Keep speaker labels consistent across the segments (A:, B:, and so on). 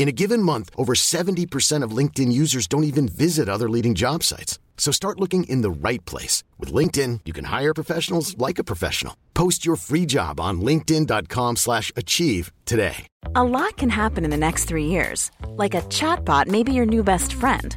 A: In a given month, over 70% of LinkedIn users don't even visit other leading job sites. So start looking in the right place. With LinkedIn, you can hire professionals like a professional. Post your free job on linkedin.com slash achieve today.
B: A lot can happen in the next three years. Like a chatbot may be your new best friend.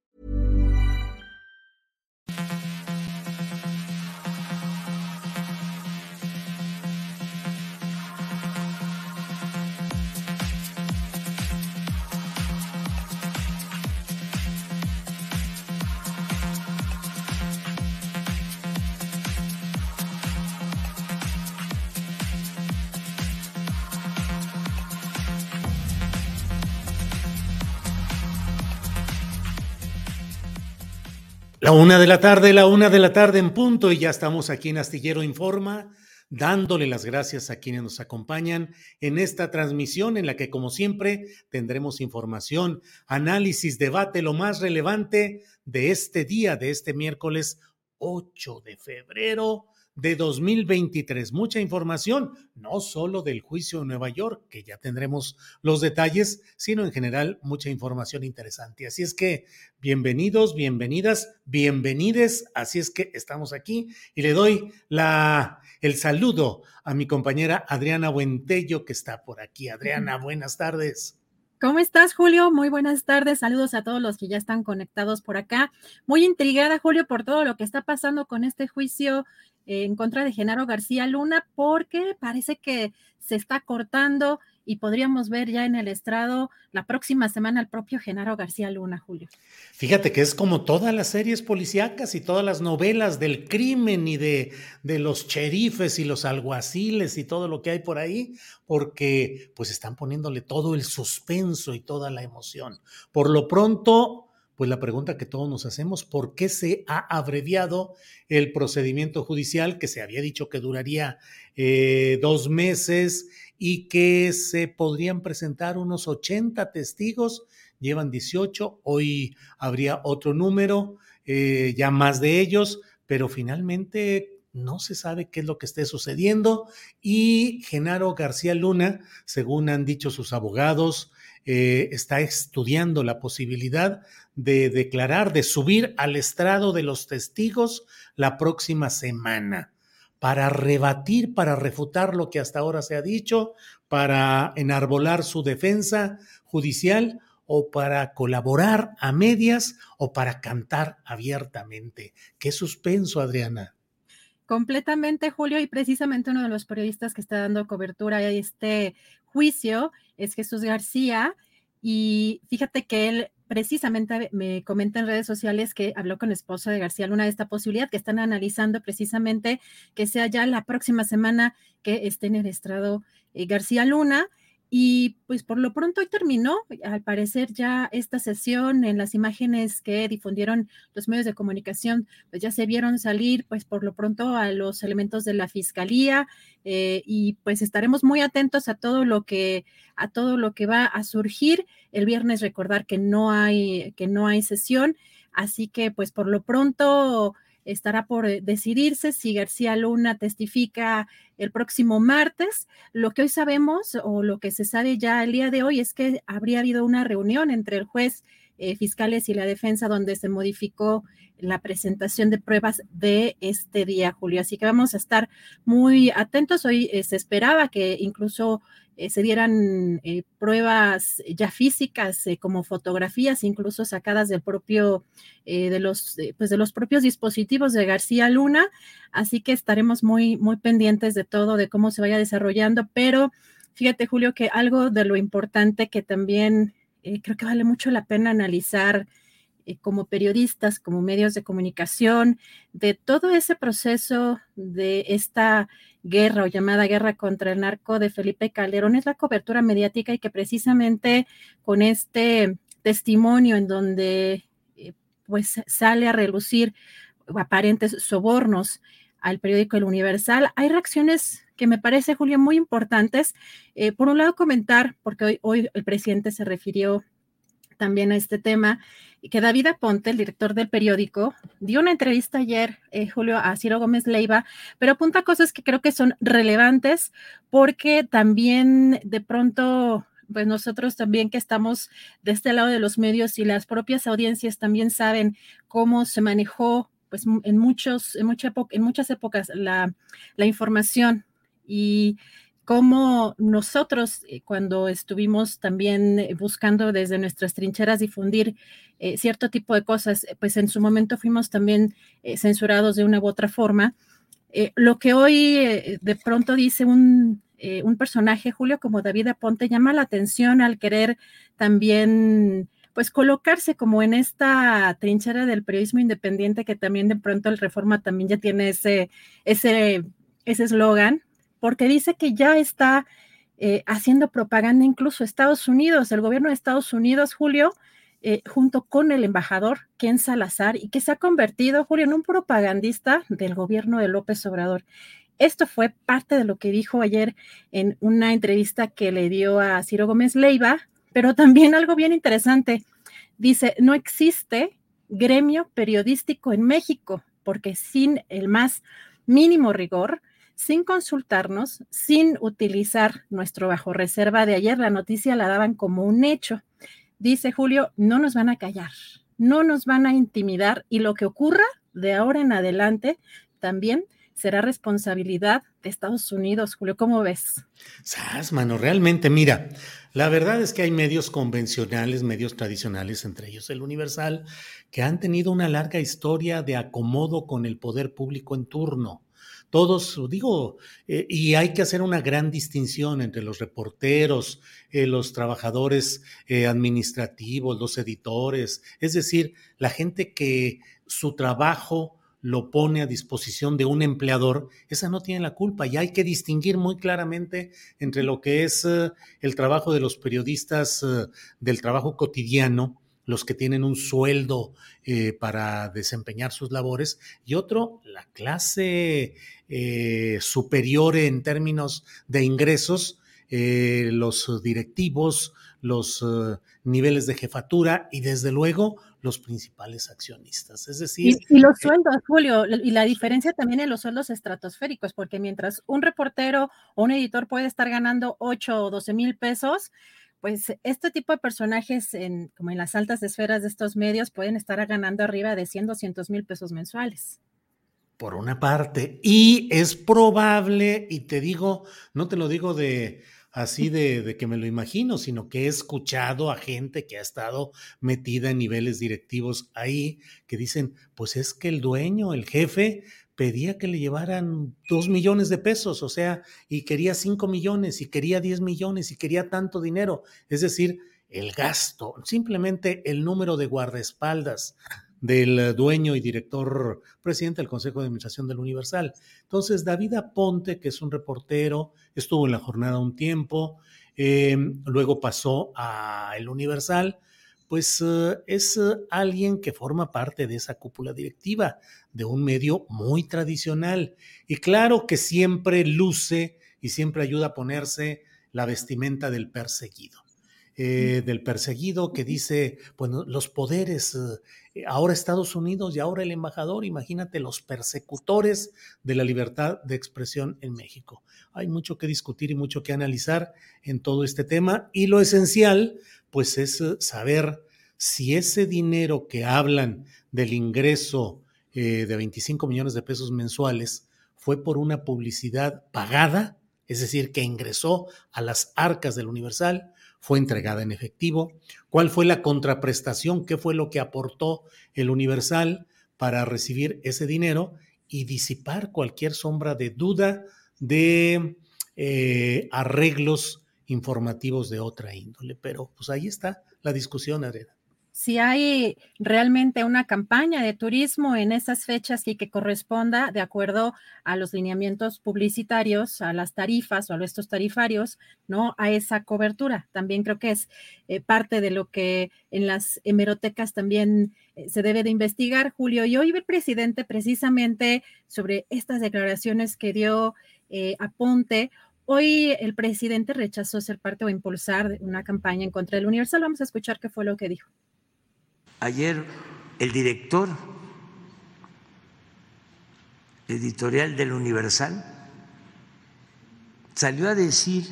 C: La una de la tarde, la una de la tarde en punto y ya estamos aquí en Astillero Informa, dándole las gracias a quienes nos acompañan en esta transmisión en la que como siempre tendremos información, análisis, debate, lo más relevante de este día, de este miércoles 8 de febrero de 2023. Mucha información, no solo del juicio de Nueva York, que ya tendremos los detalles, sino en general mucha información interesante. Así es que bienvenidos, bienvenidas, bienvenides. Así es que estamos aquí y le doy la, el saludo a mi compañera Adriana Buentello, que está por aquí. Adriana, buenas tardes.
D: ¿Cómo estás, Julio? Muy buenas tardes. Saludos a todos los que ya están conectados por acá. Muy intrigada, Julio, por todo lo que está pasando con este juicio en contra de Genaro García Luna porque parece que se está cortando y podríamos ver ya en el estrado la próxima semana al propio Genaro García Luna, Julio.
C: Fíjate que es como todas las series policíacas y todas las novelas del crimen y de, de los cherifes y los alguaciles y todo lo que hay por ahí, porque pues están poniéndole todo el suspenso y toda la emoción. Por lo pronto, pues la pregunta que todos nos hacemos, ¿por qué se ha abreviado el procedimiento judicial que se había dicho que duraría eh, dos meses y que se podrían presentar unos 80 testigos? Llevan 18, hoy habría otro número, eh, ya más de ellos, pero finalmente no se sabe qué es lo que esté sucediendo y Genaro García Luna, según han dicho sus abogados, eh, está estudiando la posibilidad de declarar, de subir al estrado de los testigos la próxima semana para rebatir, para refutar lo que hasta ahora se ha dicho, para enarbolar su defensa judicial o para colaborar a medias o para cantar abiertamente. Qué suspenso, Adriana.
D: Completamente, Julio, y precisamente uno de los periodistas que está dando cobertura a este juicio es Jesús García, y fíjate que él precisamente me comenta en redes sociales que habló con esposa de García Luna de esta posibilidad, que están analizando precisamente que sea ya la próxima semana que esté en el estrado eh, García Luna. Y pues por lo pronto hoy terminó, al parecer ya esta sesión en las imágenes que difundieron los medios de comunicación, pues ya se vieron salir pues por lo pronto a los elementos de la fiscalía eh, y pues estaremos muy atentos a todo lo que a todo lo que va a surgir el viernes. Recordar que no hay que no hay sesión, así que pues por lo pronto estará por eh, decidirse si García Luna testifica el próximo martes. Lo que hoy sabemos o lo que se sabe ya el día de hoy es que habría habido una reunión entre el juez eh, fiscales y la defensa, donde se modificó la presentación de pruebas de este día, Julio. Así que vamos a estar muy atentos. Hoy eh, se esperaba que incluso eh, se dieran pruebas ya físicas como fotografías, incluso sacadas del propio, de los, pues de los propios dispositivos de García Luna. Así que estaremos muy, muy pendientes de todo, de cómo se vaya desarrollando. Pero fíjate, Julio, que algo de lo importante que también creo que vale mucho la pena analizar eh, como periodistas, como medios de comunicación, de todo ese proceso de esta guerra o llamada guerra contra el narco de Felipe Calderón, es la cobertura mediática y que precisamente con este testimonio en donde eh, pues sale a relucir aparentes sobornos al periódico El Universal, hay reacciones que me parece, Julia, muy importantes. Eh, por un lado, comentar, porque hoy, hoy el presidente se refirió también a este tema, que David Aponte, el director del periódico, dio una entrevista ayer, eh, Julio, a Ciro Gómez Leiva, pero apunta cosas que creo que son relevantes porque también de pronto pues nosotros también que estamos de este lado de los medios y las propias audiencias también saben cómo se manejó pues en muchos en, mucha en muchas épocas la información y cómo nosotros, eh, cuando estuvimos también eh, buscando desde nuestras trincheras difundir eh, cierto tipo de cosas, pues en su momento fuimos también censurados de una u otra forma. lo que hoy de pronto dice un, un, personaje, Julio, como David Aponte, llama la atención al querer también pues colocarse como en esta trinchera del periodismo independiente que también de pronto el Reforma también ya tiene ese ese ese eslogan porque dice que ya está eh, haciendo propaganda incluso Estados Unidos, el gobierno de Estados Unidos, Julio, eh, junto con el embajador Ken Salazar, y que se ha convertido, Julio, en un propagandista del gobierno de López Obrador. Esto fue parte de lo que dijo ayer en una entrevista que le dio a Ciro Gómez Leiva, pero también algo bien interesante. Dice, no existe gremio periodístico en México, porque sin el más mínimo rigor, sin consultarnos, sin utilizar nuestro bajo reserva de ayer. La noticia la daban como un hecho. Dice Julio, no nos van a callar, no nos van a intimidar y lo que ocurra de ahora en adelante también será responsabilidad de Estados Unidos. Julio, ¿cómo ves?
C: Sas, mano, realmente, mira, la verdad es que hay medios convencionales, medios tradicionales, entre ellos el Universal, que han tenido una larga historia de acomodo con el poder público en turno todos, digo, eh, y hay que hacer una gran distinción entre los reporteros, eh, los trabajadores eh, administrativos, los editores, es decir, la gente que su trabajo lo pone a disposición de un empleador, esa no tiene la culpa y hay que distinguir muy claramente entre lo que es el trabajo de los periodistas del trabajo cotidiano los que tienen un sueldo eh, para desempeñar sus labores, y otro, la clase eh, superior en términos de ingresos, eh, los directivos, los niveles de jefatura y desde luego los principales accionistas. Es decir...
D: Y, los sueldos, Julio, y la diferencia también en los sueldos estratosféricos, porque mientras un reportero o un editor puede estar ganando 8 o 12 mil pesos, pues este tipo de personajes, en, como en las altas esferas de estos medios, pueden estar ganando arriba de 100, 200 mil pesos mensuales.
C: Por una parte, y es probable, y te digo, no te lo digo de así de, de, que me lo imagino, sino que he escuchado a gente que ha estado metida en niveles directivos ahí, que dicen, pues es que el dueño, el jefe, pedía que le llevaran dos millones de pesos, o sea, y quería cinco millones, y quería diez millones, y quería tanto dinero. Es decir, el gasto, simplemente el número de guardaespaldas del dueño y director presidente del Consejo de Administración del Universal. Entonces, David Aponte, que es un reportero, estuvo en la jornada un tiempo, eh, luego pasó a El Universal, pues eh, es alguien que forma parte de esa cúpula directiva de un medio muy tradicional. Y claro que siempre luce y siempre ayuda a ponerse la vestimenta del perseguido. Eh, del perseguido que dice, bueno, los poderes, ahora Estados Unidos y ahora el embajador, imagínate los persecutores de la libertad de expresión en México. Hay mucho que discutir y mucho que analizar en todo este tema y lo esencial, pues es saber si ese dinero que hablan del ingreso eh, de 25 millones de pesos mensuales fue por una publicidad pagada, es decir, que ingresó a las arcas del Universal, fue entregada en efectivo, cuál fue la contraprestación, qué fue lo que aportó el Universal para recibir ese dinero y disipar cualquier sombra de duda de eh, arreglos informativos de otra índole. Pero pues ahí está la discusión, Adriana
D: si hay realmente una campaña de turismo en esas fechas y que corresponda de acuerdo a los lineamientos publicitarios, a las tarifas o a estos tarifarios, ¿no? A esa cobertura. También creo que es eh, parte de lo que en las hemerotecas también eh, se debe de investigar, Julio. Y hoy el presidente precisamente sobre estas declaraciones que dio eh, Aponte, Hoy el presidente rechazó ser parte o impulsar una campaña en contra del Universal. Vamos a escuchar qué fue lo que dijo.
E: Ayer el director editorial del Universal salió a decir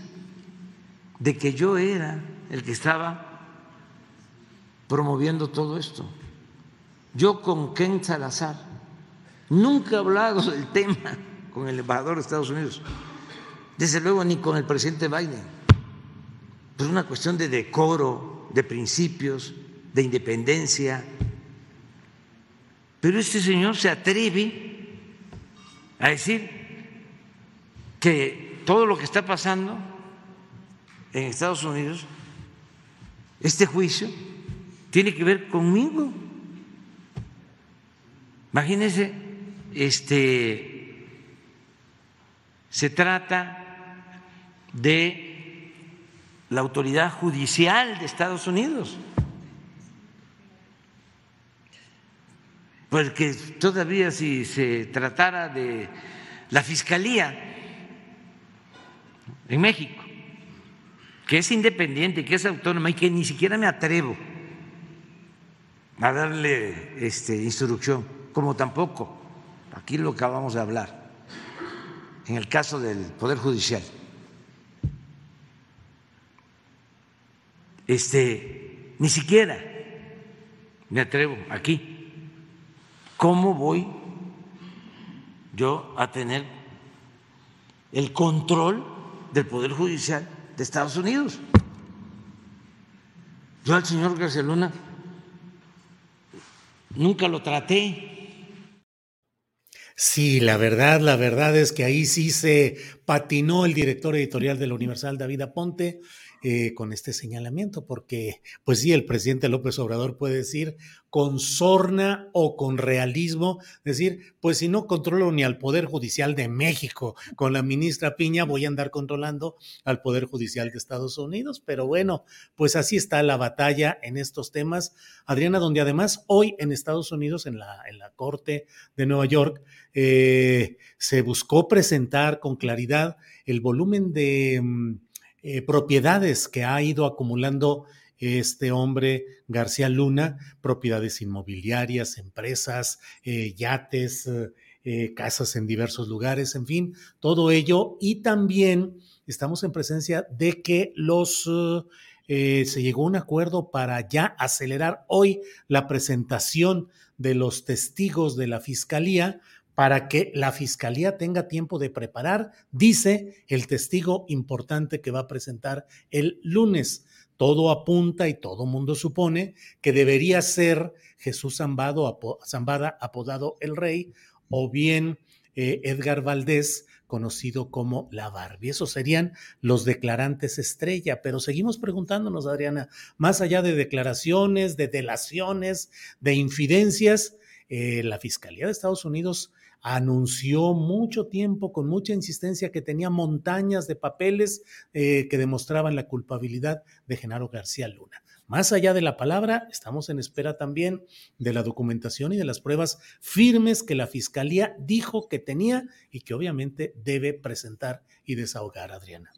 E: de que yo era el que estaba promoviendo todo esto. Yo con Ken Salazar nunca he hablado del tema con el embajador de Estados Unidos, desde luego ni con el presidente Biden, es una cuestión de decoro, de principios, de independencia. Pero este señor se atreve a decir que todo lo que está pasando en Estados Unidos, este juicio, tiene que ver conmigo. Imagínense, este, se trata de la autoridad judicial de Estados Unidos. Porque todavía si se tratara de la Fiscalía en México, que es independiente, que es autónoma y que ni siquiera me atrevo a darle este, instrucción, como tampoco, aquí lo acabamos de hablar, en el caso del Poder Judicial. Este, ni siquiera me atrevo aquí ¿cómo voy yo a tener el control del Poder Judicial de Estados Unidos? Yo al señor García Luna nunca lo traté.
C: Sí, la verdad, la verdad es que ahí sí se patinó el director editorial de la Universal, David Aponte, eh, con este señalamiento, porque, pues sí, el presidente López Obrador puede decir con sorna o con realismo, decir, pues si no controlo ni al Poder Judicial de México con la ministra Piña, voy a andar controlando al Poder Judicial de Estados Unidos. Pero bueno, pues así está la batalla en estos temas, Adriana, donde además hoy en Estados Unidos, en la, en la Corte de Nueva York, eh, se buscó presentar con claridad el volumen de mm, eh, propiedades que ha ido acumulando este hombre García Luna, propiedades inmobiliarias, empresas, eh, yates, eh, casas en diversos lugares, en fin, todo ello. Y también estamos en presencia de que los... se llegó a un acuerdo para ya acelerar hoy la presentación de los testigos de la fiscalía para que la fiscalía tenga tiempo de preparar, dice el testigo importante que va a presentar el lunes. Todo apunta y todo mundo supone que debería ser Jesús Zambado, Zambada, apodado el Rey, o bien eh, Edgar Valdés, conocido como la Barbie. Esos serían los declarantes estrella, pero seguimos preguntándonos, Adriana, más allá de declaraciones, de delaciones, de infidencias, eh, la Fiscalía de Estados Unidos anunció mucho tiempo, con mucha insistencia, que tenía montañas de papeles eh, que demostraban la culpabilidad de Genaro García Luna. Más allá de la palabra, estamos en espera también de la documentación y de las pruebas firmes que la Fiscalía dijo que tenía y que obviamente debe presentar y desahogar, Adriana.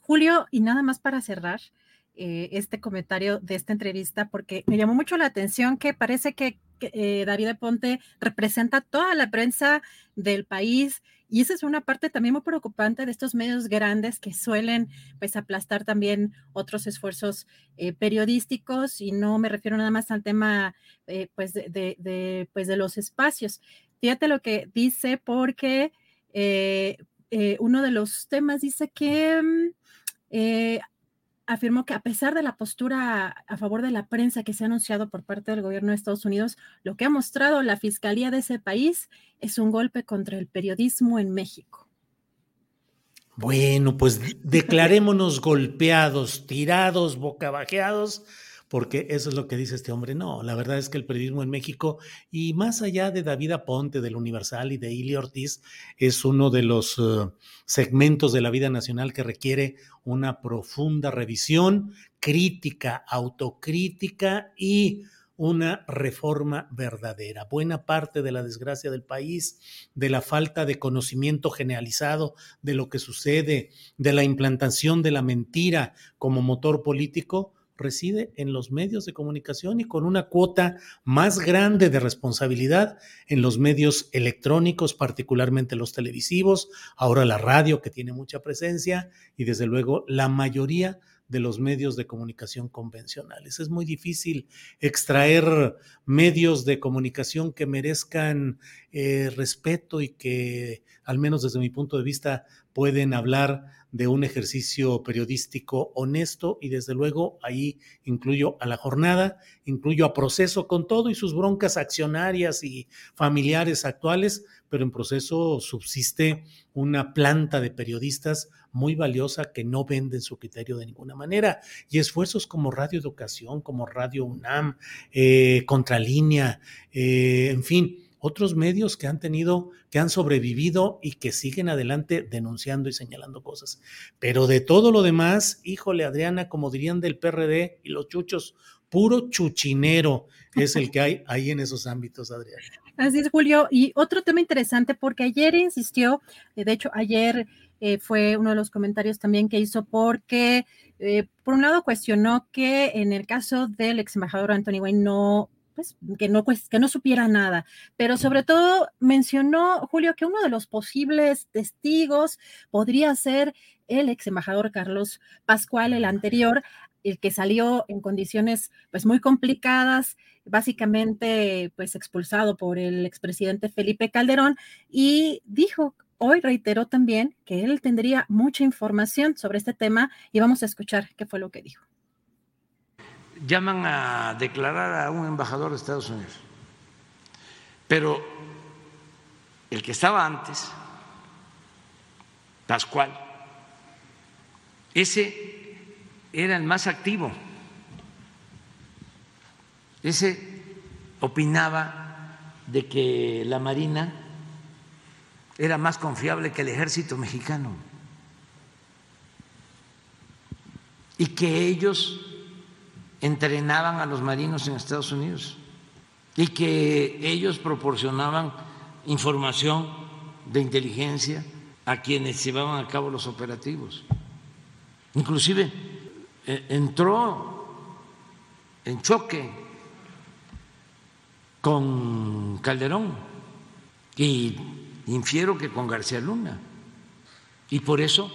D: Julio, y nada más para cerrar, eh, este comentario de esta entrevista porque me llamó mucho la atención que parece que eh, David Ponte representa toda la prensa del país Y esa es una parte también muy preocupante de estos medios grandes que suelen pues aplastar también otros esfuerzos eh, periodísticos y no me refiero nada más al tema eh, pues, de, pues de los espacios. Fíjate lo que dice porque eh, uno de los temas dice que mm, afirmó que a pesar de la postura a favor de la prensa que se ha anunciado por parte del gobierno de Estados Unidos, lo que ha mostrado la fiscalía de ese país es un golpe contra el periodismo en México.
C: Bueno, pues declarémonos golpeados, tirados, bocabajeados porque eso es lo que dice este hombre. No, la verdad es que el periodismo en México, y más allá de David Aponte, del Universal y de Ili Ortiz, es uno de los eh, segmentos de la vida nacional que requiere una profunda revisión, crítica, autocrítica y una reforma verdadera. Buena parte de la desgracia del país, de la falta de conocimiento generalizado de lo que sucede, de la implantación de la mentira como motor político, reside en los medios de comunicación y con una cuota más grande de responsabilidad en los medios electrónicos, particularmente los televisivos, ahora la radio que tiene mucha presencia y desde luego la mayoría de los medios de comunicación convencionales. Es muy difícil extraer medios de comunicación que merezcan eh, respeto y que, al menos desde mi punto de vista, pueden hablar de un ejercicio periodístico honesto y desde luego ahí incluyo a la jornada, incluyo a proceso con todo y sus broncas accionarias y familiares actuales, pero en proceso subsiste una planta de periodistas muy valiosa que no venden su criterio de ninguna manera. Y esfuerzos como Radio Educación, como Radio UNAM, eh, Contralínea, eh, en fin, otros medios que han tenido, que han sobrevivido y que siguen adelante denunciando y señalando cosas. Pero de todo lo demás, híjole, Adriana, como dirían del PRD y los chuchos, puro chuchinero es el que hay ahí en esos ámbitos, Adriana.
D: Así es, Julio. Y otro tema interesante, porque ayer insistió, eh, de hecho, ayer eh, fue uno de los comentarios también que hizo, porque eh, por un lado cuestionó que en el caso del ex embajador Anthony Wayne no pues, que no, supiera nada, pero sobre todo mencionó, Julio, que uno de los posibles testigos podría ser el ex embajador Carlos Pascual, el anterior, el que salió en condiciones pues muy complicadas, básicamente pues expulsado por el expresidente Felipe Calderón. Y dijo hoy reiteró también que él tendría mucha información sobre este tema y vamos a escuchar qué fue lo que dijo
E: llaman a declarar a un embajador de Estados Unidos. Pero el que estaba antes, Pascual, ese era el más activo. Ese opinaba de que la Marina era más confiable que el ejército mexicano y que ellos entrenaban a los marinos en Estados Unidos y que ellos proporcionaban información de inteligencia a quienes llevaban a cabo los operativos. Inclusive eh, entró en choque con Calderón y infiero que con García Luna. Y por eso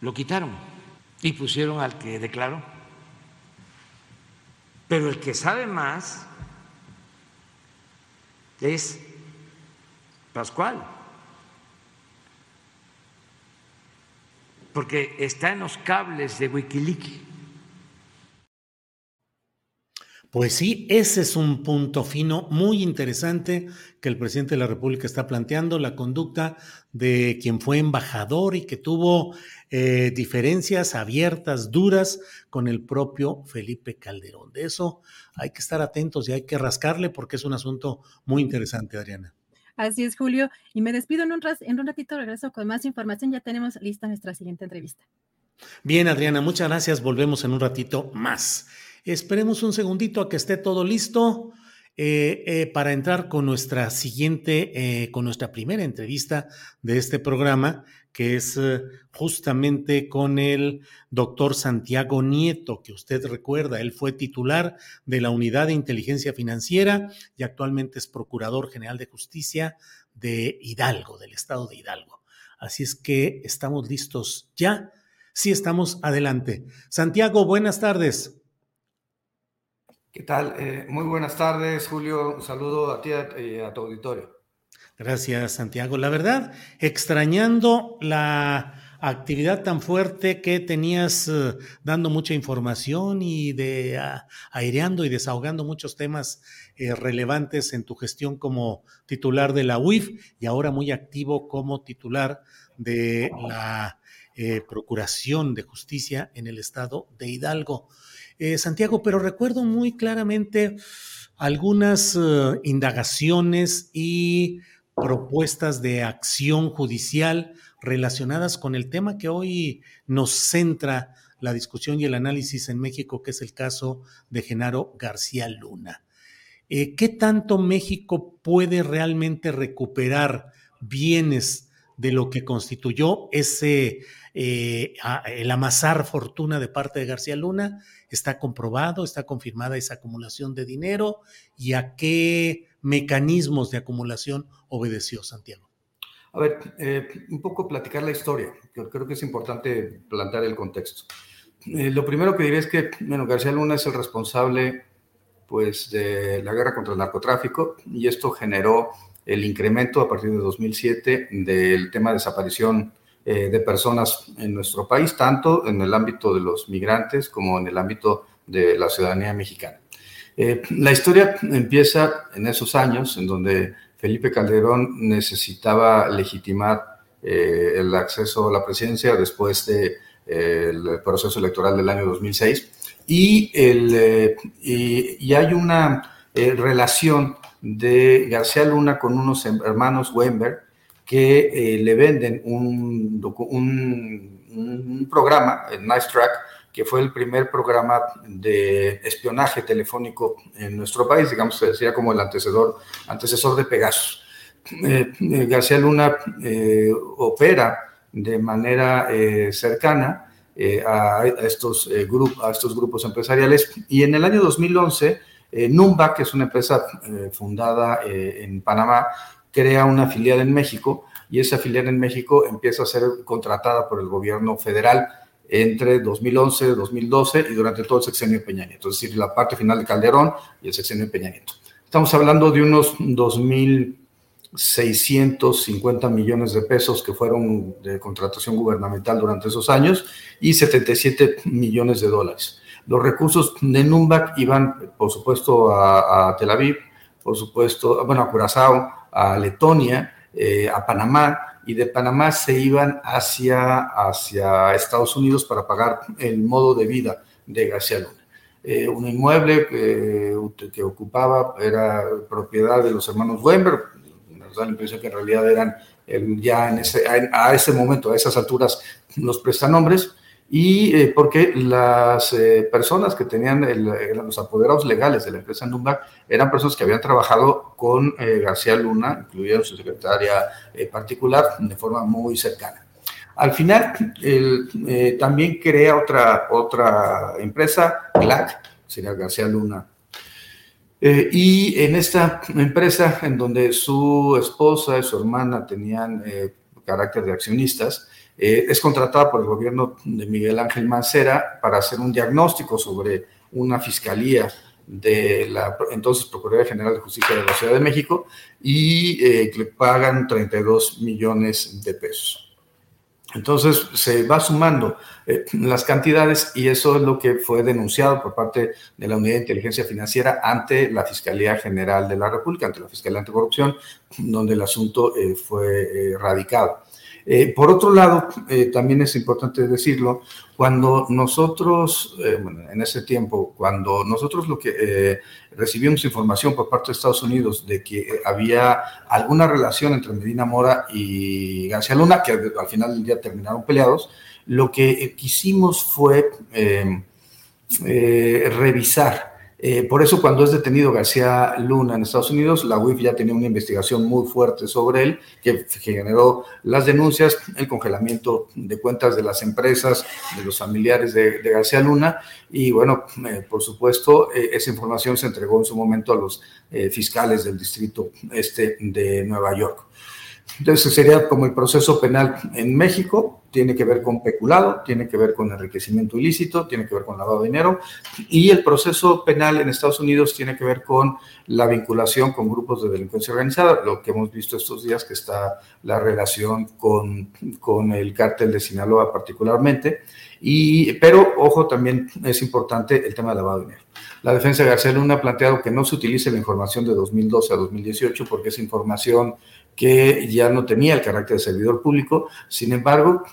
E: lo quitaron y pusieron al que declaró. Pero el que sabe más es Pascual, porque está en los cables de Wikileaks.
C: Pues sí, ese es un punto fino muy interesante que el presidente de la República está planteando, la conducta de quien fue embajador y que tuvo eh, diferencias abiertas, duras con el propio Felipe Calderón. De eso hay que estar atentos y hay que rascarle porque es un asunto muy interesante, Adriana.
D: Así es, Julio. Y me despido en un, en un ratito, regreso con más información. Ya tenemos lista nuestra siguiente entrevista.
C: Bien, Adriana, muchas gracias. Volvemos en un ratito más. Esperemos un segundito a que esté todo listo. Eh, eh, para entrar con nuestra siguiente, con nuestra primera entrevista de este programa, que es eh, justamente con el doctor Santiago Nieto, que usted recuerda, él fue titular de la Unidad de Inteligencia Financiera y actualmente es Procurador General de Justicia de Hidalgo, del estado de Hidalgo. Así es que estamos listos ya. Sí, estamos adelante. Santiago, buenas tardes.
F: ¿Qué tal? Eh, muy buenas tardes, Julio. Un saludo a ti y a tu auditorio.
C: Gracias, Santiago. La verdad, extrañando la actividad tan fuerte que tenías eh, dando mucha información y de aireando y desahogando muchos temas eh, relevantes en tu gestión como titular de la UIF y ahora muy activo como titular de la Procuración de Justicia en el estado de Hidalgo. Santiago, pero recuerdo muy claramente algunas indagaciones y propuestas de acción judicial relacionadas con el tema que hoy nos centra la discusión y el análisis en México, que es el caso de Genaro García Luna. Eh, ¿Qué tanto México puede realmente recuperar bienes de lo que constituyó ese, eh, el amasar fortuna de parte de García Luna? ¿Está comprobado, está confirmada esa acumulación de dinero? ¿Y a qué mecanismos de acumulación obedeció Santiago?
F: A ver, eh, un poco platicar la historia, creo que es importante plantear el contexto. Eh, lo primero que diré es que, bueno, García Luna es el responsable, pues, de la guerra contra el narcotráfico y esto generó el incremento a partir de 2007 del tema de desaparición eh, de personas en nuestro país, tanto en el ámbito de los migrantes como en el ámbito de la ciudadanía mexicana. la historia empieza en esos años, en donde Felipe Calderón necesitaba legitimar eh, el acceso a la presidencia después del de, eh, proceso electoral del año 2006 y, el, eh, y, hay una relación de García Luna con unos hermanos Wember que le venden un, un, un programa, el Nice Track, que fue el primer programa de espionaje telefónico en nuestro país, digamos, se decía como el antecesor, antecesor de Pegasus. Eh, eh, García Luna eh, opera de manera cercana a, estos, grupos, a estos grupos empresariales y en el año 2011 Numba, que es una empresa fundada en Panamá, crea una filial en México y esa filial en México empieza a ser contratada por el gobierno federal entre 2011 y 2012 y durante todo el sexenio de Peña Nieto, es decir, la parte final de Calderón y el sexenio de Peña Nieto. Estamos hablando de unos 2.650 millones de pesos que fueron de contratación gubernamental durante esos años y 77 millones de dólares. Los recursos de NUMBAC iban, por supuesto, a, Tel Aviv, por supuesto, bueno, a Curazao, a Letonia, eh, a Panamá, y de Panamá se iban hacia, hacia Estados Unidos para pagar el modo de vida de García Luna. Eh, un inmueble que, ocupaba era propiedad de los hermanos Wember, nos da la impresión que en realidad eran ya en ese, a, ese momento, a esas alturas, los prestanombres, y eh, porque las eh, personas que tenían los apoderados legales de la empresa Numbac eran personas que habían trabajado con eh, García Luna, incluida su secretaria particular, de forma muy cercana. Al final, él también crea otra, otra empresa, GLAC, sería García Luna. y en esta empresa, en donde su esposa y su hermana tenían carácter de accionistas, eh, es contratada por el gobierno de Miguel Ángel Mancera para hacer un diagnóstico sobre una fiscalía de la entonces Procuraduría General de Justicia de la Ciudad de México y eh, le pagan 32 millones de pesos. Entonces se va sumando eh, las cantidades y eso es lo que fue denunciado por parte de la Unidad de Inteligencia Financiera ante la Fiscalía General de la República, ante la Fiscalía Anticorrupción, donde el asunto fue radicado. Eh, por otro lado, eh, también es importante decirlo, cuando nosotros, eh, bueno, en ese tiempo, cuando nosotros lo que recibimos información por parte de Estados Unidos de que había alguna relación entre Medina Mora y García Luna, que al final del día terminaron peleados, lo que quisimos fue revisar Eh, por eso cuando es detenido García Luna en Estados Unidos, la UIF ya tenía una investigación muy fuerte sobre él, que generó las denuncias, el congelamiento de cuentas de las empresas, de los familiares de, García Luna, y bueno, eh, por supuesto, eh, esa información se entregó en su momento a los fiscales del Distrito Este de Nueva York. Entonces sería como el proceso penal en México, tiene que ver con peculado, tiene que ver con enriquecimiento ilícito, tiene que ver con lavado de dinero, y el proceso penal en Estados Unidos tiene que ver con la vinculación con grupos de delincuencia organizada, lo que hemos visto estos días que está la relación con, con el cártel de Sinaloa particularmente, y, pero ojo, también es importante el tema del lavado de dinero. La defensa de García Luna ha planteado que no se utilice la información de 2012 a 2018 porque es información que ya no tenía el carácter de servidor público. Sin embargo,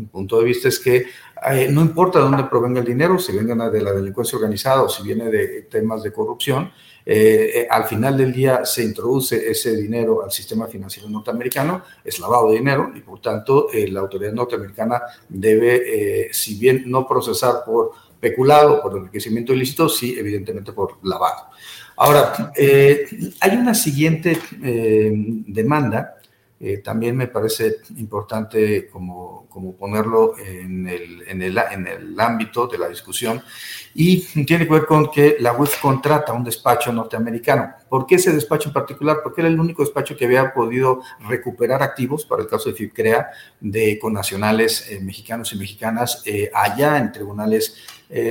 F: mi punto de vista es que eh, no importa de dónde provenga el dinero, si venga de la delincuencia organizada o si viene de temas de corrupción, eh, eh, al final del día se introduce ese dinero al sistema financiero norteamericano, es lavado de dinero y por tanto la autoridad norteamericana debe, si bien no procesar por peculado, por enriquecimiento ilícito, sí evidentemente por lavado. Ahora, eh, hay una siguiente eh, demanda, eh, también me parece importante como, como ponerlo en el, en, el, en el, ámbito de la discusión, y tiene que ver con que la UIF contrata un despacho norteamericano. ¿Por qué ese despacho en particular? Porque era el único despacho que había podido recuperar activos, para el caso de FIPCREA, de connacionales mexicanos y mexicanas allá en tribunales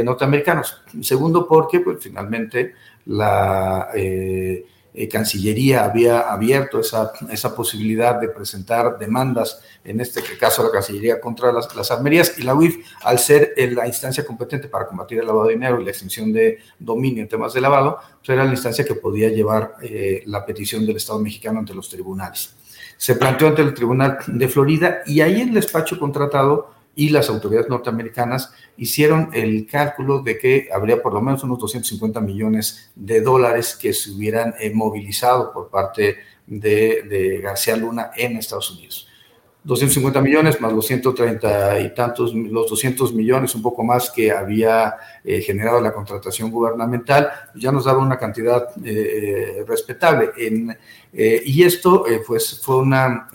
F: norteamericanos. Segundo, porque pues, finalmente la eh, eh, Cancillería había abierto esa, esa, posibilidad de presentar demandas, en este caso la Cancillería contra las, las armerías, y la UIF, al ser la instancia competente para combatir el lavado de dinero y la extinción de dominio en temas de lavado, pues era la instancia que podía llevar eh, la petición del Estado mexicano ante los tribunales. Se planteó ante el Tribunal de Florida y ahí el despacho contratado y las autoridades norteamericanas hicieron el cálculo de que habría por lo menos unos 250 millones de dólares que se hubieran eh, movilizado por parte de, García Luna en Estados Unidos. 250 millones más los 130 y tantos, los 200 millones, un poco más que había eh, generado la contratación gubernamental, ya nos daba una cantidad eh, respetable. En, y esto pues, fue una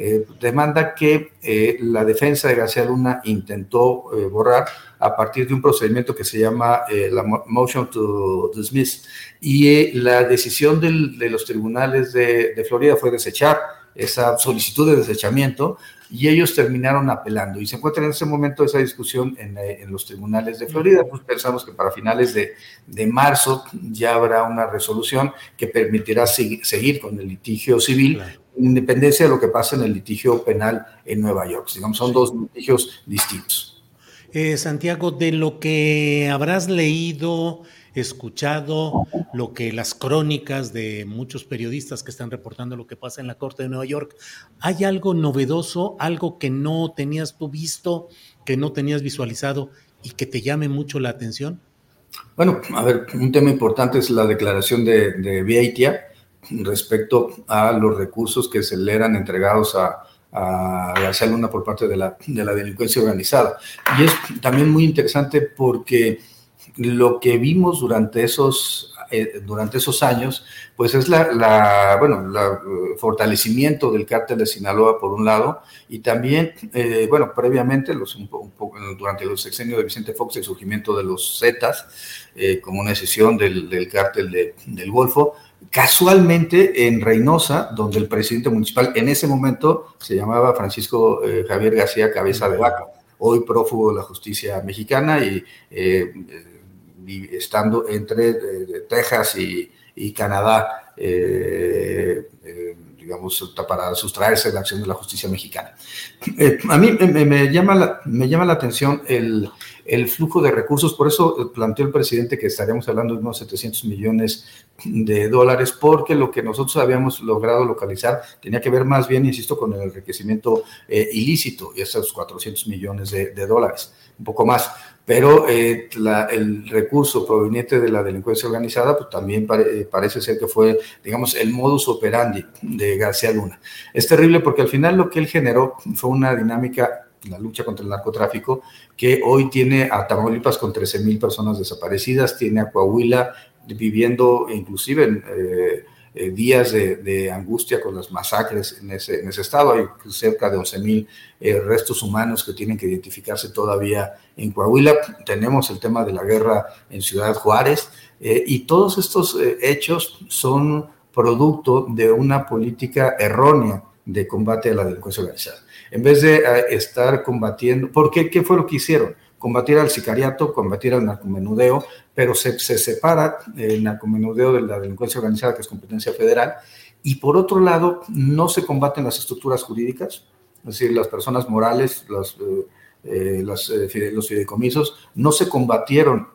F: eh, demanda que eh, la defensa de García Luna intentó eh, borrar a partir de un procedimiento que se llama la motion to dismiss. Y la decisión de los tribunales de, de Florida fue desechar esa solicitud de desechamiento y ellos terminaron apelando. Y se encuentra en ese momento esa discusión en, en los tribunales de Florida. Pues pensamos que para finales de, de, marzo ya habrá una resolución que permitirá seguir con el litigio civil independencia de lo que pasa en el litigio penal en Nueva York. Digamos, son dos litigios distintos.
C: Eh, Santiago, de lo que habrás leído, escuchado, lo que las crónicas de muchos periodistas que están reportando lo que pasa en la Corte de Nueva York, ¿hay algo novedoso, algo que no tenías tú visto, que no tenías visualizado y que te llame mucho la atención?
F: Bueno, a ver, un tema importante es la declaración de, de respecto a los recursos que se le eran entregados a, García Luna por parte de la, de la delincuencia organizada. Y es también muy interesante porque lo que vimos durante esos, eh, durante esos años, pues es la, bueno, el eh, fortalecimiento del cártel de Sinaloa por un lado, y también, eh, bueno, previamente, los, un poco, durante los sexenios de Vicente Fox, el surgimiento de los Zetas, como una decisión del, del cártel de, del Golfo, casualmente en Reynosa, donde el presidente municipal en ese momento se llamaba Francisco eh, Javier García Cabeza de Vaca, hoy prófugo de la justicia mexicana y, eh, estando entre eh, Texas y, Canadá, digamos, para sustraerse de la acción de la justicia mexicana. a mí me, llama me llama la atención el el flujo de recursos. Por eso planteó el presidente que estaríamos hablando de unos 700 millones de dólares, porque lo que nosotros habíamos logrado localizar tenía que ver más bien, insisto, con el enriquecimiento eh, ilícito y esos 400 millones de, dólares, un poco más. Pero eh, el recurso proveniente de la delincuencia organizada, pues también eh, parece ser que fue, digamos, el modus operandi de García Luna. Es terrible porque al final lo que él generó fue una dinámica la lucha contra el narcotráfico, que hoy tiene a Tamaulipas con 13 mil personas desaparecidas, tiene a Coahuila viviendo inclusive en eh, eh, días de, angustia con las masacres en ese, estado. Hay cerca de 11 mil eh, restos humanos que tienen que identificarse todavía en Coahuila. Tenemos el tema de la guerra en Ciudad Juárez y todos estos hechos son producto de una política errónea de combate a la delincuencia organizada. En vez de estar combatiendo, ¿por qué? ¿Qué fue lo que hicieron? combatir al sicariato, combatir al narcomenudeo, pero se, se separa el narcomenudeo de la delincuencia organizada, que es competencia federal, y por otro lado, no se combaten las estructuras jurídicas, es decir, las personas morales, las, eh, eh, eh, los fideicomisos, no se combatieron,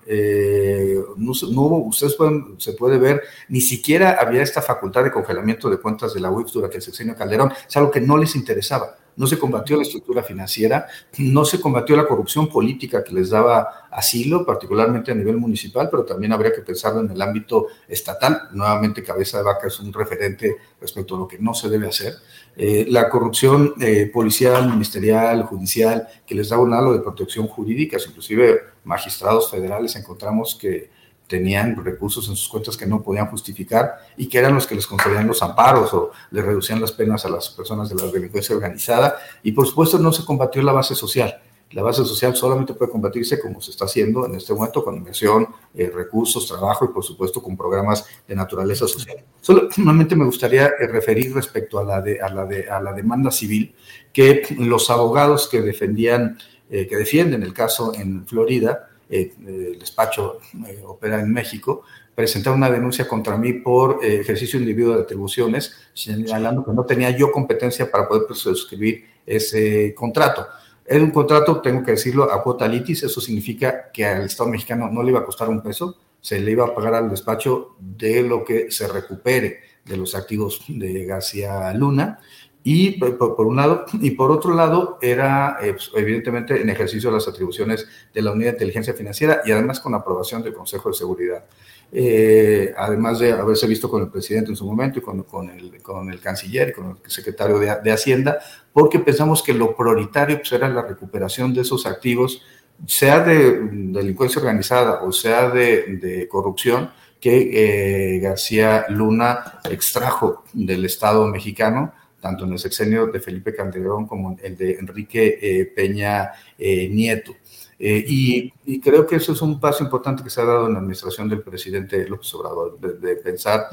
F: no, ustedes pueden, se puede ver, ni siquiera había esta facultad de congelamiento de cuentas de la UIF durante el sexenio Calderón, es algo que no les interesaba no se combatió la estructura financiera, no se combatió la corrupción política que les daba asilo, particularmente a nivel municipal, pero también habría que pensarlo en el ámbito estatal. Nuevamente, Cabeza de Vaca es un referente respecto a lo que no se debe hacer. Eh, la corrupción eh, policial, ministerial, judicial, que les daba un halo de protección jurídica, inclusive magistrados federales encontramos que tenían recursos en sus cuentas que no podían justificar y que eran los que les concedían los amparos o les reducían las penas a las personas de la delincuencia organizada. Y por supuesto no se combatió la base social. La base social solamente puede combatirse como se está haciendo en este momento con inversión, eh, recursos, trabajo y por supuesto con programas de naturaleza social. Solamente me gustaría eh, referir respecto a la, de, a, la de, a la demanda civil que los abogados que defendían, eh, que defienden el caso en Florida, eh, el despacho eh, opera en México, presentaron una denuncia contra mí por eh, ejercicio individuo de atribuciones, señalando que no tenía yo competencia para poder suscribir ese contrato. Era un contrato, tengo que decirlo, a cuota litis, eso significa que al Estado mexicano no le iba a costar un peso, se le iba a pagar al despacho de lo que se recupere de los activos de García Luna y por, un lado, y por otro lado, era eh, pues, evidentemente en ejercicio de las atribuciones de la Unidad de Inteligencia Financiera y además con aprobación del Consejo de Seguridad. Eh, además de haberse visto con el presidente en su momento y con, con, el, con el, canciller y con el secretario de, de, Hacienda, porque pensamos que lo prioritario pues, era la recuperación de esos activos, sea de delincuencia organizada o sea de, de corrupción, que eh, García Luna extrajo del Estado mexicano tanto en el sexenio de Felipe Calderón como el de Enrique eh, Peña eh, Nieto. Eh, y, creo que eso es un paso importante que se ha dado en la administración del presidente López Obrador, de, pensar,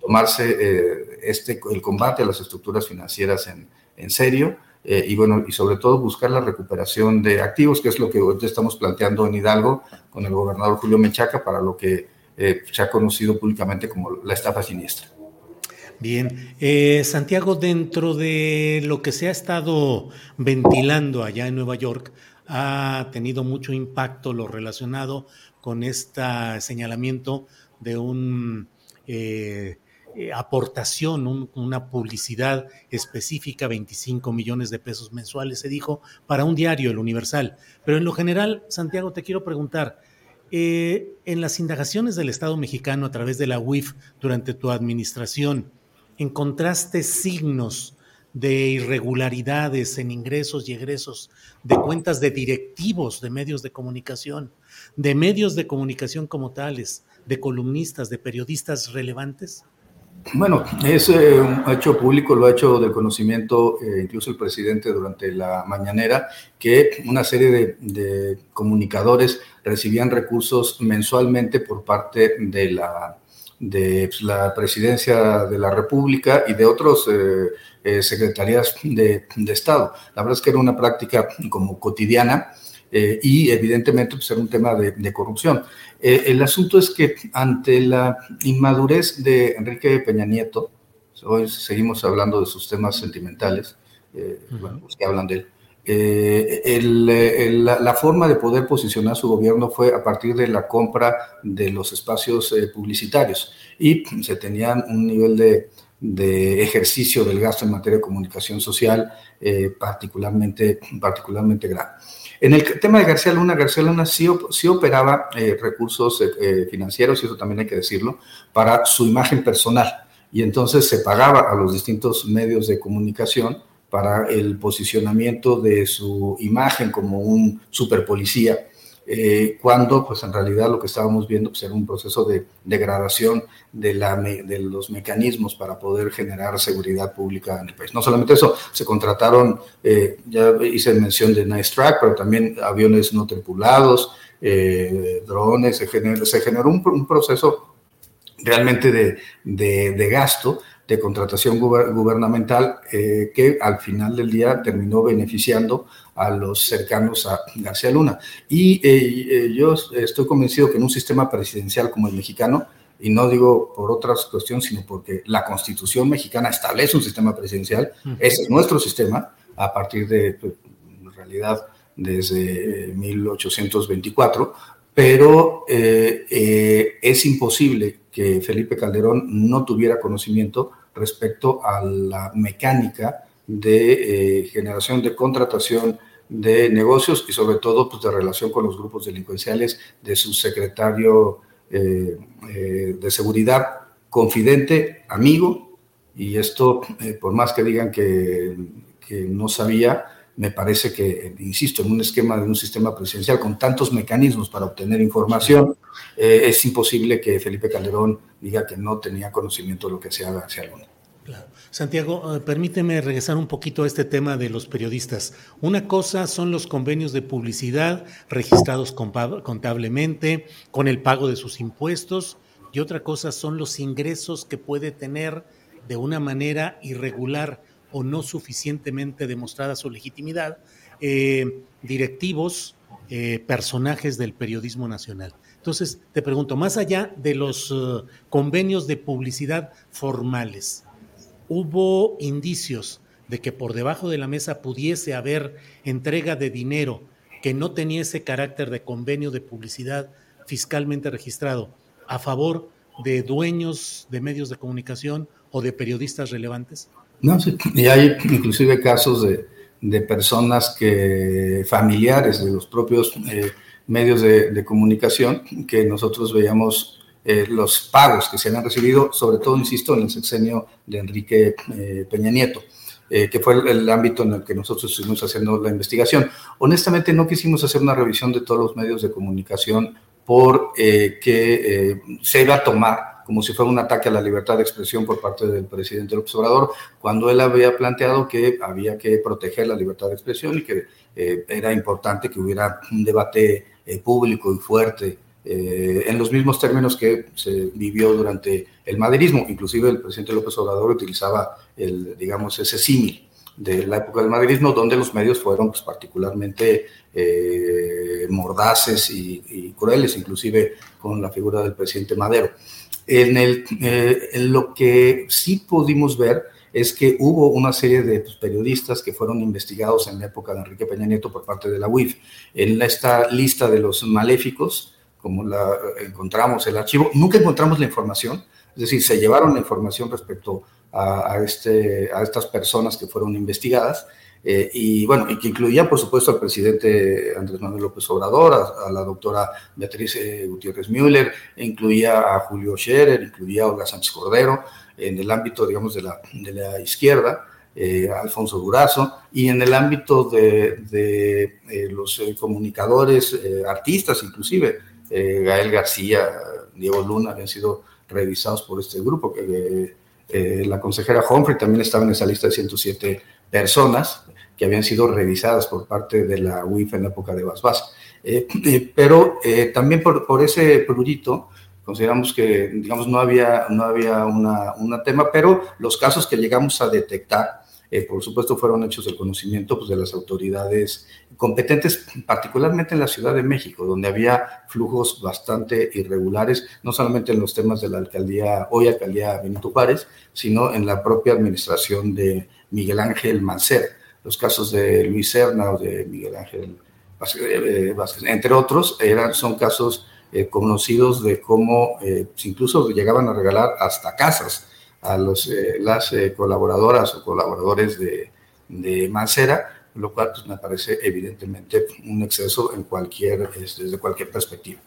F: tomarse este, el combate a las estructuras financieras en, en serio y bueno, y sobre todo buscar la recuperación de activos, que es lo que hoy estamos planteando en Hidalgo con el gobernador Julio Menchaca para lo que se ha conocido públicamente como la estafa siniestra.
C: Bien, eh, Santiago, dentro de lo que se ha estado ventilando allá en Nueva York, ha tenido mucho impacto lo relacionado con este señalamiento de una eh, eh, aportación, una publicidad específica, 25 millones de pesos mensuales, se dijo, para un diario, el Universal. Pero en lo general, Santiago, te quiero preguntar, en las indagaciones del Estado mexicano a través de la UIF durante tu administración, encontraste signos de irregularidades en ingresos y egresos de cuentas de directivos de medios de comunicación, de medios de comunicación como tales, de columnistas, de periodistas relevantes?
F: Bueno, es eh, un hecho público, lo ha hecho de conocimiento eh, incluso el presidente durante la mañanera, que una serie de, de comunicadores recibían recursos mensualmente por parte de la de pues, la presidencia de la República y de otros eh, eh, secretarías de, Estado. La verdad es que era una práctica como cotidiana eh, y evidentemente pues, era un tema de, corrupción. el asunto es que ante la inmadurez de Enrique Peña Nieto, hoy seguimos hablando de sus temas sentimentales, los que hablan de él, eh, la, forma de poder posicionar su gobierno fue a partir de la compra de los espacios eh, publicitarios y se tenían un nivel de, ejercicio del gasto en materia de comunicación social eh, particularmente, particularmente grande. En el tema de García Luna, García Luna sí, sí operaba recursos financieros, y eso también hay que decirlo, para su imagen personal. Y entonces se pagaba a los distintos medios de comunicación para el posicionamiento de su imagen como un superpolicía, eh, cuando pues en realidad lo que estábamos viendo pues, era un proceso de degradación de, la, de los mecanismos para poder generar seguridad pública en el país. No solamente eso, se contrataron, eh, ya hice mención de Nice Track, pero también aviones no tripulados, eh, drones, se generó, se generó un, un proceso realmente de, de, de gasto de contratación gubernamental eh, que al final del día terminó beneficiando a los cercanos a García Luna. Y eh, eh, yo estoy convencido que en un sistema presidencial como el mexicano, y no digo por otras cuestiones, sino porque la constitución mexicana establece un sistema presidencial, ese es nuestro sistema, a partir de, pues, en realidad, desde 1824, pero es imposible que Felipe Calderón no tuviera conocimiento respecto a la mecánica de eh, generación de contratación de negocios y sobre todo pues, de relación con los grupos delincuenciales de su secretario eh, eh, de seguridad, confidente, amigo, y esto, por más que digan que, que no sabía, me parece que, insisto, en un esquema de un sistema presidencial con tantos mecanismos para obtener información, eh, es imposible que Felipe Calderón diga que no tenía conocimiento de lo que se haga hacia alguno.
C: Claro. Santiago, eh, permíteme regresar un poquito a este tema de los periodistas. Una cosa son los convenios de publicidad registrados contablemente, con el pago de sus impuestos, y otra cosa son los ingresos que puede tener de una manera irregular o no suficientemente demostrada su legitimidad, eh, directivos, eh, personajes del periodismo nacional. Entonces, te pregunto, más allá de los uh, convenios de publicidad formales, ¿hubo indicios de que por debajo de la mesa pudiese haber entrega de dinero que no tenía ese carácter de convenio de publicidad fiscalmente registrado a favor de dueños de medios de comunicación o de periodistas relevantes?
F: No, sí, y hay inclusive casos de, de personas que, familiares de los propios eh, medios de, comunicación, que nosotros veíamos eh, los pagos que se han recibido, sobre todo, insisto, en el sexenio de Enrique eh, Peña Nieto. que fue el, el, ámbito en el que nosotros estuvimos haciendo la investigación. Honestamente, no quisimos hacer una revisión de todos los medios de comunicación porque se iba a tomar como si fuera un ataque a la libertad de expresión por parte del presidente López Obrador, cuando él había planteado que había que proteger la libertad de expresión y que eh, era importante que hubiera un debate eh, público y fuerte eh, en los mismos términos que se vivió durante el maderismo. Inclusive el presidente López Obrador utilizaba el, digamos, ese símil de la época del maderismo, donde los medios fueron pues, particularmente mordaces y, y, crueles, inclusive con la figura del presidente Madero. En, el, eh, lo que sí pudimos ver es que hubo una serie de pues, periodistas que fueron investigados en la época de Enrique Peña Nieto por parte de la UIF. En esta lista de los maléficos, como la encontramos el archivo, nunca encontramos la información, es decir, se llevaron la información respecto a, a, este, a estas personas que fueron investigadas, eh, y bueno, y que incluía, por supuesto, al presidente Andrés Manuel López Obrador, a, a la doctora Beatriz eh, Gutiérrez Müller, incluía a Julio Scherer, incluía a Olga Sánchez Cordero, en el ámbito, digamos, de la, de la izquierda, eh, Alfonso Durazo, y en el ámbito de, de eh, los comunicadores, artistas inclusive, Gael García, Diego Luna, habían sido revisados por este grupo, que la consejera Humphrey también estaba en esa lista de 107 personas habían sido revisadas por parte de la UIF en la época de Basbás. Eh, eh, pero eh, también por, por, ese prurito consideramos que, digamos, no había, no había una, una tema, pero los casos que llegamos a detectar, eh, por supuesto, fueron hechos del conocimiento pues, de las autoridades competentes, particularmente en la Ciudad de México, donde había flujos bastante irregulares, no solamente en los temas de la alcaldía, hoy alcaldía Benito Juárez, sino en la propia administración de Miguel Ángel Mancera los casos de Luis Serna o de Miguel Ángel eh, Vázquez, entre otros, eran, son casos eh, conocidos de cómo eh, incluso llegaban a regalar hasta casas a los, eh, las eh, colaboradoras o colaboradores de, de Mancera, lo cual pues, me parece evidentemente un exceso en cualquier, desde cualquier perspectiva.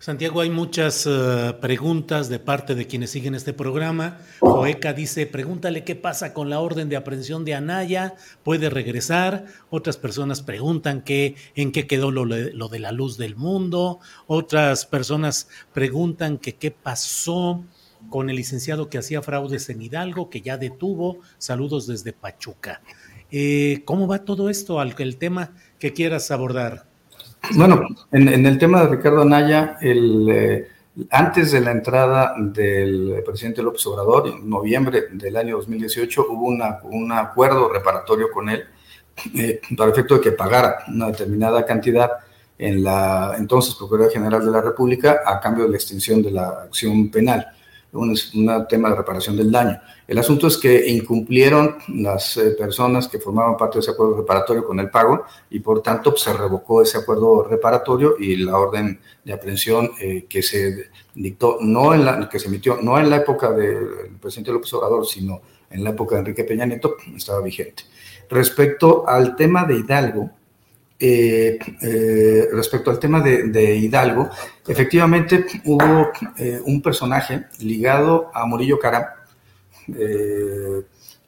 C: Santiago, hay muchas uh, preguntas de parte de quienes siguen este programa. Joeca dice, pregúntale qué pasa con la orden de aprehensión de Anaya, puede regresar. Otras personas preguntan qué, en qué quedó lo, lo, de la luz del mundo. Otras personas preguntan que qué pasó con el licenciado que hacía fraudes en Hidalgo, que ya detuvo. Saludos desde Pachuca. Eh, ¿Cómo va todo esto? Al el tema que quieras abordar.
F: Bueno, en, el tema de Ricardo Anaya, el, eh, antes de la entrada del presidente López Obrador, en noviembre del año 2018, hubo una, un acuerdo reparatorio con él eh, para efecto de que pagara una determinada cantidad en la entonces Procuraduría General de la República a cambio de la extinción de la acción penal un, tema de reparación del daño. El asunto es que incumplieron las eh, personas que formaban parte de ese acuerdo reparatorio con el pago y por tanto pues, se revocó ese acuerdo reparatorio y la orden de aprehensión eh, que se dictó, no en la, que se emitió, no en la época del presidente López Obrador, sino en la época de Enrique Peña Nieto, estaba vigente. Respecto al tema de Hidalgo, eh, eh, respecto al tema de, Hidalgo, efectivamente hubo eh, un personaje ligado a Murillo Cara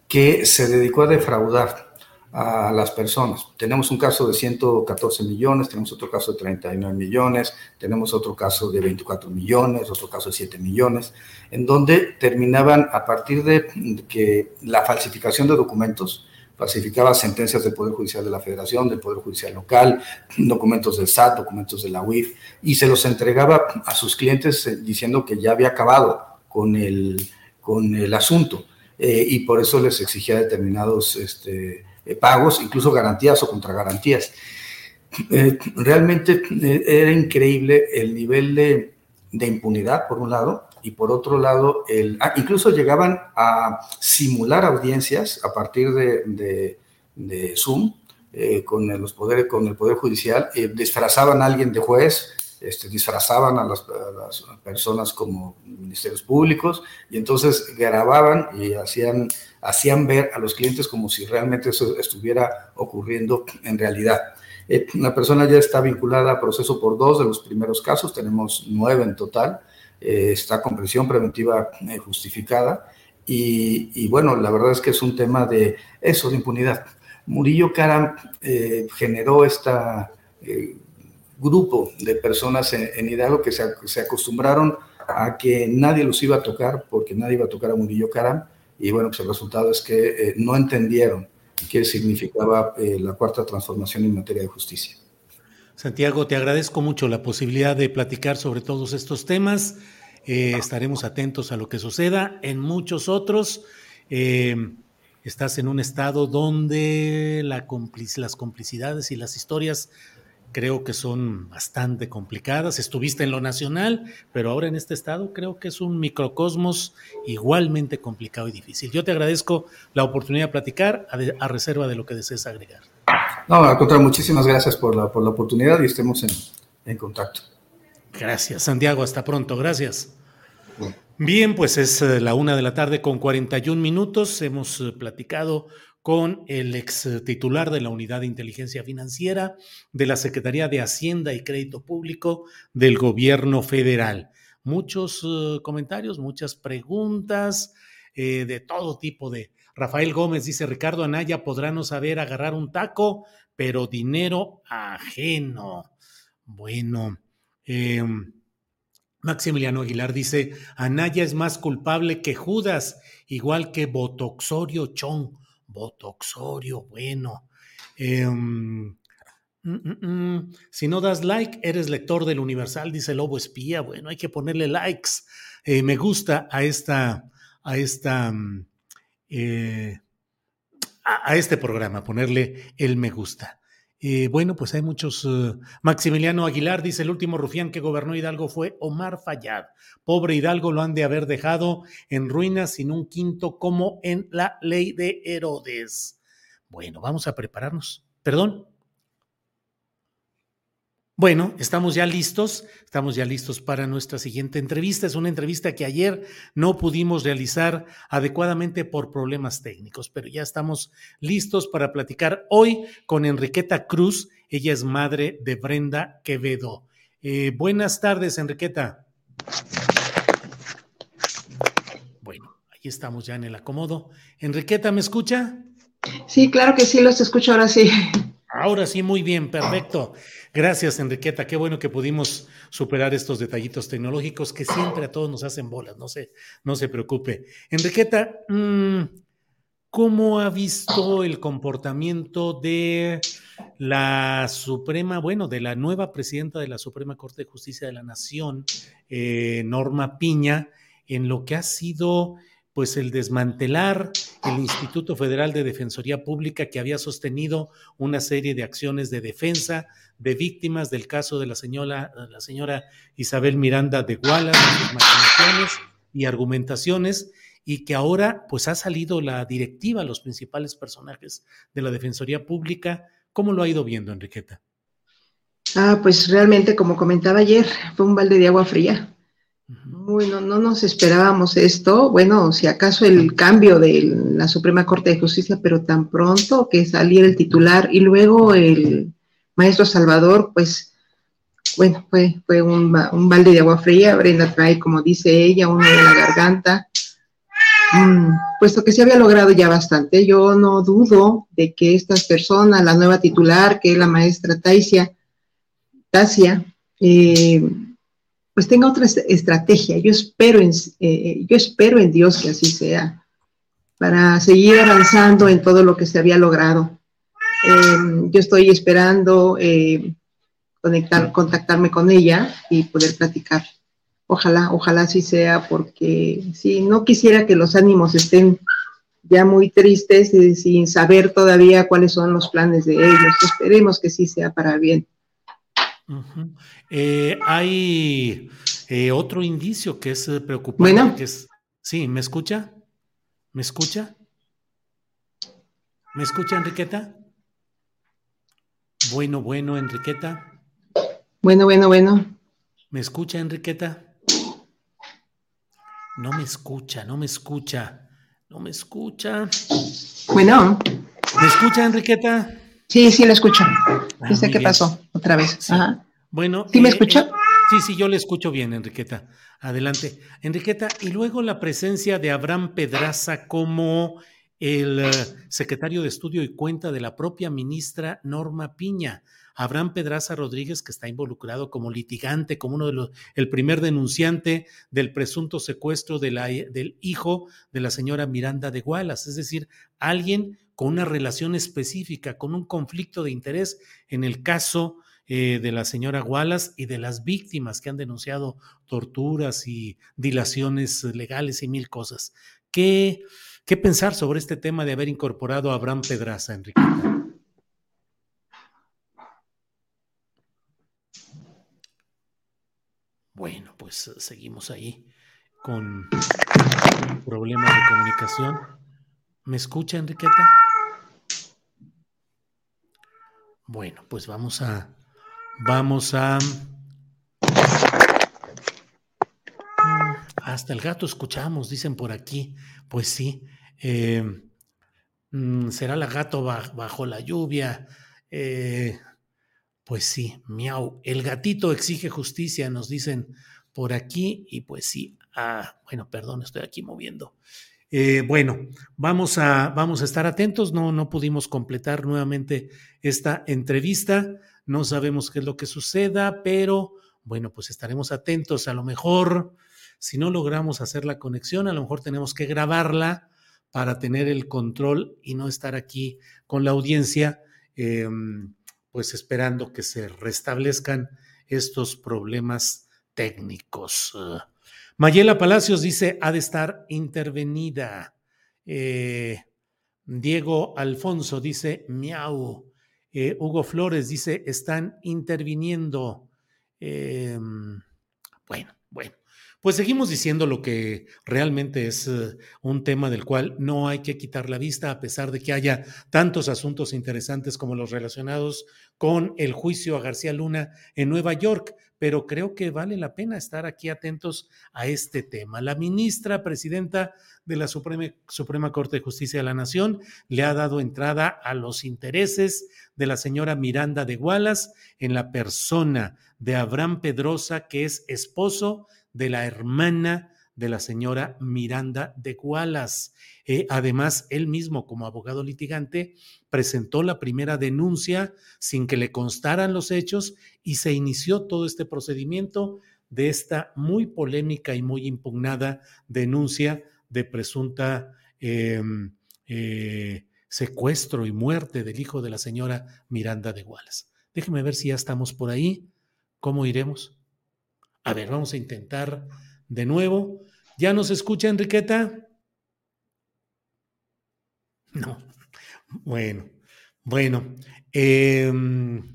F: que se dedicó a defraudar a las personas. Tenemos un caso de 114 millones, tenemos otro caso de 39 millones, tenemos otro caso de 24 millones, otro caso de 7 millones, en donde terminaban a partir de que la falsificación de documentos, falsificaba sentencias del Poder Judicial de la Federación, del Poder Judicial local, documentos del SAT, documentos de la UIF, y se los entregaba a sus clientes eh, diciendo que ya había acabado con el, con el asunto. Eh, y por eso les exigía determinados este, eh, pagos, incluso garantías o contragarantías. realmente era increíble el nivel de, de impunidad, por un lado, y por otro lado, el, ah, incluso llegaban a simular audiencias a partir de, de, Zoom eh, con, los poderes, con el Poder Judicial, eh, disfrazaban a alguien de juez, este, disfrazaban a las, personas como ministerios públicos y entonces grababan y hacían, hacían ver a los clientes como si realmente eso estuviera ocurriendo en realidad. Eh, la persona ya está vinculada a proceso por dos de los primeros casos, tenemos nueve en total. Eh, está con preventiva eh, justificada. Y, bueno, la verdad es que es un tema de eso, de impunidad. Murillo Karam eh, generó este grupo de personas en, Hidalgo que se, acostumbraron a que nadie los iba a tocar porque nadie iba a tocar a Murillo Karam. Y bueno, pues el resultado es que no entendieron qué significaba la cuarta transformación en materia de justicia.
C: Santiago, te agradezco mucho la posibilidad de platicar sobre todos estos temas. Eh, estaremos atentos a lo que suceda. En muchos otros, eh, estás en un estado donde la las complicidades y las historias creo que son bastante complicadas. Estuviste en lo nacional, pero ahora en este estado creo que es un microcosmos igualmente complicado y difícil. Yo te agradezco la oportunidad de platicar a reserva de lo que desees agregar.
F: No, al contrario, muchísimas gracias por la, por la oportunidad y estemos en, en contacto.
C: Gracias, Santiago. Hasta pronto. Gracias. Bien, pues es eh, la una de la tarde con 41 minutos. Hemos eh, platicado con el ex titular de la Unidad de Inteligencia Financiera de la Secretaría de Hacienda y Crédito Público del Gobierno Federal. Muchos eh, comentarios, muchas preguntas de todo tipo de, Rafael Gómez dice, Ricardo Anaya podrá no saber agarrar un taco, pero dinero ajeno. Bueno, em, Maximiliano Aguilar dice, Anaya es más culpable que Judas, igual que Botoxorio Chong. Botoxorio, bueno. Em, mm, mm, mm. Si no das like, eres lector del Universal, dice Lobo Espía. Bueno, hay que ponerle likes. Eh, me gusta a esta, a esta eh, a, este programa, ponerle el me gusta. Eh, bueno, pues hay muchos. Eh, Maximiliano Aguilar dice: el último rufián que gobernó Hidalgo fue Omar Fayad. Pobre Hidalgo lo han de haber dejado en ruinas sin un quinto, como en la ley de Herodes. Bueno, vamos a prepararnos. Perdón, bueno, estamos ya listos, estamos ya listos para nuestra siguiente entrevista. Es una entrevista que ayer no pudimos realizar adecuadamente por problemas técnicos, pero ya estamos listos para platicar hoy con Enriqueta Cruz. Ella es madre de Brenda Quevedo. Eh, buenas tardes, Enriqueta. Bueno, ahí estamos ya en el acomodo. Enriqueta, ¿me escucha?
G: Sí, claro que sí, los escucho ahora sí.
C: Ahora sí, muy bien, perfecto. Gracias, Enriqueta. Qué bueno que pudimos superar estos detallitos tecnológicos que siempre a todos nos hacen bolas. No se, no se preocupe. Enriqueta, mm, ¿cómo ha visto el comportamiento de la Suprema, bueno, de la nueva presidenta de la Suprema Corte de Justicia de la Nación, eh, Norma Piña, en lo que ha sido pues el desmantelar el Instituto Federal de Defensoría Pública que había sostenido una serie de acciones de defensa de víctimas del caso de la señora, la señora Isabel Miranda de maquinaciones y argumentaciones, y que ahora pues ha salido la directiva los principales personajes de la Defensoría Pública. ¿Cómo lo ha ido viendo, Enriqueta?
G: Ah, pues realmente, como comentaba ayer, fue un balde de agua fría. Bueno, no nos esperábamos esto. Bueno, si acaso el cambio de la Suprema Corte de Justicia, pero tan pronto que saliera el titular y luego el maestro Salvador, pues, bueno, fue, fue un, balde de agua fría. Brenda trae, como dice ella, uno de la garganta. Mm, puesto que se había logrado ya bastante, yo no dudo de que estas personas, la nueva titular, que es la maestra Taisia, Tasia, eh, pues tenga otra estrategia. Yo espero, en, eh, yo espero en Dios que así sea, para seguir avanzando en todo lo que se había logrado. Em, yo estoy esperando eh, conectar, contactarme con ella y poder platicar. Ojalá, ojalá así sea, porque si no quisiera que los ánimos estén ya muy tristes y sin saber todavía cuáles son los planes de ellos. Esperemos que sí sea para bien.
C: Eh, hay eh, otro indicio que es eh, preocupante. Bueno. Que es, sí, ¿me escucha? ¿Me escucha? ¿Me escucha, Enriqueta? Bueno, bueno, Enriqueta.
G: Bueno, bueno, bueno.
C: ¿Me escucha, Enriqueta? No me escucha, no me escucha. No me escucha.
G: Bueno.
C: ¿Me escucha, Enriqueta?
G: Sí, sí, lo escucho. Ah, sé qué pasó otra vez. Ajá.
C: Bueno.
G: ¿Sí me eh, escucha? Eh,
C: sí, sí, yo le escucho bien, Enriqueta. Adelante. Enriqueta, y luego la presencia de Abraham Pedraza como el eh, secretario de estudio y cuenta de la propia ministra Norma Piña. Abraham Pedraza Rodríguez, que está involucrado como litigante, como uno de los, el primer denunciante del presunto secuestro de la, del hijo de la señora Miranda de Gualas, es decir, alguien con una relación específica, con un conflicto de interés en el caso eh, de la señora Wallace y de las víctimas que han denunciado torturas y dilaciones legales y mil cosas. ¿Qué, qué pensar sobre este tema de haber incorporado a Abraham Pedraza, Enrique? Bueno, pues seguimos ahí con problemas de comunicación. ¿Me escucha, Enriqueta? Bueno, pues vamos a. Vamos a. Hasta el gato escuchamos, dicen por aquí. Pues sí. Eh, mm, ¿Será la gato bajo la lluvia? Eh, pues sí, miau. El gatito exige justicia, nos dicen por aquí. Y pues sí. Ah, bueno, perdón, estoy aquí moviendo. Eh, bueno, vamos a, vamos a estar atentos. No, no pudimos completar nuevamente esta entrevista. No sabemos qué es lo que suceda, pero bueno, pues estaremos atentos. A lo mejor, si no logramos hacer la conexión, a lo mejor tenemos que grabarla para tener el control y no estar aquí con la audiencia, em, pues esperando que se restablezcan estos problemas técnicos. Mayela Palacios dice, ha de estar intervenida. Eh, Diego Alfonso dice, miau. Eh, Hugo Flores dice, están interviniendo. Em, bueno, bueno, Pues seguimos diciendo lo que realmente es eh, un tema del cual no hay que quitar la vista, a pesar de que haya tantos asuntos interesantes como los relacionados con el juicio a García Luna en Nueva York, pero creo que vale la pena estar aquí atentos a este tema. La ministra presidenta de la Suprema, Corte de Justicia de la Nación le ha dado entrada a los intereses de la señora Miranda de Gualas en la persona de Abraham Pedrosa, que es esposo de la hermana de la señora Miranda de Gualas. Eh, además, él mismo, como abogado litigante, presentó la primera denuncia sin que le constaran los hechos y se inició todo este procedimiento de esta muy polémica y muy impugnada denuncia de presunta em, eh, secuestro y muerte del hijo de la señora Miranda de Gualas. Déjeme ver si ya estamos por ahí. ¿Cómo iremos? A ver, vamos a intentar de nuevo. ¿Ya nos escucha Enriqueta? No. Bueno, bueno. Em,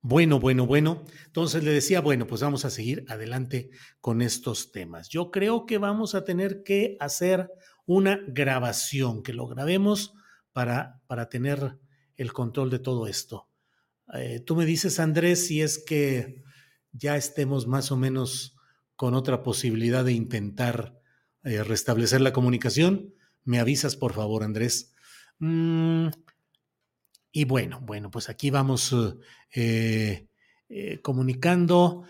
C: bueno, bueno, bueno. Entonces le decía, bueno, pues vamos a seguir adelante con estos temas. Yo creo que vamos a tener que hacer una grabación, que lo grabemos para, para tener el control de todo esto. Eh, tú me dices, Andrés, si es que ya estemos más o menos con otra posibilidad de intentar eh, restablecer la comunicación, me avisas por favor, Andrés. Mm, y bueno, bueno, pues aquí vamos eh, eh, comunicando.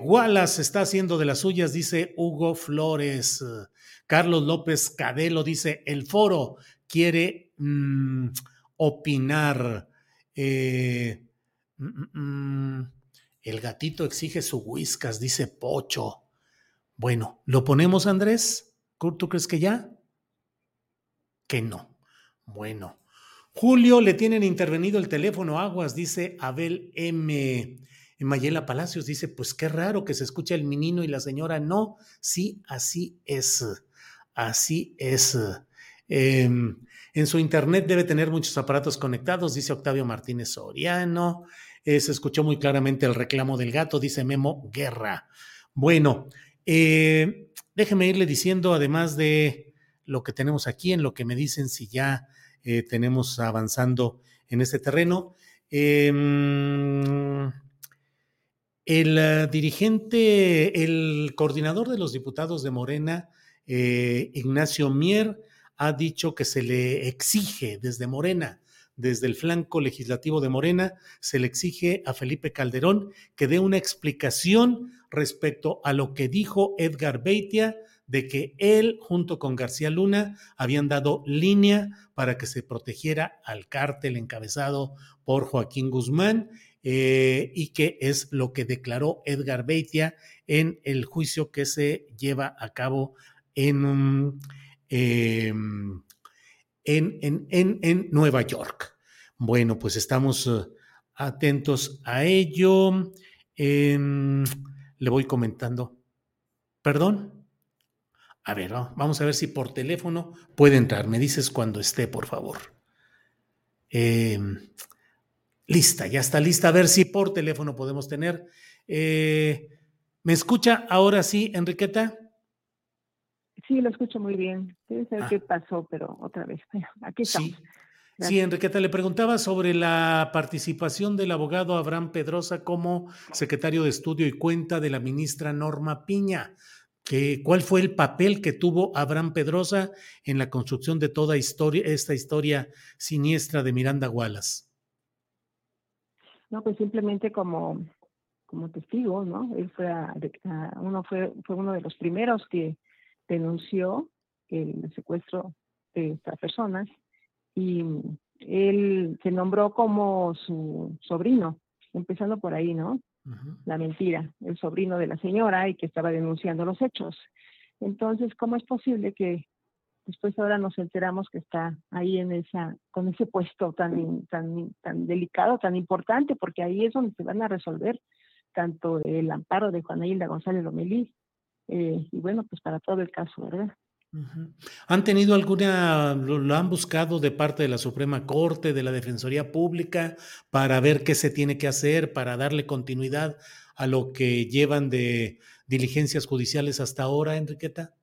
C: Wallace está haciendo de las suyas, dice Hugo Flores. Carlos López Cadelo dice, el foro quiere mm, opinar. Mm, el gatito exige su whiskas, dice Pocho. Bueno, ¿lo ponemos, Andrés? ¿Tú crees que ya? Que no. Bueno. Julio, le tienen intervenido el teléfono aguas, dice Abel M. Mayela Palacios dice, pues qué raro que se escuche el menino y la señora no. Sí, así es. Así es. Em, en su internet debe tener muchos aparatos conectados, dice Octavio Martínez Soriano. Eh, se escuchó muy claramente el reclamo del gato, dice Memo Guerra. Bueno, eh, déjeme irle diciendo, además de lo que tenemos aquí, en lo que me dicen si ya eh, tenemos avanzando en este terreno. Em, el dirigente, el coordinador de los diputados de Morena, Ignacio Mier, ha dicho que se le exige desde Morena desde el flanco legislativo de Morena, se le exige a Felipe Calderón que dé una explicación respecto a lo que dijo Edgar Beitia de que él junto con García Luna habían dado línea para que se protegiera al cártel encabezado por Joaquín Guzmán eh, y que es lo que declaró Edgar Beitia en el juicio que se lleva a cabo en... Em, en, en, Nueva York. Bueno, pues estamos eh, atentos a ello. Em, le voy comentando. ¿Perdón? A ver, vamos a ver si por teléfono puede entrar. Me dices cuando esté, por favor. Em, lista, ya está lista. A ver si por teléfono podemos tener. Eh, ¿Me escucha ahora sí, Enriqueta?
H: Sí, lo escucho muy bien. Debe saber ah. qué pasó, pero otra vez. Aquí estamos.
C: Sí. Enriqueta, le preguntaba sobre la participación del abogado Abraham Pedrosa como secretario de estudio y cuenta de la ministra Norma Piña. Que, ¿Cuál fue el papel que tuvo Abraham Pedrosa en la construcción de toda historia, esta historia siniestra de Miranda Wallace?
H: No, pues simplemente como, como testigo, ¿no? Él fue, uno fue, fue uno de los primeros que, denunció el secuestro de estas personas y él se nombró como su sobrino, empezando por ahí, ¿no? La mentira, el sobrino de la señora y que estaba denunciando los hechos. Entonces, ¿cómo es posible que después ahora nos enteramos que está ahí en esa, con ese puesto tan, tan, tan delicado, tan importante, porque ahí es donde se van a resolver tanto el amparo de Juana Hilda González Lomelí eh, y bueno, pues para todo el caso, ¿verdad?
C: ¿Han tenido alguna, lo, han buscado de parte de la Suprema Corte, de la Defensoría Pública, para ver qué se tiene que hacer, para darle continuidad a lo que llevan de diligencias judiciales hasta ahora, Enriqueta?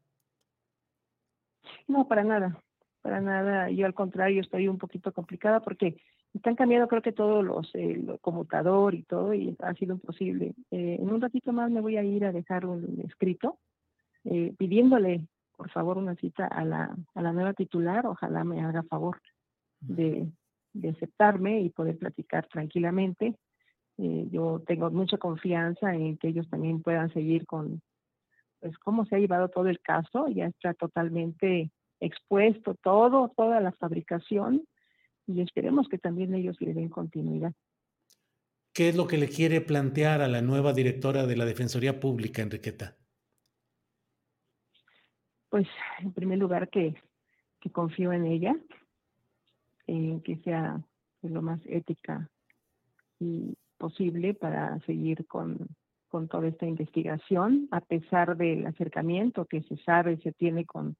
H: No, para nada, para nada. Yo al contrario estoy un poquito complicada porque están cambiando creo que todos los, el conmutador y todo y ha sido imposible. Eh, en un ratito más me voy a ir a dejar un escrito eh, pidiéndole por favor una cita a la, a la nueva titular, ojalá me haga favor de, aceptarme y poder platicar tranquilamente. Eh, yo tengo mucha confianza en que ellos también puedan seguir con, pues, cómo se ha llevado todo el caso, ya está totalmente expuesto todo, toda la fabricación, y esperemos que también ellos le den continuidad.
C: ¿Qué es lo que le quiere plantear a la nueva directora de la Defensoría Pública, Enriqueta?
H: Pues en primer lugar que, confío en ella, en que sea lo más ética y posible para seguir con, toda esta investigación, a pesar del acercamiento que se sabe se tiene con,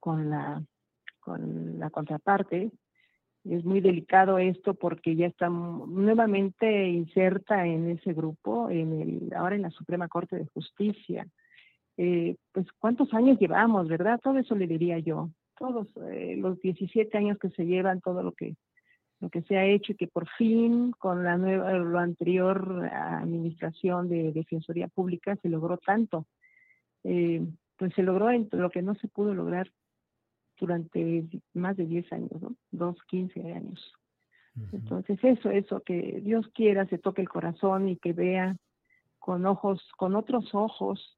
H: con, la, con la contraparte. Es muy delicado esto porque ya está nuevamente inserta en ese grupo, en el, ahora en la Suprema Corte de Justicia. Eh, pues cuántos años llevamos, ¿verdad? Todo eso le diría yo. Todos eh, los 17 años que se llevan, todo lo que lo que se ha hecho y que por fin con la nueva, lo anterior administración de Defensoría Pública se logró tanto. Eh, pues se logró lo que no se pudo lograr durante más de 10 años, ¿no? Dos, 15 años. Entonces eso, eso, que Dios quiera se toque el corazón y que vea con ojos, con otros ojos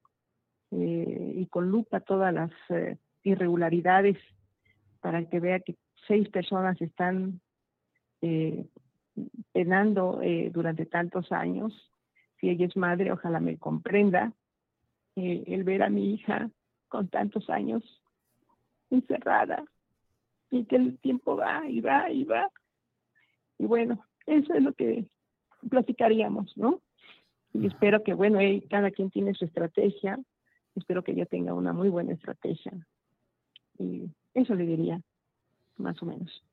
H: eh, y con lupa todas las eh, irregularidades para que vea que seis personas están eh, penando durante tantos años. Si ella es madre, ojalá me comprenda el ver a mi hija con tantos años encerrada y que el tiempo va y va y va. Y bueno, eso es lo que platicaríamos, ¿no? Y espero que, bueno, cada quien tiene su estrategia espero que ella tenga una muy buena estrategia. Y eso le diría, más o menos.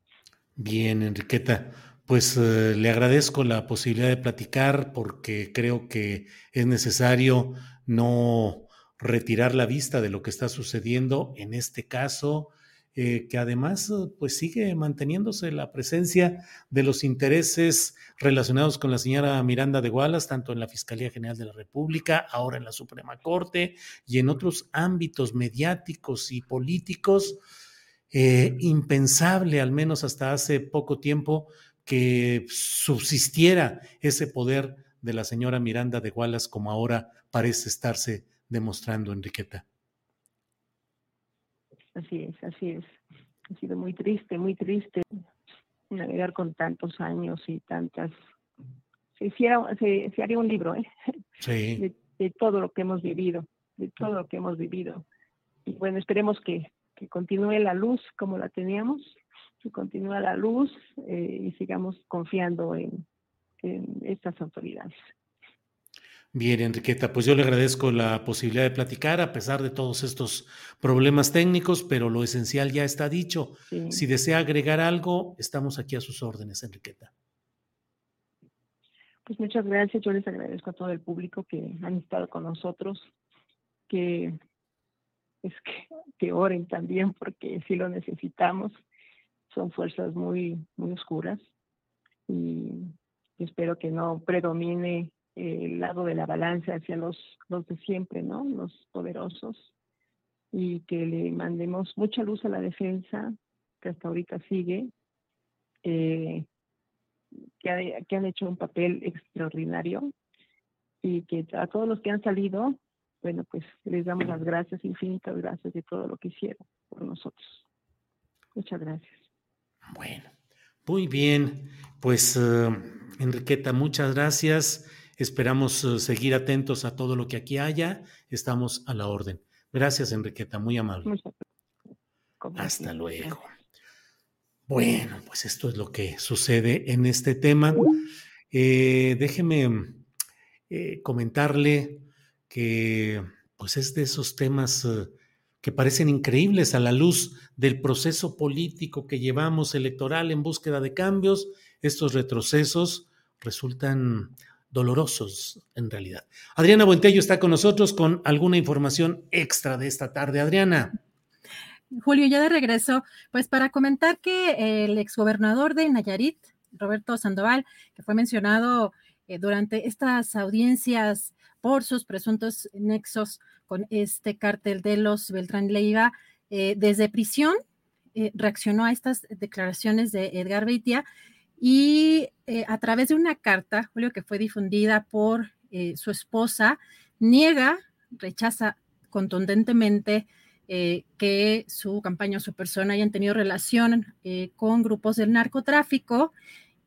C: Bien, Enriqueta. Pues eh, le agradezco la posibilidad de platicar porque creo que es necesario no retirar la vista de lo que está sucediendo en este caso eh, que además eh, pues sigue manteniéndose la presencia de los intereses relacionados con la señora Miranda de Gualas, tanto en la Fiscalía General de la República, ahora en la Suprema Corte y en otros ámbitos mediáticos y políticos. Eh, impensable, al menos hasta hace poco tiempo, que subsistiera ese poder de la señora Miranda de Gualas como ahora parece estarse demostrando, Enriqueta.
H: Así es, así es. Ha sido muy triste, muy triste navegar con tantos años y tantas... Se, hiciera, se, haría un libro, ¿eh?
C: Sí.
H: De, todo lo que hemos vivido, de todo lo que hemos vivido. Y bueno, esperemos que, que continúe la luz como la teníamos, que continúe la luz eh, y sigamos confiando en, en estas autoridades.
C: Bien, Enriqueta, pues yo le agradezco la posibilidad de platicar a pesar de todos estos problemas técnicos, pero lo esencial ya está dicho. Si desea agregar algo, estamos aquí a sus órdenes, Enriqueta.
H: Pues muchas gracias. Yo les agradezco a todo el público que han estado con nosotros, que es que, que oren también porque sí lo necesitamos. Son fuerzas muy, muy oscuras y espero que no predomine el lado de la balanza hacia los, los de siempre, ¿no? Los poderosos. Y que le mandemos mucha luz a la defensa, que hasta ahorita sigue, eh, que, que han hecho un papel extraordinario y que a todos los que han salido, bueno, pues les damos las gracias, infinitas gracias de todo lo que hicieron por nosotros. Muchas gracias.
C: Bueno, muy bien. Pues, eh, Enriqueta, muchas gracias. Esperamos eh, seguir atentos a todo lo que aquí haya. Estamos a la orden. Gracias, Enriqueta, muy amable. Hasta luego. Bueno, pues esto es lo que sucede en este tema. Eh, déjeme eh, comentarle que pues es de esos temas que parecen increíbles a la luz del proceso político que llevamos electoral en búsqueda de cambios, estos retrocesos resultan dolorosos en realidad. Adriana Buentello está con nosotros con alguna información extra de esta tarde. Adriana.
D: Julio, ya de regreso, pues para comentar que el exgobernador de Nayarit, Roberto Sandoval, que fue mencionado eh, durante estas audiencias por sus presuntos nexos con este cártel de los Beltrán Leiva, eh, desde prisión eh, reaccionó a estas declaraciones de Edgar Beitia y a través de una carta, Julio, que fue difundida por su esposa, niega, rechaza contundentemente que su campaña o su persona hayan tenido relación con grupos del narcotráfico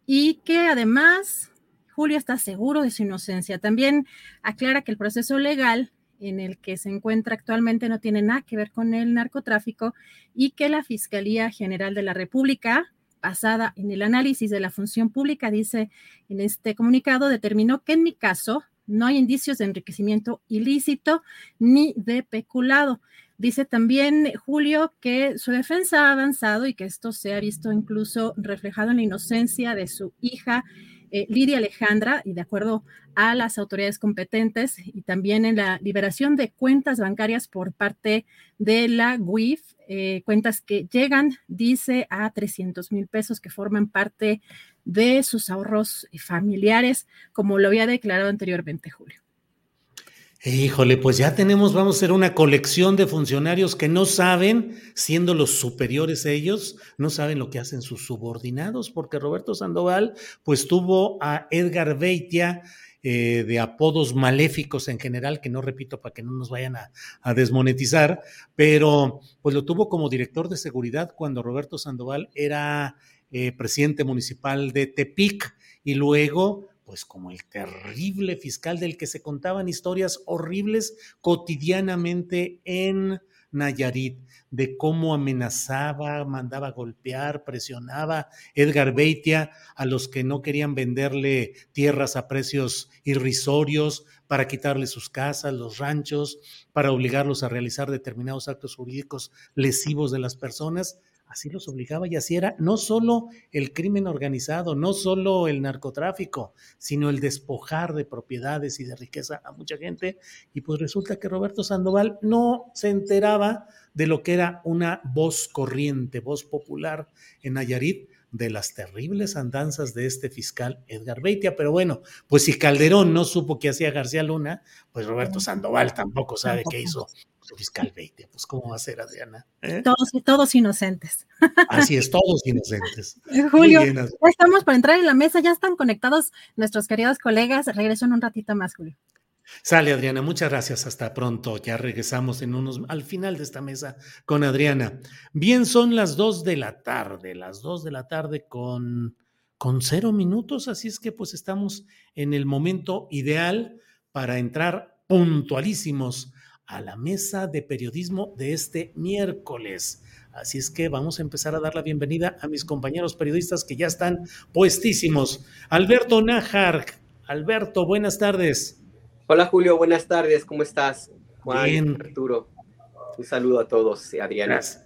D: y que además Julio está seguro de su inocencia. También aclara que el proceso legal en el que se encuentra actualmente no tiene nada que ver con el narcotráfico y que la Fiscalía General de la República, basada en el análisis de la función pública, dice en este comunicado, determinó que en mi caso no hay indicios de enriquecimiento ilícito ni de peculado. Dice también Julio que su defensa ha avanzado y que esto se ha visto incluso reflejado en la inocencia de su hija eh, Lidia Alejandra, y de acuerdo a las autoridades competentes, y también en la liberación de cuentas bancarias por parte de la UIF, eh, cuentas que llegan, dice, a 300 mil pesos que forman parte de sus ahorros familiares, como lo había declarado anteriormente Julio.
C: Híjole, pues ya tenemos, vamos a hacer una colección de funcionarios que no saben, siendo los superiores ellos, no saben lo que hacen sus subordinados, porque Roberto Sandoval, pues tuvo a Edgar Beitia, eh, de apodos maléficos en general, que no repito para que no nos vayan a, desmonetizar, pero pues lo tuvo como director de seguridad cuando Roberto Sandoval era eh, presidente municipal de Tepic y luego pues como el terrible fiscal del que se contaban historias horribles cotidianamente en Nayarit, de cómo amenazaba, mandaba golpear, presionaba Edgar Beitia a los que no querían venderle tierras a precios irrisorios para quitarle sus casas, los ranchos, para obligarlos a realizar determinados actos jurídicos lesivos de las personas así los obligaba y así era no solo el crimen organizado, no solo el narcotráfico, sino el despojar de propiedades y de riqueza a mucha gente. Y pues resulta que Roberto Sandoval no se enteraba de lo que era una voz corriente, voz popular en Nayarit de las terribles andanzas de este fiscal Edgar Beitia. Pero bueno, pues si Calderón no supo qué hacía García Luna, pues Roberto Sandoval tampoco sabe qué hizo fiscal 20, pues ¿cómo va a ser, Adriana?
D: ¿Eh? Todos, todos inocentes.
C: Así es, todos inocentes.
D: Julio, ya estamos por entrar en la mesa, ya están conectados nuestros queridos colegas. Regreso en un ratito más, Julio.
C: Sale, Adriana, muchas gracias. Hasta pronto. Ya regresamos en unos al final de esta mesa con Adriana. Bien, son las dos de la tarde, las dos de la tarde con, con cero minutos, así es que pues estamos en el momento ideal para entrar puntualísimos a la mesa de periodismo de este miércoles. Así es que vamos a empezar a dar la bienvenida a mis compañeros periodistas que ya están puestísimos. Alberto Najar. Alberto, buenas tardes.
I: Hola Julio, buenas tardes. ¿Cómo estás? Juan, Arturo. Un saludo a todos, Adriana.
C: Gracias.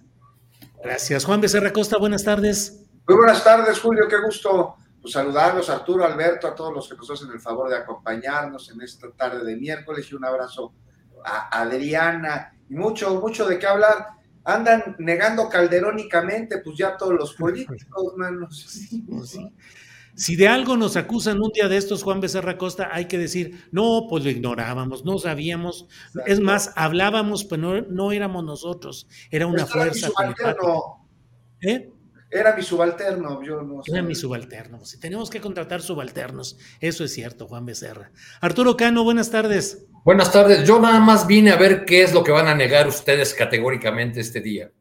C: Gracias. Juan Becerra Costa, buenas tardes.
J: Muy buenas tardes, Julio. Qué gusto pues, saludarlos, Arturo, Alberto, a todos los que nos hacen el favor de acompañarnos en esta tarde de miércoles y un abrazo a Adriana, y mucho, mucho de qué hablar. Andan negando calderónicamente, pues ya todos los políticos, manos.
C: Pues si de algo nos acusan un día de estos, Juan Becerra Costa, hay que decir, no, pues lo ignorábamos, no sabíamos. Es más, hablábamos, pero no, éramos nosotros, era una fuerza.
J: ¿Eh? Era mi subalterno, yo no
C: sé. Era mi subalterno. Si tenemos que contratar subalternos, eso es cierto, Juan Becerra. Arturo Cano, buenas tardes.
K: Buenas tardes. Yo nada más vine a ver qué es lo que van a negar ustedes categóricamente este día.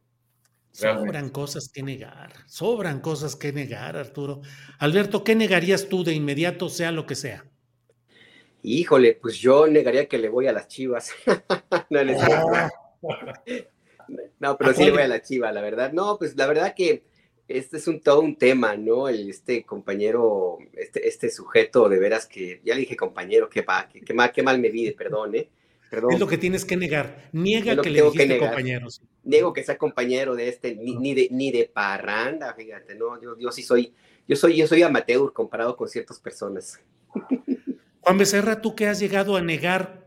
C: Sobran cosas que negar, sobran cosas que negar, Arturo. Alberto, ¿qué negarías tú de inmediato, sea lo que sea?
I: Híjole, pues yo negaría que le voy a las chivas. no, no, pero sí le voy a la chiva, la verdad. No, pues la verdad que este es un todo un tema, ¿no? este compañero, este, este sujeto de veras que, ya le dije compañero, que va, que, mal, me vive, perdón, ¿eh?
C: Es lo que tienes que negar. Niega que, le dijiste compañeros.
I: Niego que sea compañero de este, ni, de, ni de parranda, fíjate, no, yo, yo sí soy, yo soy, yo soy amateur comparado con ciertas personas.
C: Juan Becerra, tú que has llegado a negar,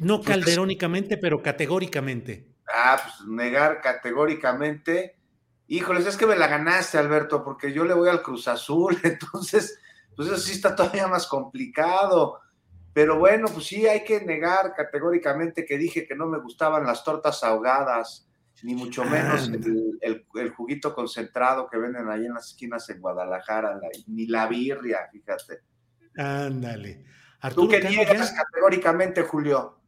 C: no pues, calderónicamente, pero categóricamente.
J: Ah, pues negar categóricamente. Híjoles, es que me la ganaste, Alberto, porque yo le voy al Cruz Azul, entonces, pues eso sí está todavía más complicado. Pero bueno, pues sí, hay que negar categóricamente que dije que no me gustaban las tortas ahogadas, ni mucho menos el, juguito concentrado que venden ahí en las esquinas en Guadalajara, ni la birria, fíjate.
C: Ándale.
J: ¿Tú qué niegas categóricamente, Julio?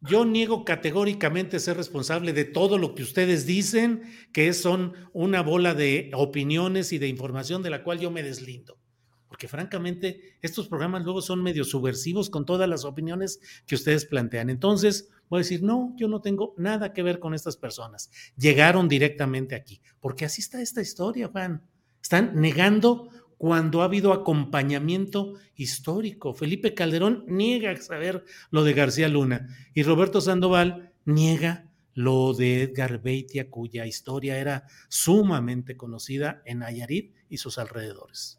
C: Yo niego categóricamente ser responsable de todo lo que ustedes dicen, que son una bola de opiniones y de información de la cual yo me deslindo porque francamente estos programas luego son medio subversivos con todas las opiniones que ustedes plantean. Entonces, voy a decir, no, yo no tengo nada que ver con estas personas. Llegaron directamente aquí, porque así está esta historia, Juan. Están negando cuando ha habido acompañamiento histórico. Felipe Calderón niega saber lo de García Luna y Roberto Sandoval niega lo de Edgar Beitia, cuya historia era sumamente conocida en Nayarit y sus alrededores.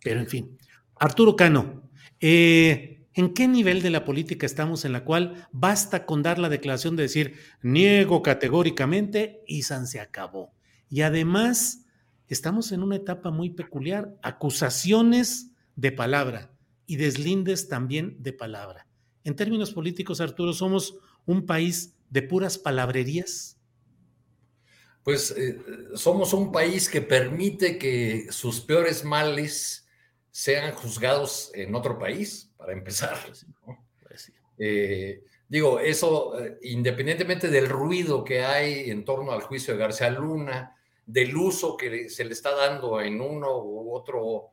C: Pero en fin, Arturo Cano, eh, ¿en qué nivel de la política estamos en la cual basta con dar la declaración de decir niego categóricamente y San se acabó? Y además, estamos en una etapa muy peculiar, acusaciones de palabra y deslindes también de palabra. En términos políticos, Arturo, somos un país de puras palabrerías.
K: Pues eh, somos un país que permite que sus peores males sean juzgados en otro país, para empezar. Pues eh, digo, eso, eh, independientemente del ruido que hay en torno al juicio de García Luna, del uso que se le está dando en uno u otro,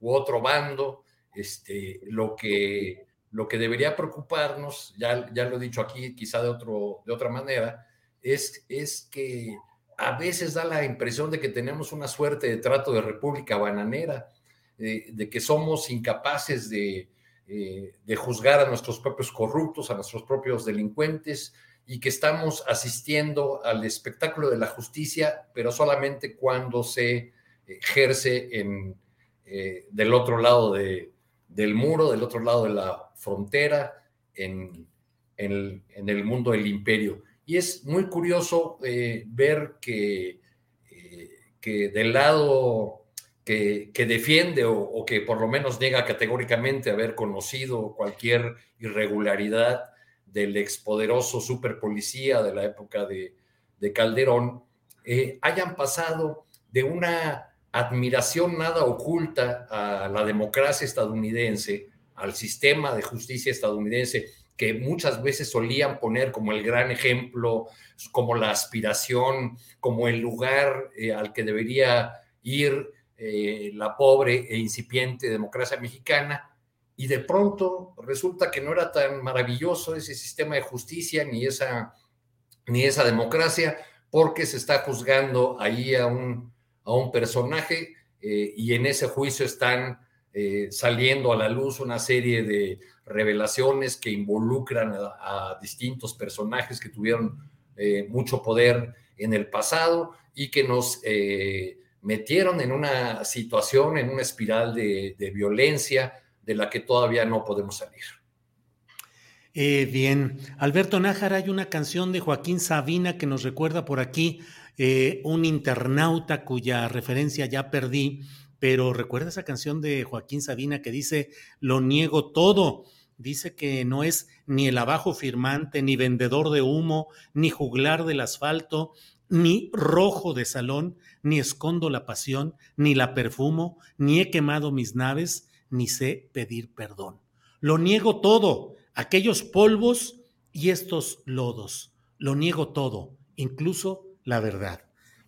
K: u otro bando, este, lo, que, lo que debería preocuparnos, ya, ya lo he dicho aquí, quizá de, otro, de otra manera, es, es que a veces da la impresión de que tenemos una suerte de trato de república bananera de, que somos incapaces de, eh, de juzgar a nuestros propios corruptos, a nuestros propios delincuentes y que estamos asistiendo al espectáculo de la justicia, pero solamente cuando se ejerce en, eh, del otro lado de, del muro, del otro lado de la frontera, en, en, el mundo del imperio. Y es muy curioso eh, ver que, que del lado que, defiende o, que por lo menos niega categóricamente haber conocido cualquier irregularidad del expoderoso superpolicía de la época de, Calderón, eh, hayan pasado de una admiración nada oculta a la democracia estadounidense, al sistema de justicia estadounidense, que muchas veces solían poner como el gran ejemplo, como la aspiración, como el lugar eh, al que debería ir eh, la pobre e incipiente democracia mexicana, y de pronto resulta que no era tan maravilloso ese sistema de justicia ni esa, ni esa democracia, porque se está juzgando ahí a un, a un personaje eh, y en ese juicio están eh, saliendo a la luz una serie de revelaciones que involucran a, distintos personajes que tuvieron mucho poder en el pasado y que nos metieron en una situación, en una espiral de, violencia de la que todavía no podemos salir.
C: Eh, bien, Alberto Nájara, hay una canción de Joaquín Sabina que nos recuerda por aquí eh, un internauta cuya referencia ya perdí, pero recuerda esa canción de Joaquín Sabina que dice, lo niego todo. Dice que no es ni el abajo firmante, ni vendedor de humo, ni juglar del asfalto, ni rojo de salón, ni escondo la pasión, ni la perfumo, ni he quemado mis naves, ni sé pedir perdón. Lo niego todo, aquellos polvos y estos lodos. Lo niego todo, incluso la verdad.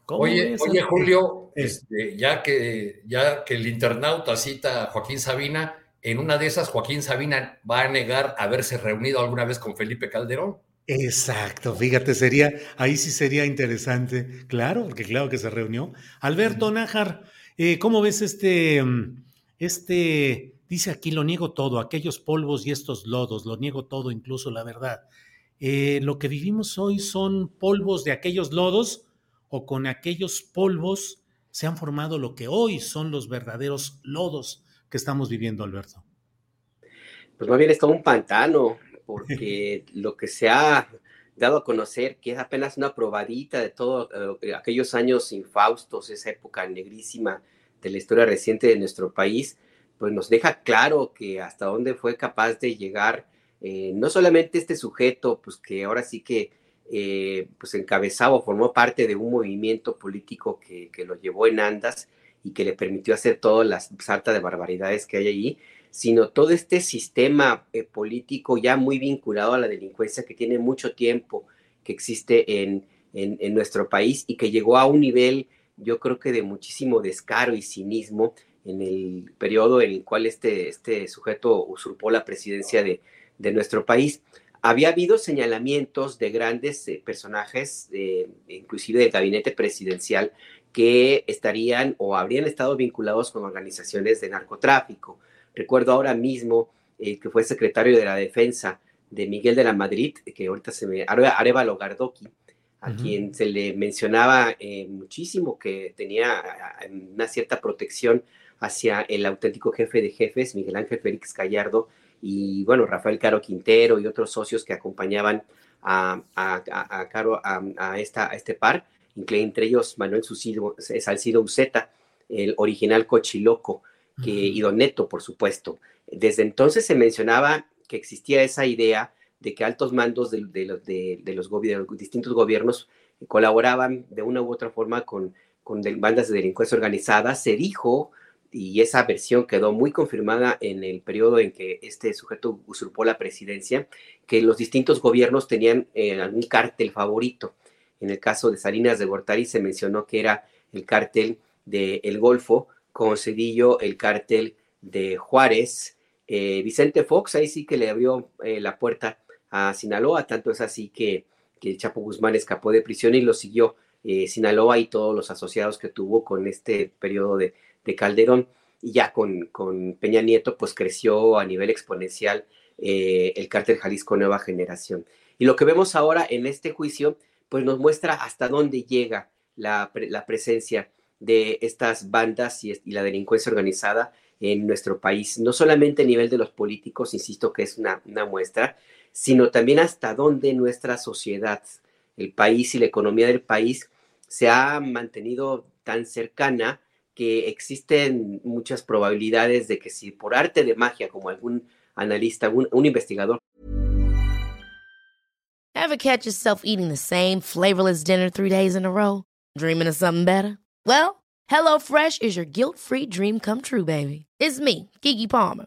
K: Oye, oye, Julio, este, ya, que, ya que el internauta cita a Joaquín Sabina, en una de esas Joaquín Sabina va a negar haberse reunido alguna vez con Felipe Calderón.
C: Exacto, fíjate, sería, ahí sí sería interesante, claro, porque claro que se reunió. Alberto Nájar, eh, ¿cómo ves este, mm, este dice aquí, lo niego todo, aquellos polvos y estos lodos, lo niego todo, incluso la verdad. Eh, lo que vivimos hoy son polvos de aquellos lodos o con aquellos polvos se han formado lo que hoy son los verdaderos lodos que estamos viviendo, Alberto.
I: Pues más bien es todo un pantano, porque lo que se ha dado a conocer, que es apenas una probadita de todos eh, aquellos años infaustos, esa época negrísima de la historia reciente de nuestro país, pues nos deja claro que hasta dónde fue capaz de llegar eh, no solamente este sujeto, pues que ahora sí que eh, pues encabezaba o formó parte de un movimiento político que, que, lo llevó en andas y que le permitió hacer todas las sarta de barbaridades que hay allí, sino todo este sistema eh, político ya muy vinculado a la delincuencia que tiene mucho tiempo que existe en, en, en nuestro país y que llegó a un nivel, yo creo que de muchísimo descaro y cinismo en el periodo en el cual este, este sujeto usurpó la presidencia de, de nuestro país. Había habido señalamientos de grandes eh, personajes, eh, inclusive del gabinete presidencial, que estarían o habrían estado vinculados con organizaciones de narcotráfico. Recuerdo ahora mismo eh, que fue secretario de la Defensa de Miguel de la Madrid, que ahorita se me... Arevalo Gardoqui, a quien se le mencionaba eh, muchísimo que tenía una cierta protección hacia el auténtico jefe de jefes, Miguel Ángel Félix Gallardo, y bueno, Rafael Caro Quintero y otros socios que acompañaban a, a, Caro, a, esta, a este par, entre ellos Manuel Salcido Uceta, el original Cochiloco, que, y Don Neto, por supuesto. Desde entonces se mencionaba que existía esa idea de que altos mandos de, los, de, los, distintos gobiernos colaboraban de una u otra forma con, con bandas de delincuencia organizada. Se dijo, y esa versión quedó muy confirmada en el periodo en que este sujeto usurpó la presidencia, que los distintos gobiernos tenían eh, algún cártel favorito. En el caso de Salinas de Gortari se mencionó que era el cártel del El Golfo, con Cedillo el cártel de Juárez. Eh, Vicente Fox ahí sí que le abrió eh, la puerta Sinaloa, tanto es así que, que, el Chapo Guzmán escapó de prisión y lo siguió eh, Sinaloa y todos los asociados que tuvo con este periodo de, de Calderón. Y ya con, con, Peña Nieto, pues creció a nivel exponencial el cártel Jalisco Nueva Generación. Y lo que vemos ahora en este juicio, pues nos muestra hasta dónde llega la, la presencia de estas bandas y, la delincuencia organizada en nuestro país, no solamente a nivel de los políticos, insisto que es una, muestra, sino también hasta dónde nuestra sociedad, el país y la economía del país se ha mantenido tan cercana que existen muchas probabilidades de que si por arte de magia, como algún analista, un, investigador.
L: Ever catch yourself eating the same flavorless dinner three days in a row? Dreaming of something better? Well, HelloFresh is your guilt-free dream come true, baby. It's me, Kiki Palmer.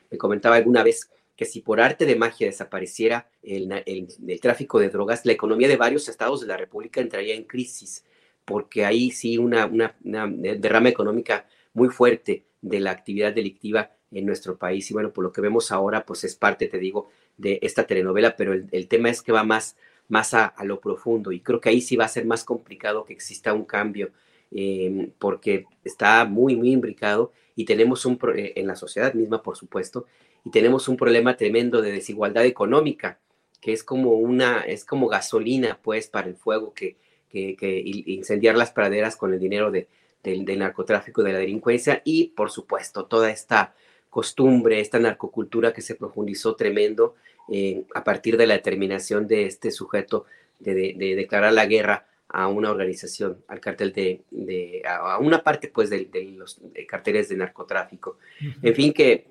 I: me comentaba alguna vez que si por arte de magia desapareciera el, tráfico de drogas, la economía de varios estados de la República entraría en crisis, porque ahí sí una, una, derrama económica muy fuerte de la actividad delictiva en nuestro país. Y bueno, por lo que vemos ahora, pues es parte, te digo, de esta telenovela, pero el, tema es que va más, más a, lo profundo y creo que ahí sí va a ser más complicado que exista un cambio, eh, porque está muy, muy imbricado y tenemos un, eh, en la sociedad misma, por supuesto, y tenemos un problema tremendo de desigualdad económica, que es como una, es como gasolina, pues, para el fuego que, que, incendiar las praderas con el dinero de, del, narcotráfico, de la delincuencia y, por supuesto, toda esta costumbre, esta narcocultura que se profundizó tremendo eh, a partir de la determinación de este sujeto de, declarar la guerra a una organización, al cartel de, a una parte pues de, los carteles de narcotráfico. En fin, que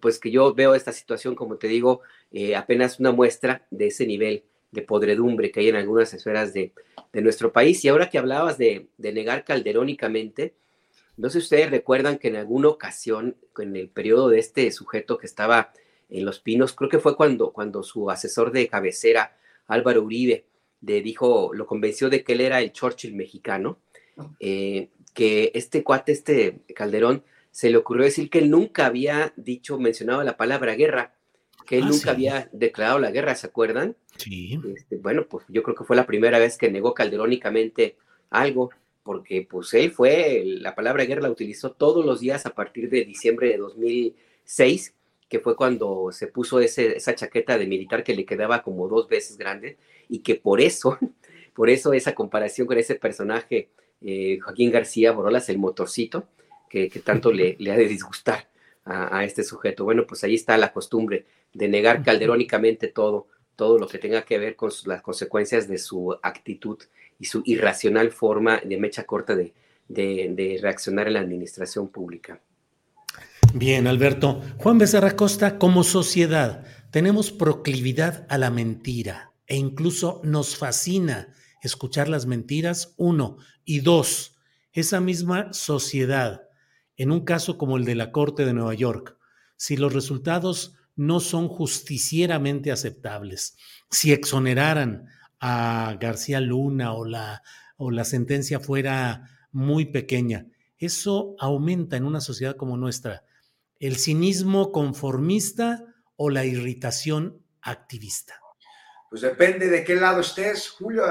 I: pues que yo veo esta situación, como te digo, eh, apenas una muestra de ese nivel de podredumbre que hay en algunas esferas de, nuestro país. Y ahora que hablabas de, negar calderónicamente, no sé si ustedes recuerdan que en alguna ocasión, en el periodo de este sujeto que estaba en Los Pinos, creo que fue cuando, cuando su asesor de cabecera, Álvaro Uribe, le dijo, lo convenció de que él era el Churchill mexicano, eh, que este cuate, este Calderón, se le ocurrió decir que él nunca había dicho, mencionado la palabra guerra, que él ah, nunca había declarado la guerra, ¿se acuerdan?
C: Sí.
I: Este, bueno, pues yo creo que fue la primera vez que negó calderónicamente algo, porque pues él fue, la palabra guerra la utilizó todos los días a partir de diciembre de 2006, que fue cuando se puso ese, esa chaqueta de militar que le quedaba como dos veces grande, y que por eso, por eso esa comparación con ese personaje, eh, Joaquín García Borolas, el motorcito, que, tanto le, le, ha de disgustar a, a, este sujeto. Bueno, pues ahí está la costumbre de negar calderónicamente todo, todo lo que tenga que ver con las consecuencias de su actitud y su irracional forma de mecha corta de, de, reaccionar en la administración pública.
C: Bien, Alberto. Juan Becerra Costa, como sociedad, tenemos proclividad a la mentira e incluso nos fascina escuchar las mentiras, uno. Y dos, esa misma sociedad, en un caso como el de la Corte de Nueva York, si los resultados no son justicieramente aceptables. Si exoneraran a García Luna o la, o la sentencia fuera muy pequeña, eso aumenta en una sociedad como nuestra el cinismo conformista o la irritación activista.
J: Pues depende de qué lado estés, Julio,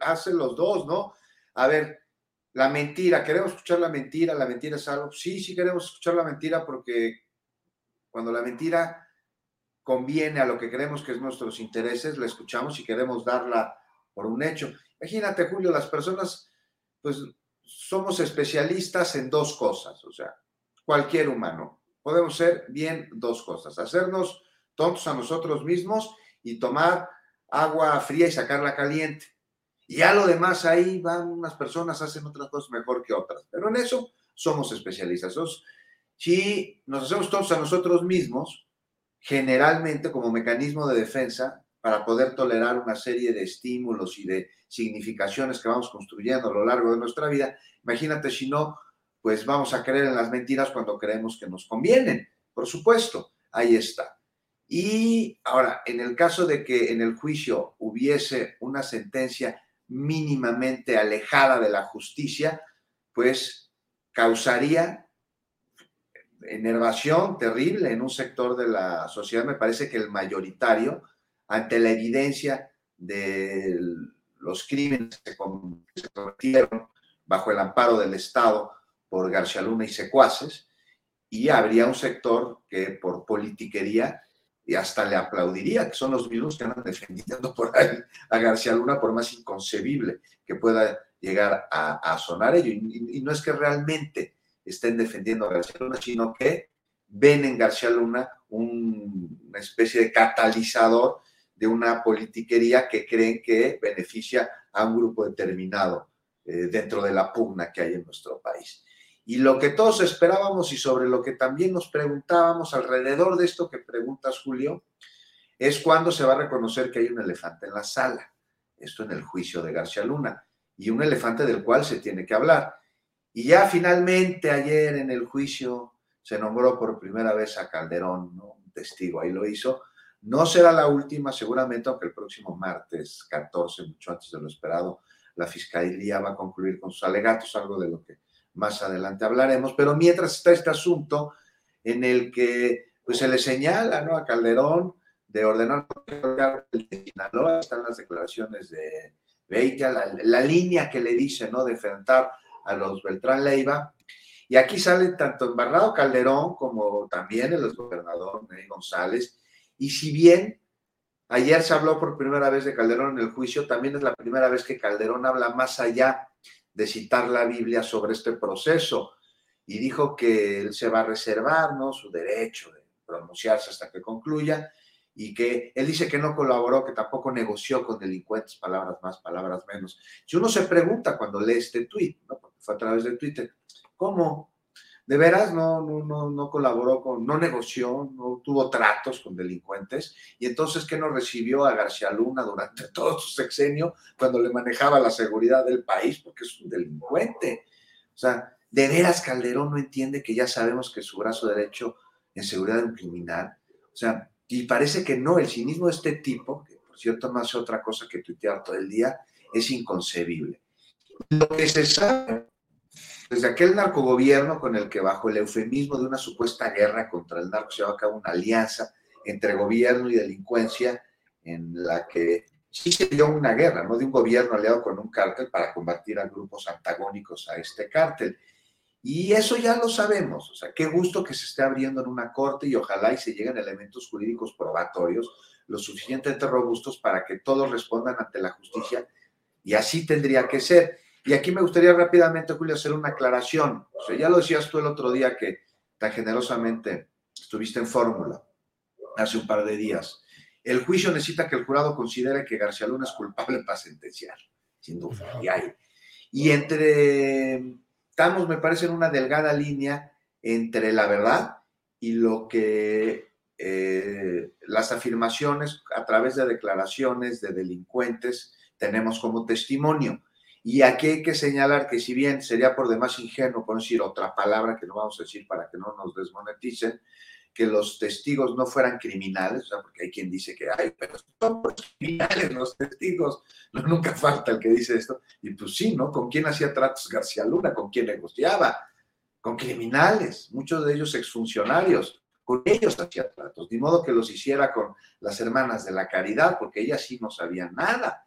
J: hace los dos, ¿no? A ver, la mentira, ¿queremos escuchar la mentira? ¿La mentira es algo? Sí, sí queremos escuchar la mentira porque cuando la mentira conviene a lo que creemos que es nuestros intereses, la escuchamos y queremos darla por un hecho. Imagínate, Julio, las personas, pues somos especialistas en dos cosas, o sea, cualquier humano. Podemos ser bien dos cosas, hacernos tontos a nosotros mismos y tomar agua fría y sacarla caliente. Y ya lo demás ahí van unas personas, hacen otras cosas mejor que otras. Pero en eso somos especialistas. si nos hacemos tontos a nosotros mismos, generalmente como mecanismo de defensa para poder tolerar una serie de estímulos y de significaciones que vamos construyendo a lo largo de nuestra vida. Imagínate si no, pues vamos a creer en las mentiras cuando creemos que nos convienen. Por supuesto, ahí está. Y ahora, en el caso de que en el juicio hubiese una sentencia mínimamente alejada de la justicia, pues causaría enervación terrible en un sector de la sociedad, me parece que el mayoritario, ante la evidencia de los crímenes que se cometieron bajo el amparo del Estado por García Luna y secuaces, y habría un sector que por politiquería y hasta le aplaudiría, que son los mismos que andan defendiendo por ahí a García Luna, por más inconcebible que pueda llegar a, sonar ello. y, no es que realmente estén defendiendo a García Luna, sino que ven en García Luna una especie de catalizador de una politiquería que creen que beneficia a un grupo determinado eh, dentro de la pugna que hay en nuestro país. Y lo que todos esperábamos y sobre lo que también nos preguntábamos alrededor de esto que preguntas, Julio, es cuándo se va a reconocer que hay un elefante en la sala. Esto en el juicio de García Luna. Y un elefante del cual se tiene que hablar. Y ya finalmente ayer en el juicio se nombró por primera vez a Calderón, ¿no? un testigo, ahí lo hizo. No será la última, seguramente, aunque el próximo martes 14, mucho antes de lo esperado, la Fiscalía va a concluir con sus alegatos, algo de lo que más adelante hablaremos. Pero mientras está este asunto en el que pues, se le señala ¿no? a Calderón de ordenar el de Sinaloa, están las declaraciones de Beitia, la, la, línea que le dice ¿no? de enfrentar a los Beltrán Leiva. Y aquí sale tanto Embarrado Calderón como también el gobernador Ney González. Y si bien ayer se habló por primera vez de Calderón en el juicio, también es la primera vez que Calderón habla más allá de citar la Biblia sobre este proceso. y dijo que él se va a reservar ¿no? su derecho de pronunciarse hasta que concluya y que él dice que no colaboró, que tampoco negoció con delincuentes, palabras más, palabras menos. Si uno se pregunta cuando lee este tuit, ¿no? fue a través de Twitter, ¿cómo? ¿De veras no, no, no, no colaboró con, no negoció, no tuvo tratos con delincuentes? Y entonces, ¿qué no recibió a García Luna durante todo su sexenio cuando le manejaba la seguridad del país? Porque es un delincuente. O sea, ¿de veras Calderón no entiende que ya sabemos que su brazo derecho en seguridad es un criminal? O sea, y parece que no, el cinismo de este tipo, que por cierto no hace otra cosa que tuitear todo el día, es inconcebible. Lo que se sabe desde aquel narcogobierno con el que bajo el eufemismo de una supuesta guerra contra el narco se llevó a cabo una alianza entre gobierno y delincuencia en la que sí se dio una guerra, no de un gobierno aliado con un cártel para combatir a grupos antagónicos a este cártel. Y eso ya lo sabemos, o sea, qué gusto que se esté abriendo en una corte y ojalá y se lleguen elementos jurídicos probatorios lo suficientemente robustos para que todos respondan ante la justicia y así tendría que ser. Y aquí me gustaría rápidamente, Julio, hacer una aclaración. O sea, ya lo decías tú el otro día que tan generosamente estuviste en fórmula hace un par de días. El juicio necesita que el jurado considere que García Luna es culpable para sentenciar, sin duda. Y hay. Y entre estamos, me parece, en una delgada línea entre la verdad y lo que eh, las afirmaciones a través de declaraciones de delincuentes tenemos como testimonio. Y aquí hay que señalar que si bien sería por demás ingenuo, por decir otra palabra que no vamos a decir para que no nos desmoneticen, que los testigos no fueran criminales, porque hay quien dice que hay, pero son criminales los testigos, no, nunca falta el que dice esto, y pues sí, ¿no? ¿Con quién hacía tratos García Luna? ¿Con quién negociaba? Con criminales, muchos de ellos exfuncionarios, con ellos hacía tratos, de modo que los hiciera con las hermanas de la caridad, porque ellas sí no sabían nada,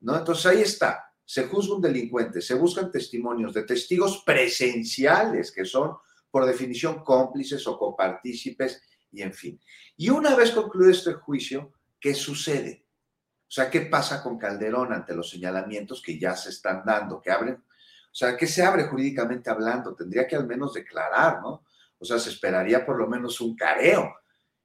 J: ¿no? Entonces ahí está, se juzga un delincuente, se buscan testimonios de testigos presenciales, que son por definición cómplices o copartícipes y en fin. Y una vez concluido este juicio, ¿qué sucede? O sea, ¿qué pasa con Calderón ante los señalamientos que ya se están dando, que abren? O sea, ¿qué se abre jurídicamente hablando? Tendría que al menos declarar, ¿no? O sea, se esperaría por lo menos un careo.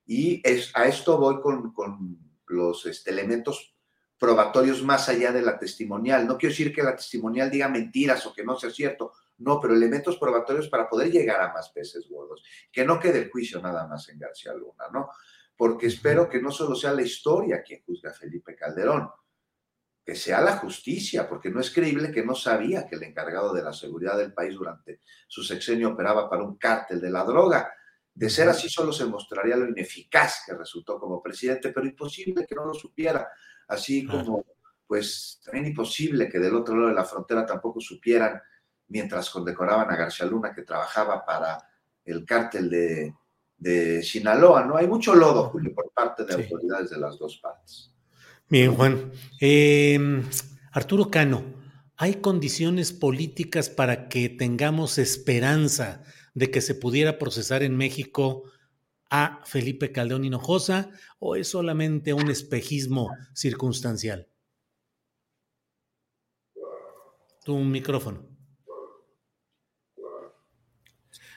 J: Y es, a esto voy con, con los este, elementos probatorios más allá de la testimonial. No quiero decir que la testimonial diga mentiras o que no sea cierto, no, pero elementos probatorios para poder llegar a más peces gordos. Que no quede el juicio nada más en García Luna, ¿no? Porque espero que no solo sea la historia quien juzga a Felipe Calderón, que sea la justicia, porque no es creíble que no sabía que el encargado de la seguridad del país durante su sexenio operaba para un cártel de la droga. De ser así, solo se mostraría lo ineficaz que resultó como presidente, pero imposible que no lo supiera, así como, pues, también imposible que del otro lado de la frontera tampoco supieran mientras condecoraban a García Luna que trabajaba para el cártel de, Sinaloa, ¿no? Hay mucho lodo, Julio, por parte de autoridades de las dos partes.
C: Bien, Juan. Em, Arturo Cano, ¿hay condiciones políticas para que tengamos esperanza de que se pudiera procesar en México a Felipe Caldeón Hinojosa o es solamente un espejismo circunstancial? Tu micrófono.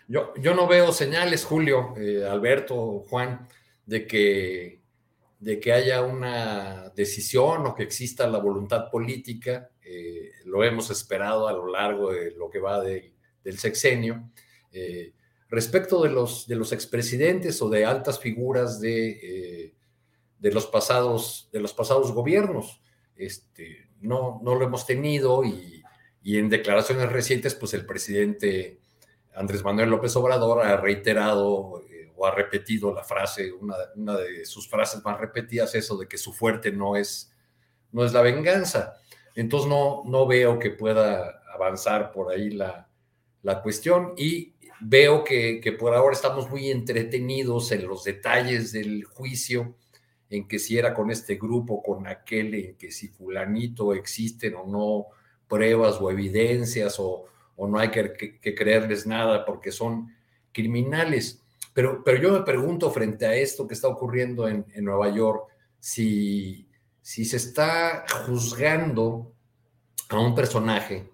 K: Yo, yo no veo señales, Julio, eh, Alberto, Juan, de que, de que haya una decisión o que exista la voluntad política. Eh, lo hemos esperado a lo largo de lo que va del sexenio. Eh, respecto de los, de los expresidentes o de altas figuras de, de, los, pasados, de los pasados gobiernos, este, no, no lo hemos tenido y, y en declaraciones recientes, pues el presidente Andrés Manuel López Obrador ha reiterado eh, o ha repetido la frase, una, de sus frases más repetidas, eso de que su fuerte no es, no es la venganza. Entonces no, no veo que pueda avanzar por ahí la, cuestión y veo que, por ahora estamos muy entretenidos en los detalles del juicio, en que si era con este grupo, con aquel, en que si fulanito existen o no pruebas o evidencias o no hay que, creerles nada porque son criminales. Pero, pero yo me pregunto frente a esto que está ocurriendo en, Nueva York, si, si se está juzgando a un personaje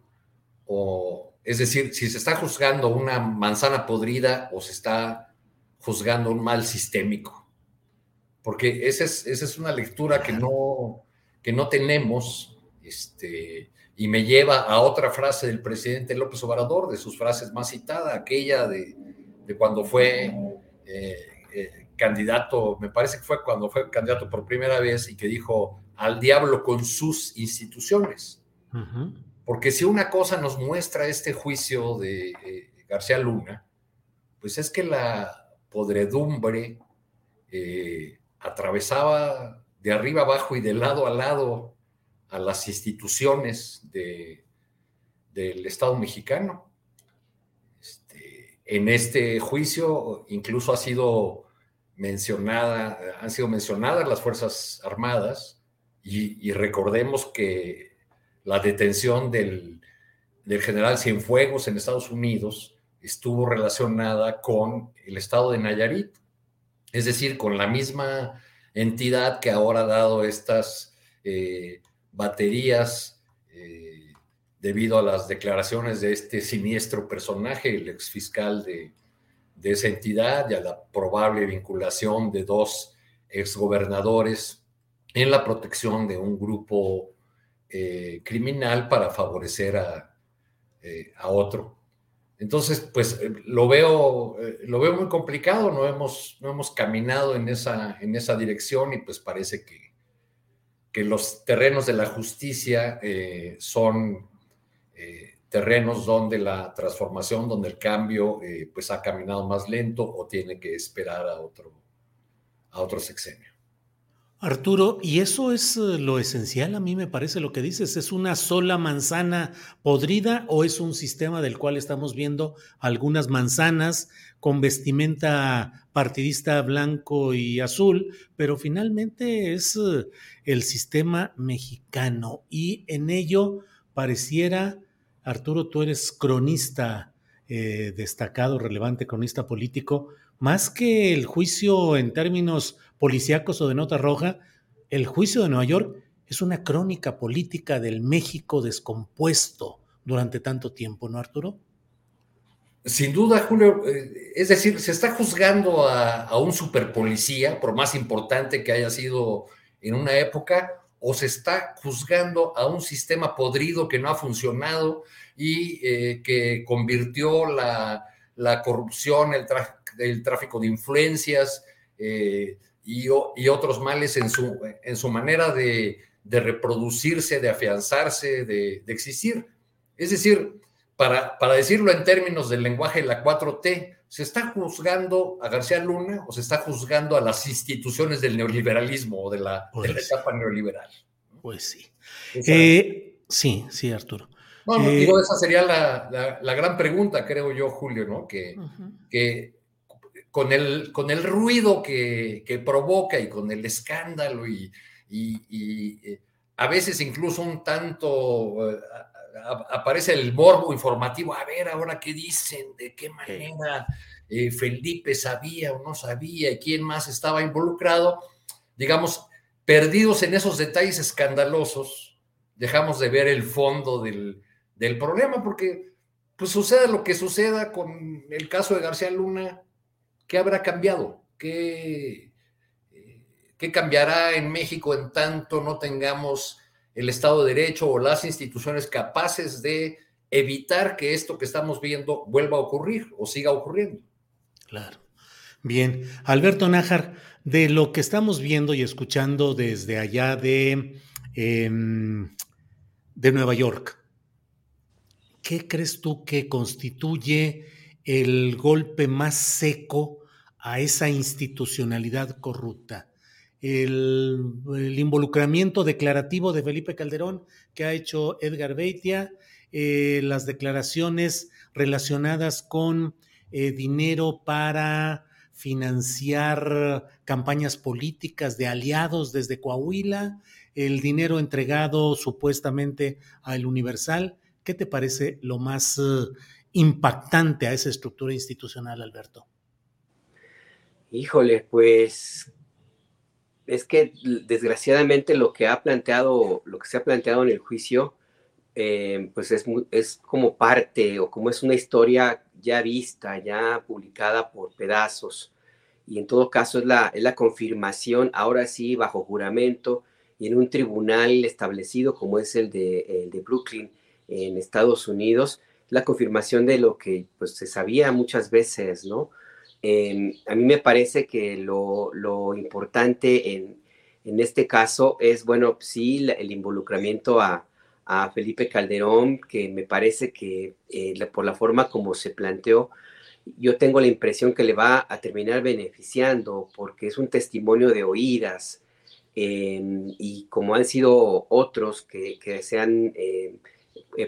K: o Es decir, si se está juzgando una manzana podrida o se está juzgando un mal sistémico. Porque esa es, esa es una lectura que no, que no tenemos, este, y me lleva a otra frase del presidente López Obrador, de sus frases más citadas, aquella de, cuando fue eh, eh, candidato, me parece que fue cuando fue candidato por primera vez y que dijo al diablo con sus instituciones. Porque si una cosa nos muestra este juicio de eh, García Luna, pues es que la podredumbre eh, atravesaba de arriba abajo y de lado a lado a las instituciones de, del Estado mexicano. Este, en este juicio incluso ha sido mencionada, han sido mencionadas las Fuerzas Armadas y recordemos que la detención del, general Cienfuegos en Estados Unidos estuvo relacionada con el estado de Nayarit, es decir, con la misma entidad que ahora ha dado estas eh, baterías eh, debido a las declaraciones de este siniestro personaje, el exfiscal de, de esa entidad, y a la probable vinculación de dos exgobernadores en la protección de un grupo eh, criminal para favorecer a, eh, a, otro. Entonces, pues eh, lo veo, lo veo muy complicado, no hemos, no hemos caminado en esa, en esa dirección y pues parece que, que los terrenos de la justicia son terrenos donde la transformación, donde el cambio pues ha caminado más lento o tiene que esperar a otro, a otro sexenio.
C: Arturo, y eso es eh, lo esencial, a mí me parece lo que dices, ¿es una sola manzana podrida o es un sistema del cual estamos viendo algunas manzanas con vestimenta partidista blanco y azul, pero finalmente es eh, el sistema mexicano y en ello pareciera, Arturo, tú eres cronista eh, destacado, relevante, cronista político, más que el juicio en términos policíacos o de nota roja, el juicio de Nueva York es una crónica política del México descompuesto durante tanto tiempo, ¿no, Arturo?
K: Sin duda, Julio, eh, es decir, se está juzgando a, un superpolicía, por más importante que haya sido en una época, o se está juzgando a un sistema podrido que no ha funcionado y eh, que convirtió la, la corrupción, el, el, tráfico de influencias, eh, y, otros males en su, en su manera de, reproducirse, de afianzarse, de, existir. Es decir, para, para, decirlo en términos del lenguaje de la 4T, ¿se está juzgando a García Luna o se está juzgando a las instituciones del neoliberalismo o de la, pues etapa neoliberal?
C: Pues sí. Eh, sí, sí, Arturo.
K: Bueno, eh, esa sería la, gran pregunta, creo yo, Julio, ¿no? Que, que con el, con el ruido que, provoca y con el escándalo y, eh, a veces incluso un tanto eh, aparece el morbo informativo, a ver ahora qué dicen, de qué manera eh, Felipe sabía o no sabía y quién más estaba involucrado, digamos, perdidos en esos detalles escandalosos, dejamos de ver el fondo del, del problema porque pues suceda lo que suceda con el caso de García Luna, ¿Qué habrá cambiado? ¿Qué, eh, ¿Qué cambiará en México en tanto no tengamos el Estado de Derecho o las instituciones capaces de evitar que esto que estamos viendo vuelva a ocurrir o siga ocurriendo?
C: Claro. Bien, Alberto Nájar, de lo que estamos viendo y escuchando desde allá de, em, de Nueva York, ¿qué crees tú que constituye el golpe más seco a esa institucionalidad corrupta. El, involucramiento declarativo de Felipe Calderón que ha hecho Edgar Beitia, eh, las declaraciones relacionadas con eh, dinero para financiar campañas políticas de aliados desde Coahuila, el dinero entregado supuestamente al Universal. ¿Qué te parece lo más eh, impactante a esa estructura institucional, Alberto?
I: Híjole, pues es que desgraciadamente lo que ha planteado, lo que se ha planteado en el juicio, eh, pues es, es como parte o como es una historia ya vista, ya publicada por pedazos. Y en todo caso es la, es la confirmación, ahora sí, bajo juramento y en un tribunal establecido como es el de, el de Brooklyn en Estados Unidos, la confirmación de lo que pues, se sabía muchas veces, ¿no? Em, a mí me parece que lo, lo importante en, en, este caso es, bueno, sí, el involucramiento a, a Felipe Calderón, que me parece que eh, por la forma como se planteó, yo tengo la impresión que le va a terminar beneficiando, porque es un testimonio de oídas, em, y como han sido otros que, que se han eh,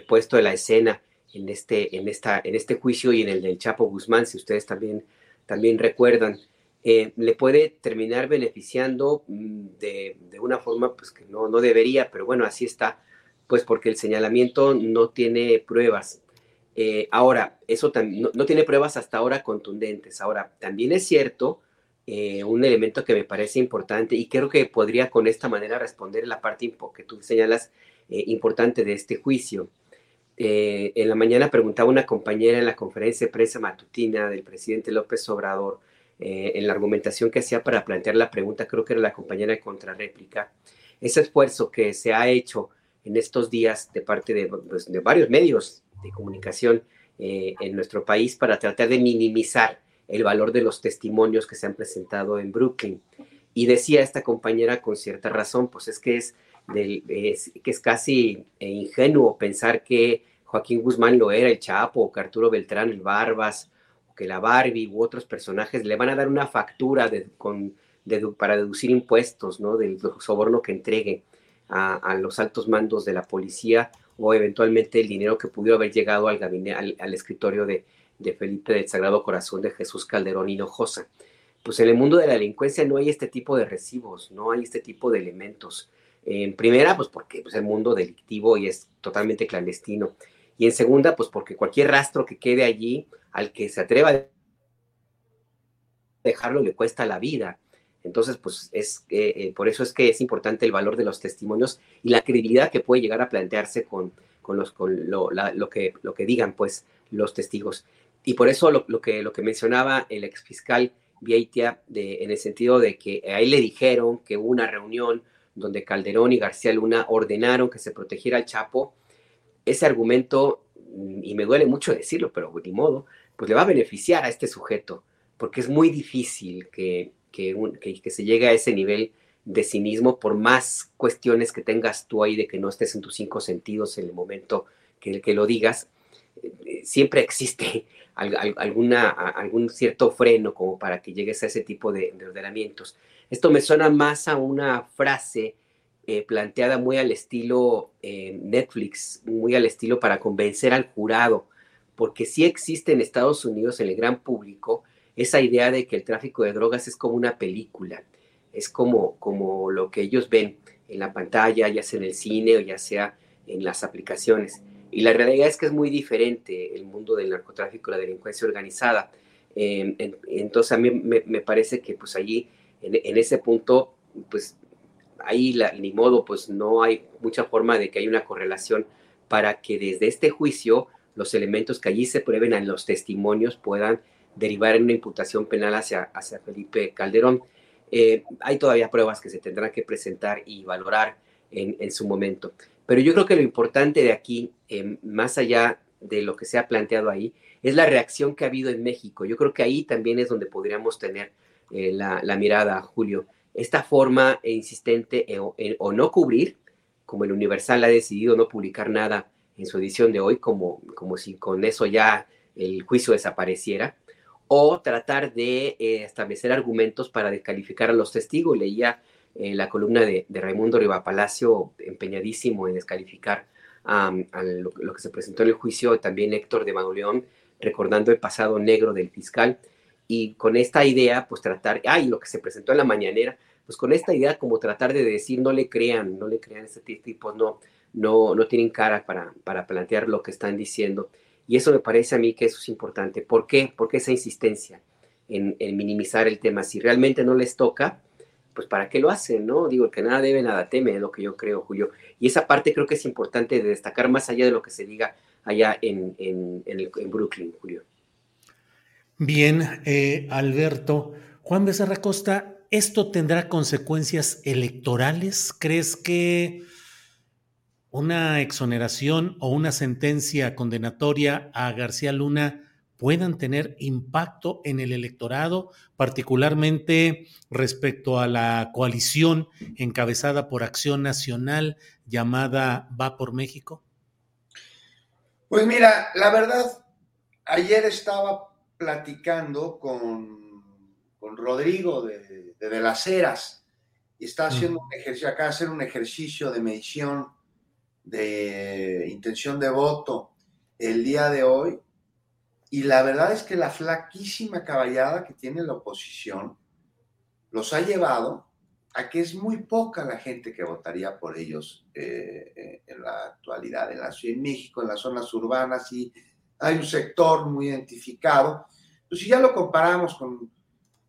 I: puesto en la escena en este, en, esta, en este juicio y en el del Chapo Guzmán, si ustedes también también recuerdan, eh, le puede terminar beneficiando mm, de, una forma pues, que no, no debería, pero bueno, así está, pues porque el señalamiento no tiene pruebas. Eh, ahora, eso también no, tiene pruebas hasta ahora contundentes. Ahora, también es cierto eh, un elemento que me parece importante y creo que podría con esta manera responder la parte que tú señalas importante de este juicio. Eh, en la mañana preguntaba una compañera en la conferencia de prensa matutina del presidente López Obrador, eh, en la argumentación que hacía para plantear la pregunta, creo que era la compañera de contrarréplica, ese esfuerzo que se ha hecho en estos días de parte de, pues, varios medios de comunicación eh, en nuestro país para tratar de minimizar el valor de los testimonios que se han presentado en Brooklyn. Y decía esta compañera con cierta razón, pues es que es, que es casi ingenuo pensar que Joaquín Guzmán lo era, el Chapo, o que Arturo Beltrán, el Barbas, o que la Barbie u otros personajes le van a dar una factura con, para deducir impuestos, ¿no? Del soborno que entregue a, los altos mandos de la policía o eventualmente el dinero que pudo haber llegado al gabinete, al, escritorio de, Felipe del Sagrado Corazón de Jesús Calderón Hinojosa. Pues en el mundo de la delincuencia no hay este tipo de recibos, no hay este tipo de elementos. En primera, pues porque pues, el mundo delictivo y es totalmente clandestino. Y en segunda, pues porque cualquier rastro que quede allí, al que se atreva a dejarlo, le cuesta la vida. Entonces, pues es eh, eh, por eso es que es importante el valor de los testimonios y la credibilidad que puede llegar a plantearse con, con, los, con lo, que, lo que digan pues los testigos. Y por eso lo, que, lo que mencionaba el exfiscal Vieitia, en el sentido de que a él le dijeron que hubo una reunión donde Calderón y García Luna ordenaron que se protegiera al Chapo, ese argumento, mm, y me duele mucho decirlo, pero ni modo, pues le va a beneficiar a este sujeto, porque es muy difícil que, que, se llegue a ese nivel de cinismo por más cuestiones que tengas tú ahí de que no estés en tus cinco sentidos en el momento que, que lo digas, eh, siempre existe alguna, algún cierto freno como para que llegues a ese tipo de, de ordenamientos. Esto me suena más a una frase eh, planteada muy al estilo eh, Netflix, muy al estilo para convencer al jurado, porque sí existe en Estados Unidos, en el gran público, esa idea de que el tráfico de drogas es como una película, es como, como lo que ellos ven en la pantalla, ya sea en el cine o ya sea en las aplicaciones. Y la realidad es que es muy diferente el mundo del narcotráfico, la delincuencia organizada. Em, entonces a mí me, parece que pues allí, en, en ese punto, pues ahí ni modo, pues no hay mucha forma de que haya una correlación para que desde este juicio los elementos que allí se prueben en los testimonios puedan derivar en una imputación penal hacia, hacia Felipe Calderón. Eh, hay todavía pruebas que se tendrán que presentar y valorar en, su momento. Pero yo creo que lo importante de aquí, eh, más allá de lo que se ha planteado ahí, es la reacción que ha habido en México. Yo creo que ahí también es donde podríamos tener eh, la, la mirada, Julio esta forma insistente en, o no cubrir, como el Universal ha decidido no publicar nada en su edición de hoy, como, como si con eso ya el juicio desapareciera, o tratar de eh, establecer argumentos para descalificar a los testigos. Leía eh, la columna de, Raimundo Riva Palacio, empeñadísimo en descalificar a lo, que se presentó en el juicio, también Héctor de Mauleón, recordando el pasado negro del fiscal y con esta idea, pues tratar, ay, lo que se presentó en la mañanera, pues con esta idea como tratar de decir, no le crean, no le crean este tipo, no, no, no tienen cara para, para plantear lo que están diciendo. Y eso me parece a mí que eso es importante. ¿Por qué? Porque esa insistencia en, minimizar el tema. Si realmente no les toca, pues ¿para qué lo hacen, no? Digo, el que nada debe, nada teme, es lo que yo creo, Julio. Y esa parte creo que es importante de destacar más allá de lo que se diga allá en, en, en, Brooklyn, Julio.
C: Bien, eh, Alberto. Juan Becerra Costa, ¿esto tendrá consecuencias electorales? ¿Crees que una exoneración o una sentencia condenatoria a García Luna puedan tener impacto en el electorado, particularmente respecto a la coalición encabezada por Acción Nacional llamada Va por México?
J: Pues mira, la verdad, ayer estaba platicando con, con Rodrigo de, de, las Heras y está haciendo un ejercicio, acá hacer un ejercicio de medición de intención de voto el día de hoy y la verdad es que la flaquísima caballada que tiene la oposición los ha llevado a que es muy poca la gente que votaría por ellos eh, eh, en la actualidad. En la Ciudad de México, en las zonas urbanas, y hay un sector muy identificado. Pues si ya lo comparamos con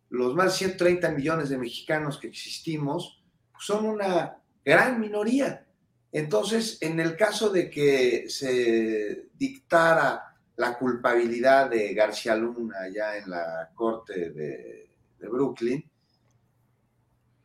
J: los más de 130 millones de mexicanos que existimos, son una gran minoría. Entonces, en el caso de que se dictara la culpabilidad de García Luna ya en la corte de, Brooklyn,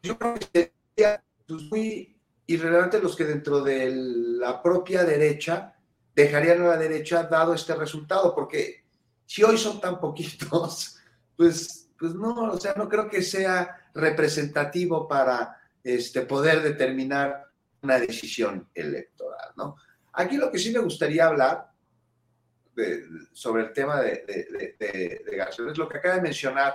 J: yo creo que sería pues, muy irrelevante los que dentro de la propia derecha dejarían a la derecha dado este resultado, porque si hoy son tan poquitos, pues, pues no, o sea, no creo que sea representativo para este, poder determinar una decisión electoral, ¿no? Aquí lo que sí me gustaría hablar sobre el tema de, de, de, Es lo que acaba de mencionar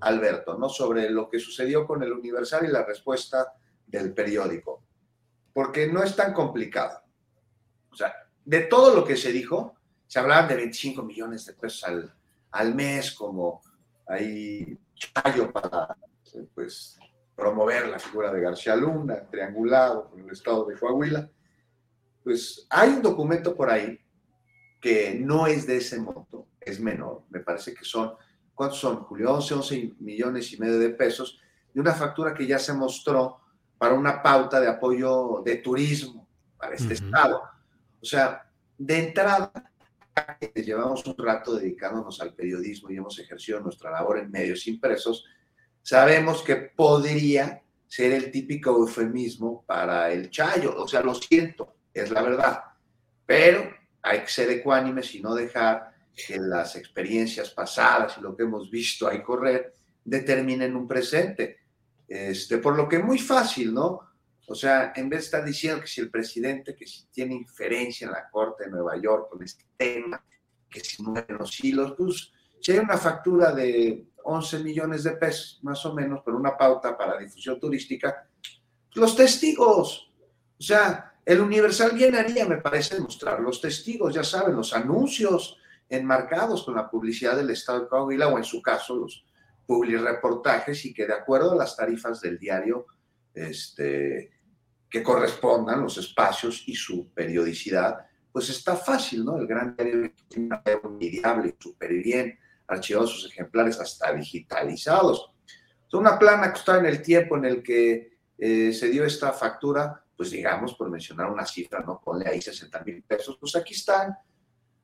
J: Alberto, ¿no? Sobre lo que sucedió con el Universal y la respuesta del periódico. Porque no es tan complicado. O sea, de todo lo que se dijo, se hablaban de 25 millones de pesos al, al mes como ahí chayo para pues, promover la figura de García Luna, triangulado con el estado de Coahuila. Pues hay un documento por ahí que no es de ese monto, es menor, me parece que son, ¿cuántos son, Julio? 11, 11 millones y medio de pesos, y una factura que ya se mostró para una pauta de apoyo de turismo para este estado. O sea, de entrada, llevamos un rato dedicándonos al periodismo y hemos ejercido nuestra labor en medios impresos, sabemos que podría ser el típico eufemismo para el chayo. O sea, lo siento, es la verdad. Pero hay que ser ecuánimes y no dejar que las experiencias pasadas y lo que hemos visto ahí correr determinen un presente. Este, por lo que es muy fácil, ¿no? O sea, en vez de estar diciendo que si el presidente, que si tiene inferencia en la Corte de Nueva York con este tema, que si mueven los hilos, pues si hay una factura de 11 millones de pesos, más o menos, por una pauta para difusión turística, los testigos, o sea, el Universal bien haría, me parece, mostrar los testigos, ya saben, los anuncios enmarcados con la publicidad del Estado de Coahuila o en su caso los reportajes y que de acuerdo a las tarifas del diario este, que correspondan los espacios y su periodicidad, pues está fácil, ¿no? El gran diario tiene un súper bien, archivados sus ejemplares hasta digitalizados. Es una plana que está en el tiempo en el que eh, se dio esta factura, pues digamos, por mencionar una cifra, ¿no? Ponle ahí 60 mil pesos, pues aquí están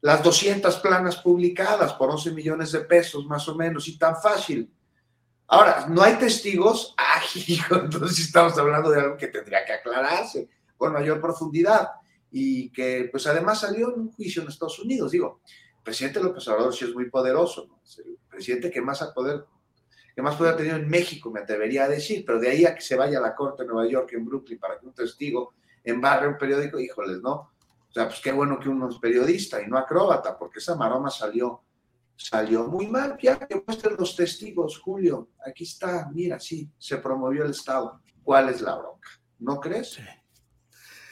J: las 200 planas publicadas por 11 millones de pesos, más o menos, y tan fácil. Ahora, no hay testigos, ah, hijo, entonces estamos hablando de algo que tendría que aclararse con mayor profundidad y que pues además salió en un juicio en Estados Unidos. Digo, el presidente López Obrador sí es muy poderoso, ¿no? es el presidente que más ha poder que más puede haber tenido en México, me atrevería a decir, pero de ahí a que se vaya a la corte de Nueva York, en Brooklyn, para que un testigo embarre un periódico, híjoles, ¿no? O sea, pues qué bueno que uno es periodista y no acróbata, porque esa maroma salió, salió muy mal. Ya que muestren los testigos, Julio, aquí está, mira, sí, se promovió el Estado. ¿Cuál es la bronca? ¿No crees?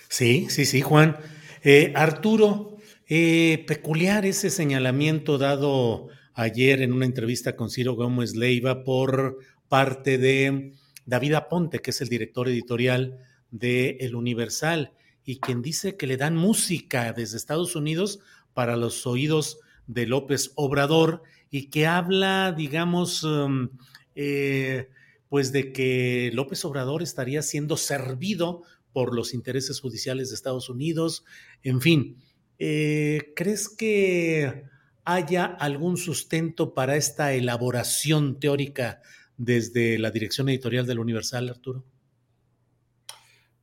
C: Sí, sí, sí, Juan. Eh, Arturo, eh, peculiar ese señalamiento dado ayer en una entrevista con Ciro Gómez Leiva por parte de David Aponte, que es el director editorial de El Universal, y quien dice que le dan música desde Estados Unidos para los oídos de López Obrador y que habla, digamos, um, eh, pues de que López Obrador estaría siendo servido por los intereses judiciales de Estados Unidos, en fin. Eh, ¿Crees que haya algún sustento para esta elaboración teórica desde la dirección editorial del Universal, Arturo?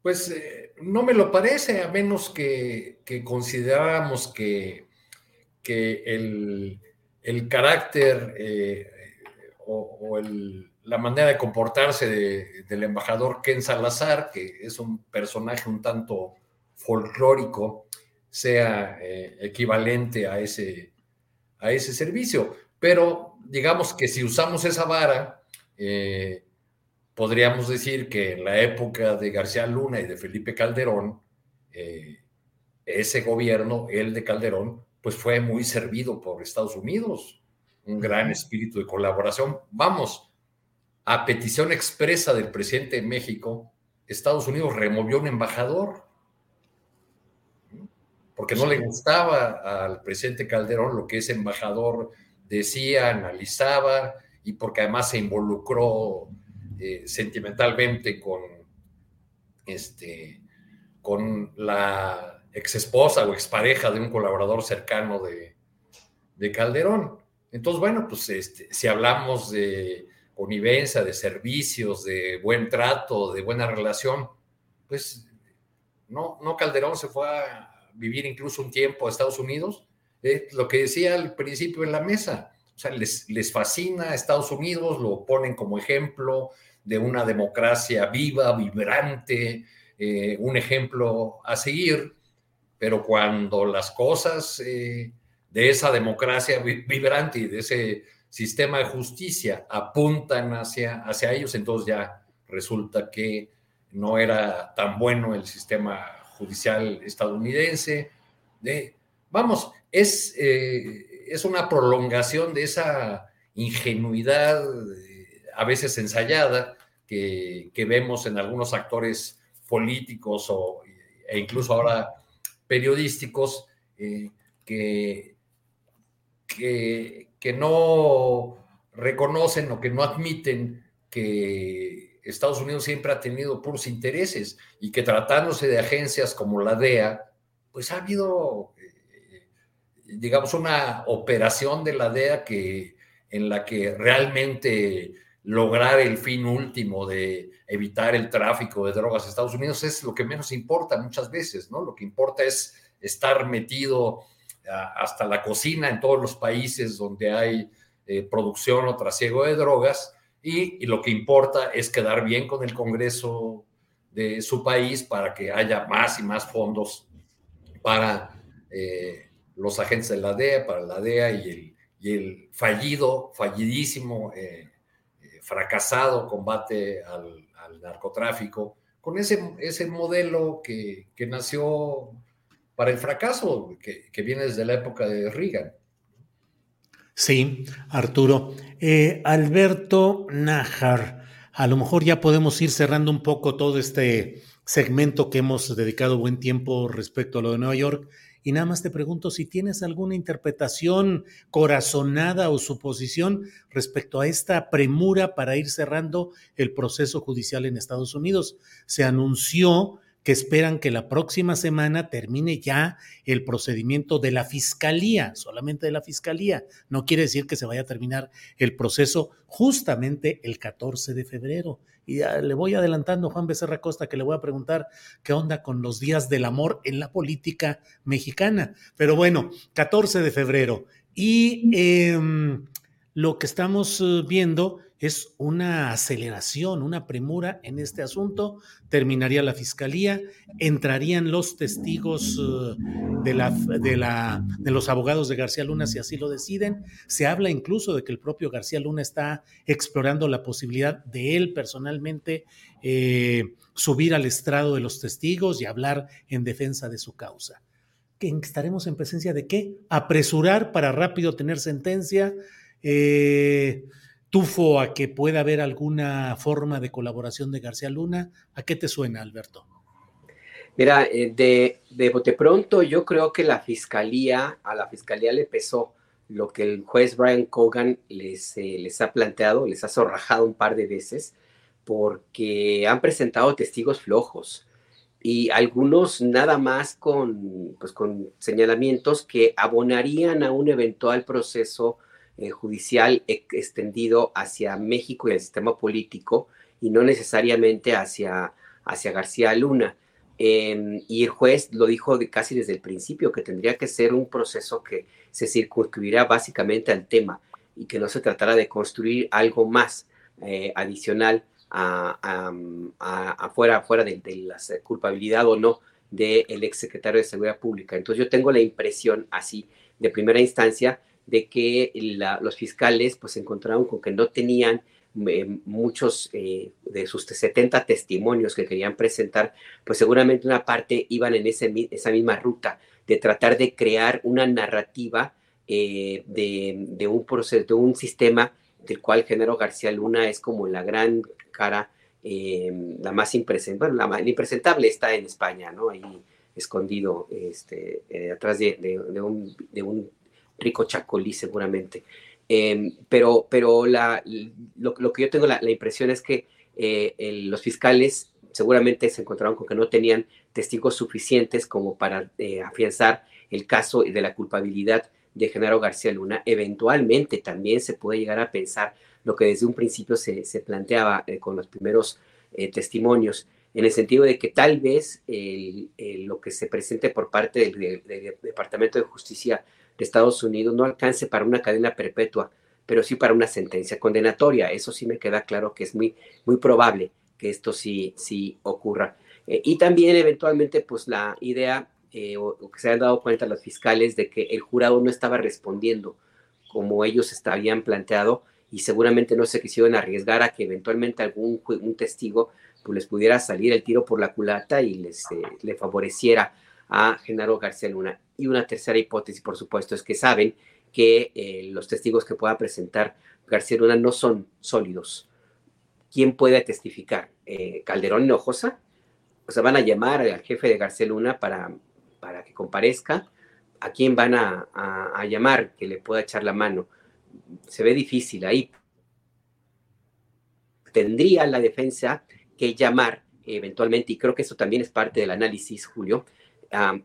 K: Pues eh, no me lo parece, a menos que, que consideráramos que, que el, carácter eh, o, la manera de comportarse del embajador Ken Salazar, que es un personaje un tanto folclórico, sea eh, equivalente a ese, a ese servicio. Pero digamos que si usamos esa vara, eh, podríamos decir que en la época de García Luna y de Felipe Calderón, ese gobierno, el de Calderón, pues fue muy servido por Estados Unidos, un gran espíritu de colaboración. Vamos, a petición expresa del presidente de México, Estados Unidos removió un embajador porque no le gustaba al presidente Calderón lo que ese embajador decía, analizaba, y porque además se involucró eh, sentimentalmente con, este, con la ex esposa o expareja de un colaborador cercano de, Calderón. Entonces, bueno, pues este, si hablamos de connivencia, de servicios, de buen trato, de buena relación, pues no, no Calderón se fue a, vivir incluso un tiempo a Estados Unidos, lo que decía al principio en la mesa, o sea, les, les fascina a Estados Unidos, lo ponen como ejemplo de una democracia viva, vibrante, eh, un ejemplo a seguir, pero cuando las cosas eh, de esa democracia vibrante y de ese sistema de justicia apuntan hacia, hacia ellos, entonces ya resulta que no era tan bueno el sistema judicial estadounidense. De, vamos, es, eh, es una prolongación de esa ingenuidad eh, a veces ensayada que, vemos en algunos actores políticos o, e incluso ahora periodísticos eh, que, que, no reconocen o que no admiten que Estados Unidos siempre ha tenido puros intereses y que tratándose de agencias como la DEA, pues ha habido, eh, digamos, una operación de la DEA que, en la que realmente lograr el fin último de evitar el tráfico de drogas a Estados Unidos es lo que menos importa muchas veces, ¿no? Lo que importa es estar metido hasta la cocina en todos los países donde hay eh, producción o trasiego de drogas y, lo que importa es quedar bien con el Congreso de su país para que haya más y más fondos para eh, los agentes de la DEA, para la DEA y el, y el fallido, fallidísimo, eh, fracasado combate al, narcotráfico, con ese, ese modelo que, que nació para el fracaso, que, que viene desde la época de Reagan.
C: Sí, Arturo. Eh, Alberto Najar, a lo mejor ya podemos ir cerrando un poco todo este segmento que hemos dedicado buen tiempo respecto a lo de Nueva York. Y nada más te pregunto si tienes alguna interpretación corazonada o suposición respecto a esta premura para ir cerrando el proceso judicial en Estados Unidos. Se anunció que esperan que la próxima semana termine ya el procedimiento de la fiscalía, solamente de la fiscalía. No quiere decir que se vaya a terminar el proceso justamente el 14 de febrero. Y le voy adelantando a Juan Becerra Costa que le voy a preguntar qué onda con los días del amor en la política mexicana. Pero bueno, 14 de febrero. Y em, lo que estamos eh, viendo es una aceleración, una premura en este asunto. Terminaría la fiscalía, entrarían los testigos eh, de, la, de, los abogados de García Luna si así lo deciden. Se habla incluso de que el propio García Luna está explorando la posibilidad de él personalmente eh, subir al estrado de los testigos y hablar en defensa de su causa. ¿Estaremos en presencia de qué? Apresurar para rápido tener sentencia. Eh, tufo a que pueda haber alguna forma de colaboración de García Luna. ¿A qué te suena, Alberto?
I: Mira, eh, de, de pronto yo creo que la fiscalía, a la fiscalía le pesó lo que el juez Brian Cogan les, eh, les ha planteado, les ha zorrajado un par de veces, porque han presentado testigos flojos y algunos nada más con, pues, con señalamientos que abonarían a un eventual proceso eh, judicial extendido hacia México y el sistema político y no necesariamente hacia, hacia García Luna. Em, y el juez lo dijo casi desde el principio, que tendría que ser un proceso que se circunscribiría básicamente al tema y que no se tratara de construir algo más eh, adicional afuera, de, la culpabilidad o no del exsecretario de Seguridad Pública. Entonces yo tengo la impresión así de primera instancia de que los fiscales pues se encontraron con que no tenían eh, muchos eh, de sus 70 testimonios que querían presentar, pues seguramente una parte iban en ese, esa misma ruta de tratar de crear una narrativa eh, de, un proceso, de un sistema del cual Género García Luna es como la gran cara, la más impresentable, la, impresentable está en España, ¿no? Ahí escondido este, atrás de, un, de un rico chacolí seguramente. Em, pero pero la, lo, que yo tengo la, impresión es que eh, los fiscales seguramente se encontraron con que no tenían testigos suficientes como para eh, afianzar el caso de la culpabilidad de Genaro García Luna. Eventualmente también se puede llegar a pensar lo que desde un principio se, se planteaba eh, con los primeros testimonios, en el sentido de que tal vez lo que se presente por parte del Departamento de Justicia de Estados Unidos no alcance para una cadena perpetua, pero sí para una sentencia condenatoria. Eso sí me queda claro que es muy, muy probable que esto sí, sí ocurra. Eh, y también eventualmente, pues la idea, eh, o, que se han dado cuenta los fiscales de que el jurado no estaba respondiendo como ellos habían planteado y seguramente no se quisieron arriesgar a que eventualmente algún testigo pues, les pudiera salir el tiro por la culata y les eh, le favoreciera a Genaro García Luna. Y una tercera hipótesis, por supuesto, es que saben que eh, los testigos que pueda presentar García Luna no son sólidos. ¿Quién puede testificar? Eh, ¿Calderón Hinojosa? O sea, van a llamar al jefe de García Luna para, para que comparezca. ¿A quién van a, a llamar que le pueda echar la mano? Se ve difícil ahí. Tendría la defensa que llamar eventualmente, y creo que eso también es parte del análisis, Julio,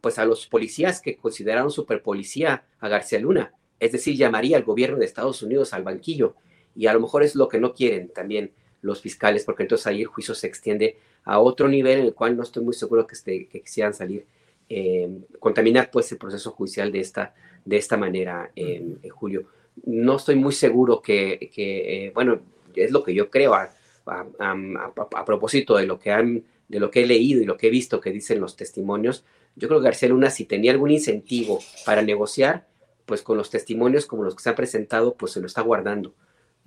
I: pues a los policías que consideraron superpolicía a García Luna. Es decir, llamaría al gobierno de Estados Unidos al banquillo. Y a lo mejor es lo que no quieren también los fiscales, porque entonces ahí el juicio se extiende a otro nivel en el cual no estoy muy seguro que, que quisieran salir, eh, contaminar pues el proceso judicial de esta, de esta manera, eh, Julio. No estoy muy seguro que, que eh, bueno, es lo que yo creo a, a, propósito de lo que han de lo que he leído y lo que he visto que dicen los testimonios, yo creo que García Luna, si tenía algún incentivo para negociar, pues con los testimonios como los que se han presentado, pues se lo está guardando,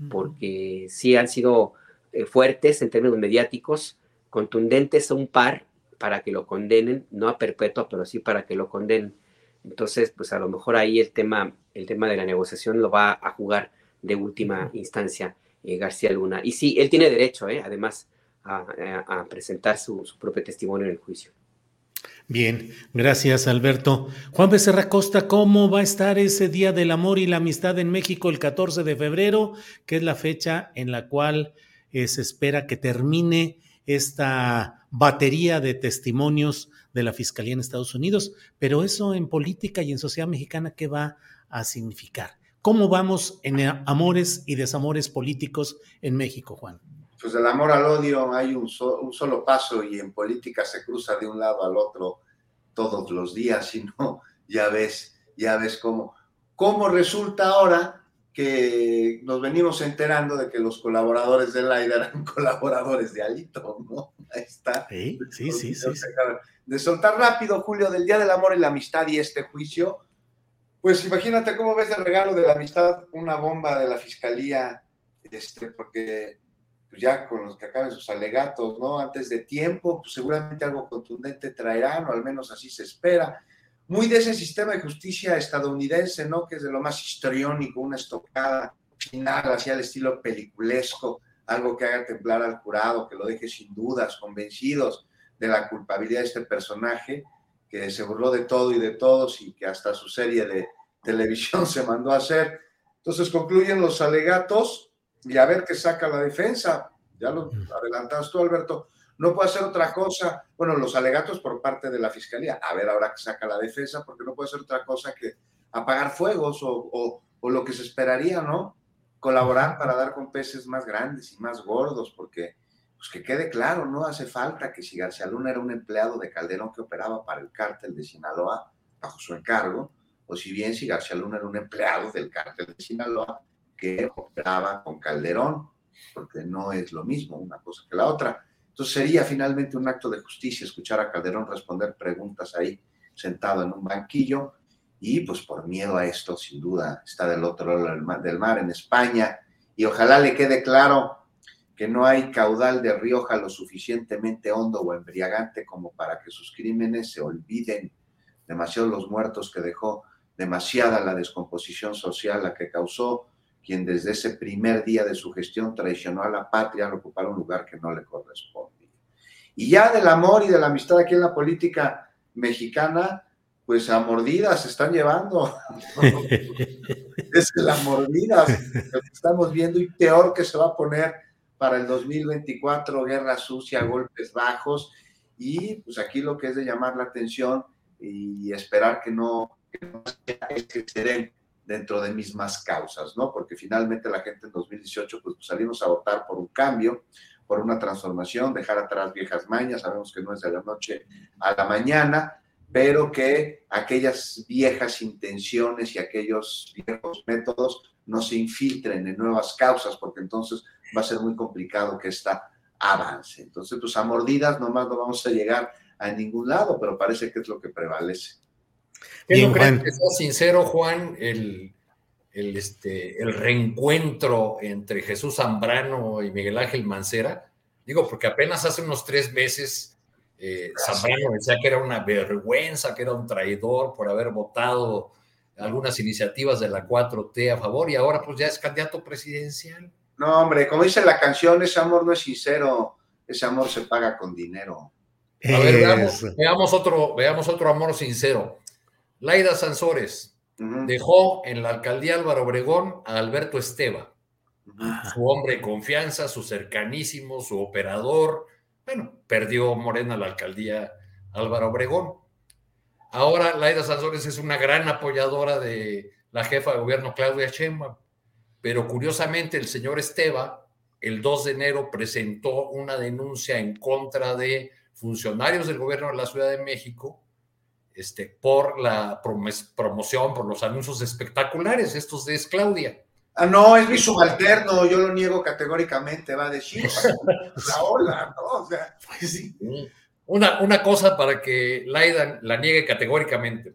I: porque sí han sido eh, fuertes en términos mediáticos, contundentes un par para que lo condenen, no a perpetua, pero sí para que lo condenen. Entonces, pues a lo mejor ahí el tema, el tema de la negociación lo va a jugar de última instancia eh, García Luna. Y sí, él tiene derecho, eh, además, a, presentar su propio testimonio en el juicio.
C: Bien, gracias Alberto. Juan Becerra Costa, ¿cómo va a estar ese Día del Amor y la Amistad en México el 14 de febrero, que es la fecha en la cual eh, se espera que termine esta batería de testimonios de la Fiscalía en Estados Unidos? Pero eso en política y en sociedad mexicana, ¿qué va a significar? ¿Cómo vamos en amores y desamores políticos en México, Juan?
J: Pues del amor al odio hay un, un, solo paso y en política se cruza de un lado al otro todos los días, y no, ya ves, ya ves cómo, cómo resulta ahora que nos venimos enterando de que los colaboradores de Laida eran colaboradores de Alito, ¿no? Ahí está.
C: Sí, sí, sí, sí.
J: De soltar rápido, Julio, del Día del Amor y la Amistad y este juicio, pues imagínate cómo ves el regalo de la amistad, una bomba de la fiscalía, este, porque pues ya con los que acaben sus alegatos, ¿no? Antes de tiempo, pues seguramente algo contundente traerán, o al menos así se espera. Muy de ese sistema de justicia estadounidense, ¿no? Que es de lo más histriónico, una estocada final, hacia el estilo peliculesco, algo que haga temblar al jurado, que lo deje sin dudas, convencidos de la culpabilidad de este personaje, que se burló de todo y de todos y que hasta su serie de televisión se mandó a hacer. Entonces concluyen los alegatos y a ver qué saca la defensa. ya lo adelantas tú, Alberto, no puede hacer otra cosa, bueno, los alegatos por parte de la fiscalía, a ver ahora que saca la defensa, porque no puede hacer otra cosa que apagar fuegos o, lo que se esperaría, ¿no? Colaborar para dar con peces más grandes y más gordos, porque pues que quede claro, no hace falta que si García Luna era un empleado de Calderón que operaba para el cártel de Sinaloa bajo su encargo, o si bien si García Luna era un empleado del cártel de Sinaloa que operaba con Calderón, porque no es lo mismo una cosa que la otra. Entonces sería finalmente un acto de justicia escuchar a Calderón responder preguntas ahí sentado en un banquillo y pues por miedo a esto, sin duda, está del otro lado del mar, en España y ojalá le quede claro que no hay caudal de Rioja lo suficientemente hondo o embriagante como para que sus crímenes se olviden, demasiado los muertos que dejó, demasiada la descomposición social la que causó, quien desde ese primer día de su gestión traicionó a la patria al ocupar un lugar que no le corresponde. Y ya del amor y de la amistad aquí en la política mexicana, pues a mordidas se están llevando. es la mordidas lo que estamos viendo y peor que se va a poner para el 2024, guerra sucia, golpes bajos. Y pues aquí lo que es de llamar la atención y esperar que no, que no sea dentro de mismas causas, ¿no? Porque finalmente la gente en 2018 pues salimos a votar por un cambio, por una transformación, dejar atrás viejas mañas, sabemos que no es de la noche a la mañana, pero que aquellas viejas intenciones y aquellos viejos métodos no se infiltren en nuevas causas, porque entonces va a ser muy complicado que esta avance. Entonces, pues a mordidas nomás no vamos a llegar a ningún lado, pero parece que es lo que prevalece.
K: ¿Qué no crees que sea sincero, Juan, el, el, este, el reencuentro entre Jesús Zambrano y Miguel Ángel Mancera? Digo, porque apenas hace unos tres meses eh, Zambrano decía que era una vergüenza, que era un traidor por haber votado algunas iniciativas de la 4T a favor y ahora pues ya es candidato presidencial.
J: No, hombre, como dice la canción, ese amor no es sincero, ese amor se paga con dinero.
K: A ver, veamos, otro, veamos otro amor sincero. Laida Sansores dejó en la alcaldía Álvaro Obregón a Alberto Esteba, su hombre de confianza, su cercanísimo, su operador, bueno, perdió Morena la alcaldía Álvaro Obregón. Ahora Laida Sanzores es una gran apoyadora de la jefa de gobierno Claudia Sheinbaum, pero curiosamente el señor Esteba el 2 de enero presentó una denuncia en contra de funcionarios del gobierno de la Ciudad de México este, por la promoción, por los anuncios espectaculares, estos de Claudia.
J: Ah, no, es mi subalterno, yo lo niego categóricamente, va a decir, la ola, ¿no? O sea, pues sí.
K: Una, una cosa para que Laida la niegue categóricamente.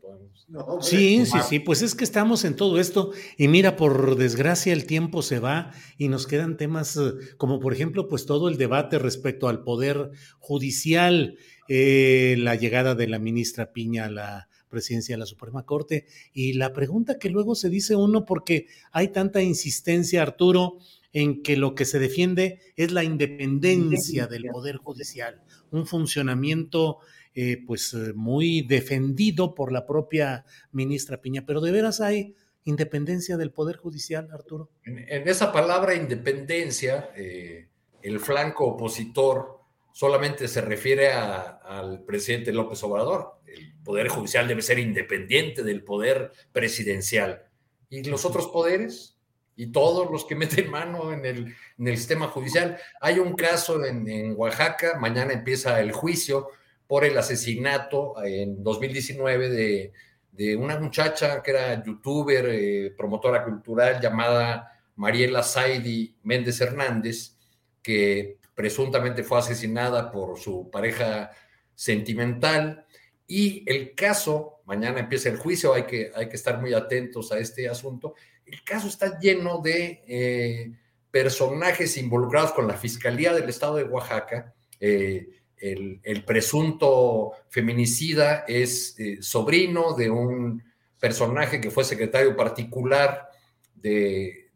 C: sí, sí, sí, pues es que estamos en todo esto y mira, por desgracia el tiempo se va y nos quedan temas eh, como por ejemplo, pues todo el debate respecto al poder judicial, eh, la llegada de la ministra Piña a la presidencia de la Suprema Corte. Y la pregunta que luego se dice uno, porque hay tanta insistencia, Arturo, en que lo que se defiende es la independencia del Poder Judicial, un funcionamiento eh, pues eh, muy defendido por la propia ministra Piña, pero de veras hay independencia del Poder Judicial, Arturo.
K: En, esa palabra independencia, eh, el flanco opositor solamente se refiere al presidente López Obrador. El poder judicial debe ser independiente del poder presidencial. ¿Y los otros poderes? Y todos los que meten mano en el, sistema judicial. Hay un caso en, Oaxaca, mañana empieza el juicio por el asesinato en 2019 de, de una muchacha que era youtuber, eh, promotora cultural llamada Mariela Saidi Méndez Hernández, que presuntamente fue asesinada por su pareja sentimental. Y el caso, mañana empieza el juicio, hay que, hay que estar muy atentos a este asunto. El caso está lleno de eh, personajes involucrados con la Fiscalía del Estado de Oaxaca. Eh, el, presunto feminicida es eh, sobrino de un personaje que fue secretario particular de,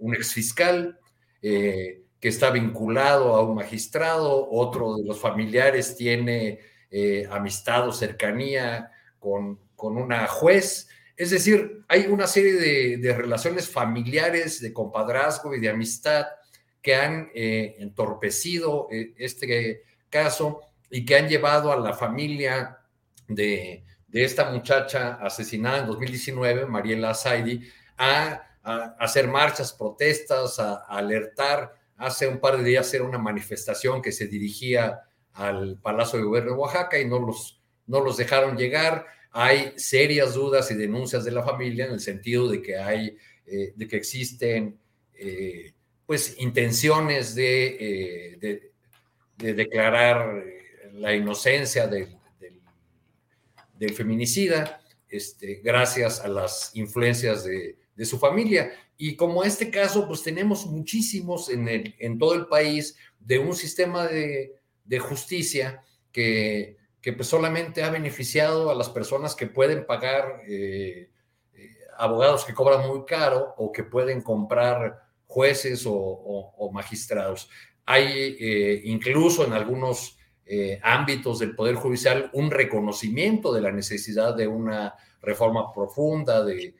K: un exfiscal. fiscal que está vinculado a un magistrado, otro de los familiares tiene eh, amistad o cercanía con, con, una juez. Es decir, hay una serie de, relaciones familiares, de compadrazgo y de amistad que han eh, entorpecido eh, este caso y que han llevado a la familia de, esta muchacha asesinada en 2019, Mariela Zaidi, a, hacer marchas, protestas, a, alertar. Hace un par de días era una manifestación que se dirigía al Palacio de Gobierno de Oaxaca y no los, no los dejaron llegar. Hay serias dudas y denuncias de la familia en el sentido de que hay, eh, de que existen pues intenciones de, de, declarar la inocencia del, del, feminicida, este, gracias a las influencias de, de, su familia. Y como este caso, pues tenemos muchísimos en, el, en todo el país de un sistema de, justicia que, que pues solamente ha beneficiado a las personas que pueden pagar eh, eh, abogados que cobran muy caro o que pueden comprar jueces o, magistrados. Hay eh, incluso en algunos ámbitos del Poder Judicial un reconocimiento de la necesidad de una reforma profunda, de,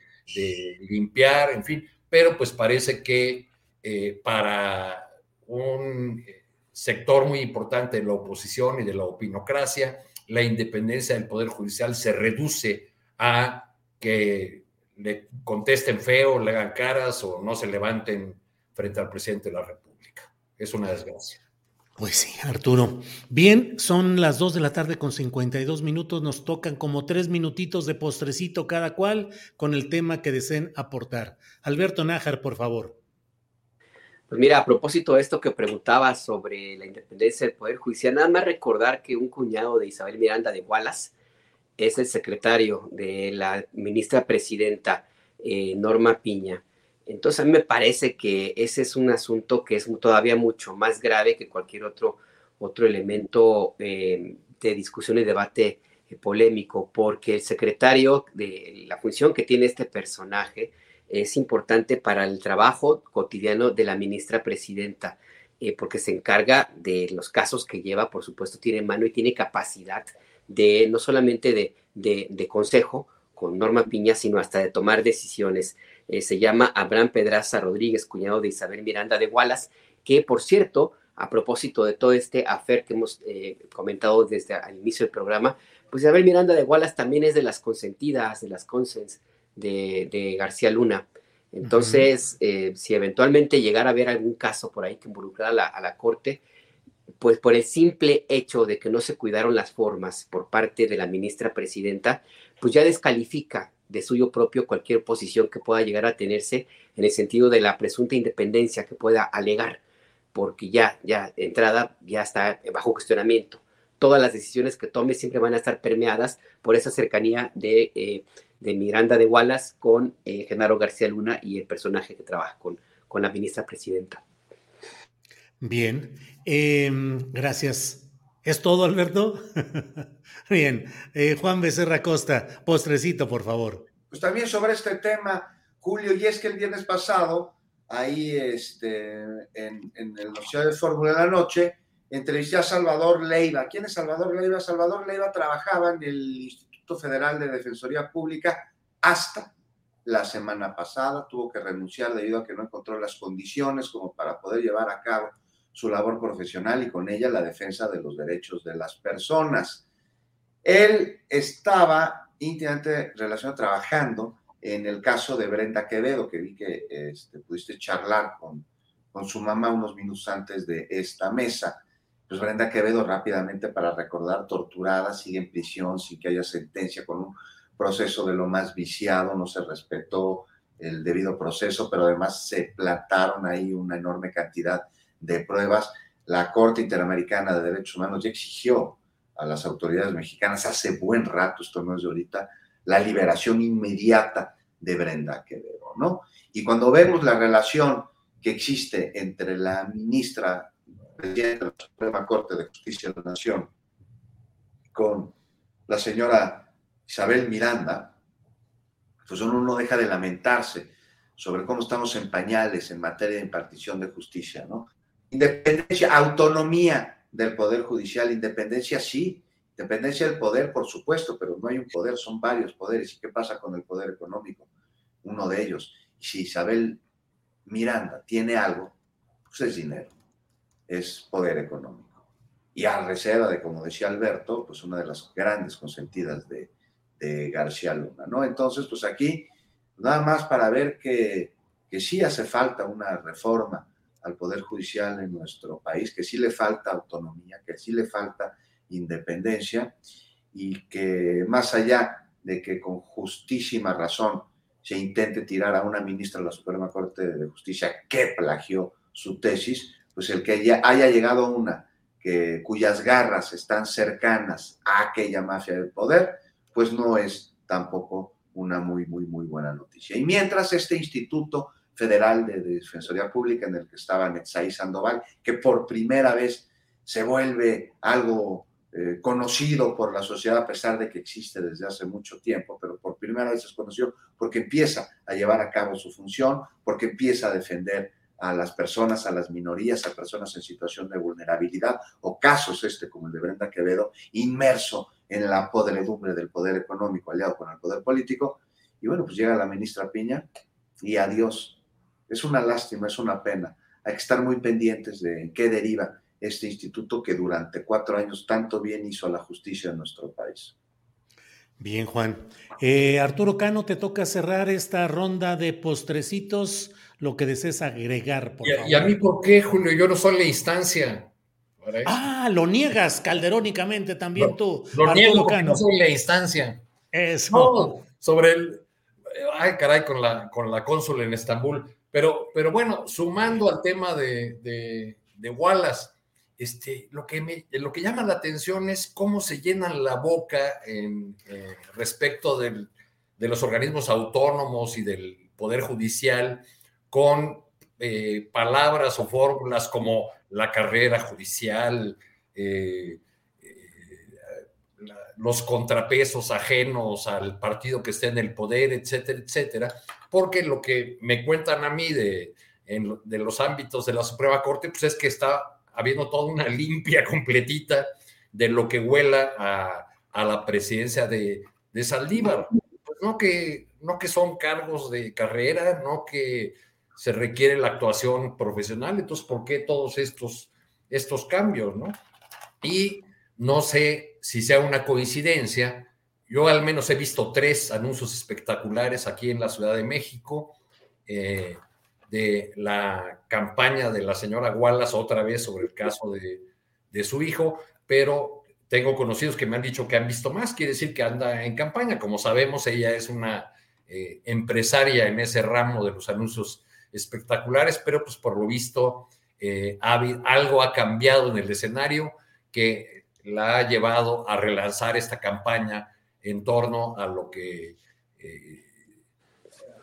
K: limpiar, en fin, pero pues parece que eh, para un sector muy importante de la oposición y de la opinocracia, la independencia del Poder Judicial se reduce a que le contesten feo, le hagan caras o no se levanten frente al presidente de la República. Es una desgracia.
C: Pues sí, Arturo. Bien, son las 2 de la tarde con 52 minutos. Nos tocan como tres minutitos de postrecito cada cual con el tema que deseen aportar. Alberto Nájar, por favor.
I: Pues mira, a propósito de esto que preguntaba sobre la independencia del Poder Judicial, nada más recordar que un cuñado de Isabel Miranda de Wallace es el secretario de la ministra presidenta eh, Norma Piña entonces a mí me parece que ese es un asunto que es todavía mucho más grave que cualquier otro, otro elemento eh, de discusión y debate eh, polémico, porque el secretario de la función que tiene este personaje es importante para el trabajo cotidiano de la ministra presidenta, eh, porque se encarga de los casos que lleva, por supuesto, tiene mano y tiene capacidad de no solamente de, de, de consejo con Norma Piña, sino hasta de tomar decisiones. Eh, se llama Abraham Pedraza Rodríguez, cuñado de Isabel Miranda de Wallace, que por cierto, a propósito de todo este afer que hemos eh, comentado desde el inicio del programa, pues Isabel Miranda de Wallace también es de las consentidas, de las consens de, García Luna. Entonces, eh, si eventualmente llegara a haber algún caso por ahí que involucrara a la, a la Corte, pues por el simple hecho de que no se cuidaron las formas por parte de la ministra presidenta, pues ya descalifica de suyo propio cualquier posición que pueda llegar a tenerse en el sentido de la presunta independencia que pueda alegar, porque ya, ya entrada, ya está bajo cuestionamiento. Todas las decisiones que tome siempre van a estar permeadas por esa cercanía de, eh, de Miranda de Wallace con eh, Genaro García Luna y el personaje que trabaja con, con la ministra presidenta.
C: Bien, em, gracias. ¿Es todo, Alberto? Bien, eh, Juan Becerra Costa, postrecito, por favor.
J: Pues también sobre este tema, Julio, y es que el viernes pasado, ahí este, en, en el Noticiero de Fórmula de la Noche, entrevisté a Salvador Leiva. ¿Quién es Salvador Leiva? Salvador Leiva trabajaba en el Instituto Federal de Defensoría Pública hasta la semana pasada, tuvo que renunciar debido a que no encontró las condiciones como para poder llevar a cabo su labor profesional y con ella la defensa de los derechos de las personas. Él estaba íntimamente relacionado trabajando en el caso de Brenda Quevedo, que vi que este, pudiste charlar con, con su mamá unos minutos antes de esta mesa. Pues Brenda Quevedo rápidamente para recordar, torturada, sigue en prisión sin que haya sentencia, con un proceso de lo más viciado, no se respetó el debido proceso, pero además se plantaron ahí una enorme cantidad de pruebas. La Corte Interamericana de Derechos Humanos ya exigió a las autoridades mexicanas hace buen rato, esto no es de ahorita, la liberación inmediata de Brenda Quevedo, ¿no? Y cuando vemos la relación que existe entre la ministra de la Suprema Corte de Justicia de la Nación con la señora Isabel Miranda, pues uno no deja de lamentarse sobre cómo estamos en pañales en materia de impartición de justicia, ¿no? Independencia, autonomía del Poder Judicial, independencia sí, independencia del poder, por supuesto, pero no hay un poder, son varios poderes. ¿Y qué pasa con el poder económico? Uno de ellos. Y si Isabel Miranda tiene algo, pues es dinero, es poder económico. Y a reserva de, como decía Alberto, pues una de las grandes consentidas de, de García Luna, ¿no? Entonces, pues aquí, nada más para ver que, que sí hace falta una reforma al Poder Judicial en nuestro país, que sí le falta autonomía, que sí le falta independencia y que más allá de que con justísima razón se intente tirar a una ministra de la Suprema Corte de Justicia que plagió su tesis, pues el que ya haya llegado una que, cuyas garras están cercanas a aquella mafia del poder, pues no es tampoco una muy, muy, muy buena noticia. Y mientras este Instituto Federal de Defensoría Pública en el que estaba Netzaí Sandoval, que por primera vez se vuelve algo eh, conocido por la sociedad a pesar de que existe desde hace mucho tiempo, pero por primera vez es conocido porque empieza a llevar a cabo su función, porque empieza a defender a las personas, a las minorías, a personas en situación de vulnerabilidad o casos este como el de Brenda Quevedo, inmerso en la podredumbre del poder económico aliado con el poder político. Y bueno, pues llega la ministra Piña y adiós. Es una lástima, es una pena. Hay que estar muy pendientes de en qué deriva este instituto que durante cuatro años tanto bien hizo a la justicia en nuestro país.
C: Bien, Juan. Eh, Arturo Cano, te toca cerrar esta ronda de postrecitos, lo que desees agregar,
K: por ¿Y, favor. ¿Y a mí por qué, Julio? Yo no soy la instancia.
C: Ah, lo niegas calderónicamente también tú.
K: Lo niego Cano. no soy la instancia.
C: Eso.
K: No, sobre el. Ay, caray, con la, con la cónsul en Estambul. Pero, pero bueno, sumando al tema de, de, de Wallace, este, lo, que me, lo que llama la atención es cómo se llenan la boca en, eh, respecto del, de los organismos autónomos y del Poder Judicial con eh, palabras o fórmulas como la carrera judicial, eh, los contrapesos ajenos al partido que esté en el poder, etcétera, etcétera, porque lo que me cuentan a mí de, de los ámbitos de la Suprema Corte, pues es que está habiendo toda una limpia completita de lo que huela a, la presidencia de, de Saldívar. Pues no, que, no que son cargos de carrera, no que se requiere la actuación profesional, entonces, ¿por qué todos estos, estos cambios? ¿no? Y no sé si sea una coincidencia, yo al menos he visto tres anuncios espectaculares aquí en la Ciudad de México. Eh, de la campaña de la señora Wallace otra vez sobre el caso de, su hijo, pero tengo conocidos que me han dicho que han visto más, quiere decir que anda en campaña. Como sabemos, ella es una eh, empresaria en ese ramo de los anuncios espectaculares, pero pues por lo visto eh, algo ha cambiado en el escenario que la ha llevado a relanzar esta campaña en torno a lo que eh,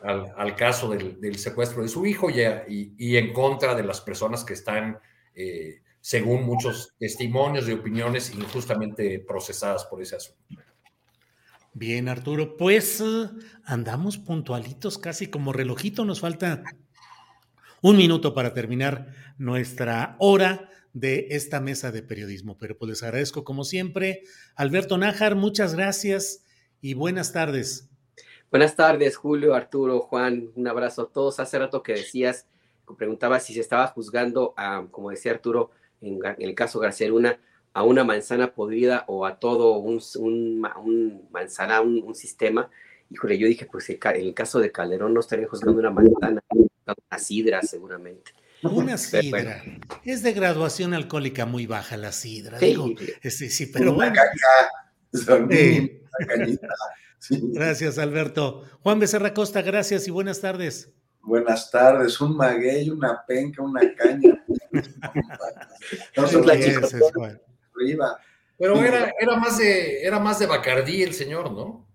K: al, caso del, secuestro de su hijo y, en contra de las personas que están, eh, según muchos testimonios y opiniones, injustamente procesadas por ese asunto.
C: Bien, Arturo, pues eh, andamos puntualitos, casi como relojito, nos falta un minuto para terminar nuestra hora de esta mesa de periodismo, pero pues les agradezco como siempre. Alberto Nájar, muchas gracias y buenas tardes.
I: Buenas tardes, Julio, Arturo, Juan, un abrazo a todos. Hace rato que decías, preguntaba si se estaba juzgando a, como decía Arturo, en, el caso García Luna, a una manzana podrida o a todo un, un, manzana, un, sistema. Híjole, yo dije, pues en el caso de Calderón no estaría juzgando una manzana, una sidra seguramente.
C: Una sidra. Es de graduación alcohólica muy baja la sidra. Sí, Digo, sí, sí pero
J: una
C: bueno. caña, Gracias, Alberto. Juan Becerra Costa, gracias y buenas tardes.
J: Buenas tardes, un maguey, una penca, una caña. no son la
K: Pero era, era, más de, era más de Bacardí el señor, ¿no?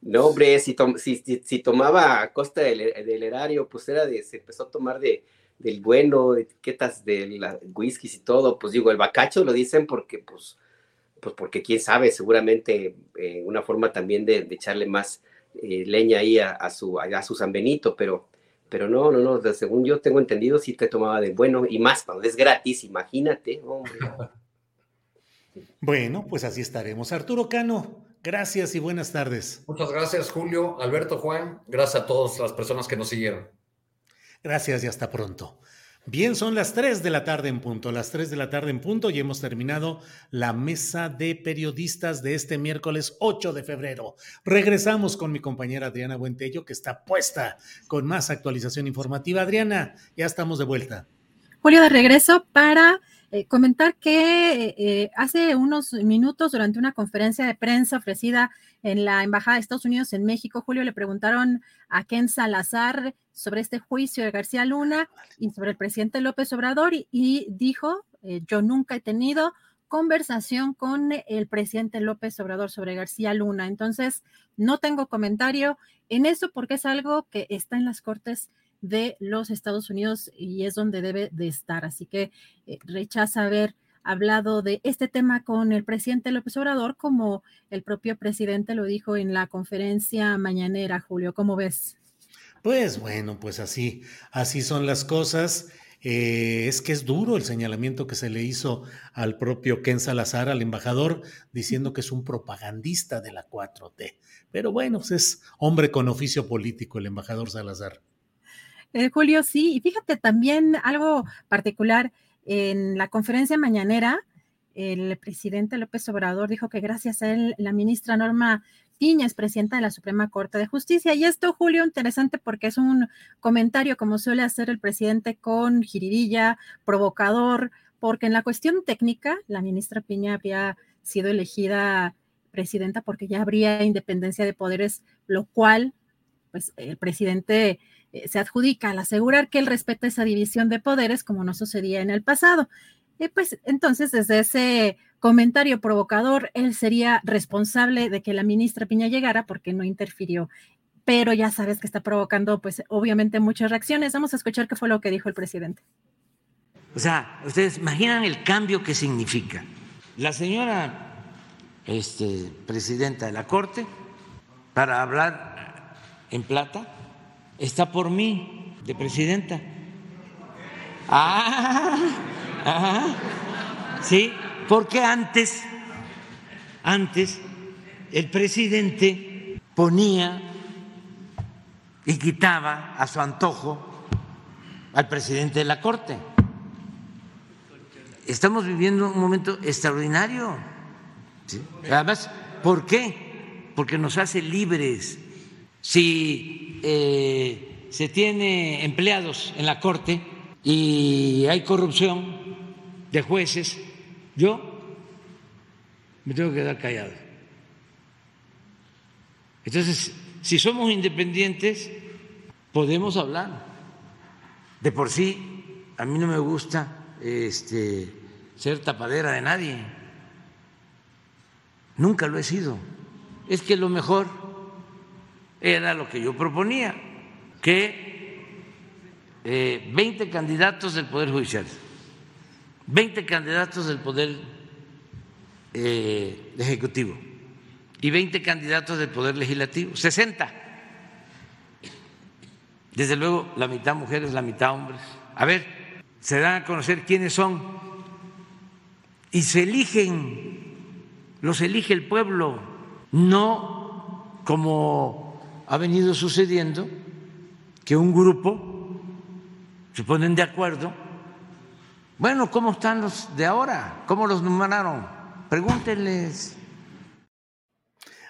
I: No, hombre, si, si, tomaba a costa del, erario, pues era de, se empezó a tomar de, del bueno, etiquetas de la whiskies y todo, pues digo, el bacacho lo dicen porque, pues, pues porque quién sabe, seguramente eh, una forma también de, echarle más eh, leña ahí a, su, a su San Benito, pero, pero no, no, no, según yo tengo entendido, sí te tomaba de bueno y más cuando es gratis, imagínate, hombre.
C: Bueno, pues así estaremos. Arturo Cano, gracias y buenas tardes.
K: Muchas gracias, Julio, Alberto, Juan, gracias a todas las personas que nos siguieron.
C: Gracias y hasta pronto. Bien, son las 3 de la tarde en punto, las 3 de la tarde en punto y hemos terminado la mesa de periodistas de este miércoles 8 de febrero. Regresamos con mi compañera Adriana Buentello que está puesta con más actualización informativa. Adriana, ya estamos de vuelta.
D: Julio, de regreso para eh, comentar que eh, hace unos minutos, durante una conferencia de prensa ofrecida en la Embajada de Estados Unidos en México, Julio, le preguntaron a Ken Salazar sobre este juicio de García Luna y sobre el presidente López Obrador y, dijo, eh, yo nunca he tenido conversación con el presidente López Obrador sobre García Luna. Entonces, no tengo comentario en eso porque es algo que está en las Cortes de los Estados Unidos y es donde debe de estar. Así que eh, rechaza haber hablado de este tema con el presidente López Obrador, como el propio presidente lo dijo en la conferencia mañanera, Julio. ¿Cómo ves?
C: Pues bueno, pues así, así son las cosas. Eh, es que es duro el señalamiento que se le hizo al propio Ken Salazar, al embajador, diciendo que es un propagandista de la 4T. Pero bueno, pues es hombre con oficio político el embajador Salazar.
D: Eh, Julio, sí, y fíjate también algo particular, en la conferencia mañanera, el presidente López Obrador dijo que gracias a él, la ministra Norma Piña es presidenta de la Suprema Corte de Justicia. Y esto, Julio, interesante porque es un comentario, como suele hacer el presidente, con giririlla, provocador, porque en la cuestión técnica, la ministra Piña había sido elegida presidenta porque ya habría independencia de poderes, lo cual, pues, el presidente se adjudica al asegurar que él respeta esa división de poderes como no sucedía en el pasado. Y pues entonces desde ese comentario provocador, él sería responsable de que la ministra Piña llegara porque no interfirió. Pero ya sabes que está provocando pues obviamente muchas reacciones. Vamos a escuchar qué fue lo que dijo el presidente.
E: O sea, ustedes imaginan el cambio que significa. La señora este, presidenta de la Corte, para hablar en plata, está por mí de presidenta. Ah, ah, sí, porque antes, antes el presidente ponía y quitaba a su antojo al presidente de la Corte. Estamos viviendo un momento extraordinario. Además, ¿por qué? Porque nos hace libres. Si eh, se tiene empleados en la Corte y hay corrupción de jueces, yo me tengo que quedar callado. Entonces, si somos independientes, podemos hablar. De por sí, a mí no me gusta este, ser tapadera de nadie. Nunca lo he sido. Es que lo mejor era lo que yo proponía, que eh, 20 candidatos del Poder Judicial, 20 candidatos del Poder eh, Ejecutivo y 20 candidatos del Poder Legislativo, 60. Desde luego, la mitad mujeres, la mitad hombres. A ver, se dan a conocer quiénes son y se eligen, los elige el pueblo, no como ha venido sucediendo que un grupo se ponen de acuerdo. Bueno, ¿cómo están los de ahora? ¿Cómo los numeraron? Pregúntenles.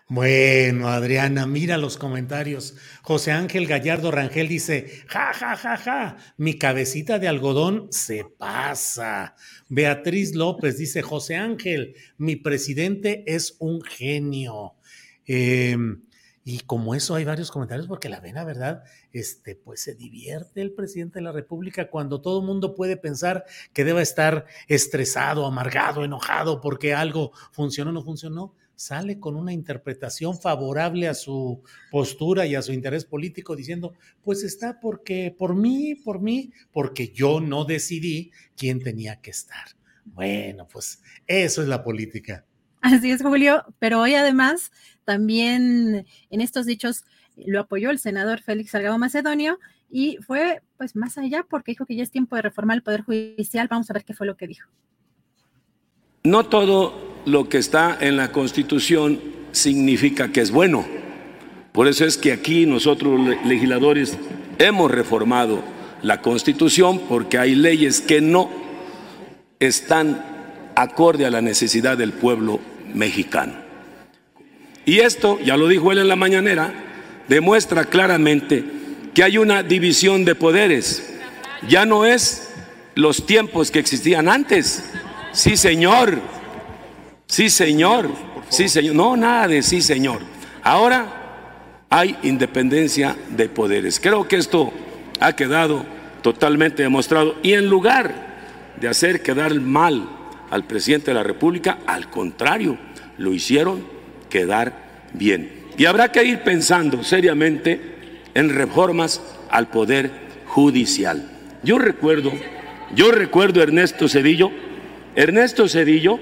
C: Bueno, Adriana, mira los comentarios. José Ángel Gallardo Rangel dice, ja, ja, ja, ja, mi cabecita de algodón se pasa. Beatriz López dice, José Ángel, mi presidente es un genio. Eh, y como eso hay varios comentarios, porque la vena, ¿verdad? Este, pues se divierte el presidente de la República cuando todo el mundo puede pensar que deba estar estresado, amargado, enojado porque algo funcionó o no funcionó. Sale con una interpretación favorable a su postura y a su interés político, diciendo: Pues está porque, por mí, por mí, porque yo no decidí quién tenía que estar. Bueno, pues eso es la política.
D: Así es, Julio, pero hoy además también en estos dichos lo apoyó el senador Félix Salgado Macedonio y fue pues más allá porque dijo que ya es tiempo de reformar el Poder Judicial. Vamos a ver qué fue lo que dijo.
M: No todo lo que está en la Constitución significa que es bueno. Por eso es que aquí nosotros legisladores hemos reformado la Constitución porque hay leyes que no están acorde a la necesidad del pueblo mexicano. Y esto, ya lo dijo él en la mañanera, demuestra claramente que hay una división de poderes. Ya no es los tiempos que existían antes. Sí, señor. Sí, señor. Sí, señor. No, nada de sí, señor. Ahora hay independencia de poderes. Creo que esto ha quedado totalmente demostrado. Y en lugar de hacer quedar mal al presidente de la República, al contrario, lo hicieron quedar bien. Y habrá que ir pensando seriamente en reformas al Poder Judicial. Yo recuerdo, yo recuerdo a Ernesto Cedillo, Ernesto Cedillo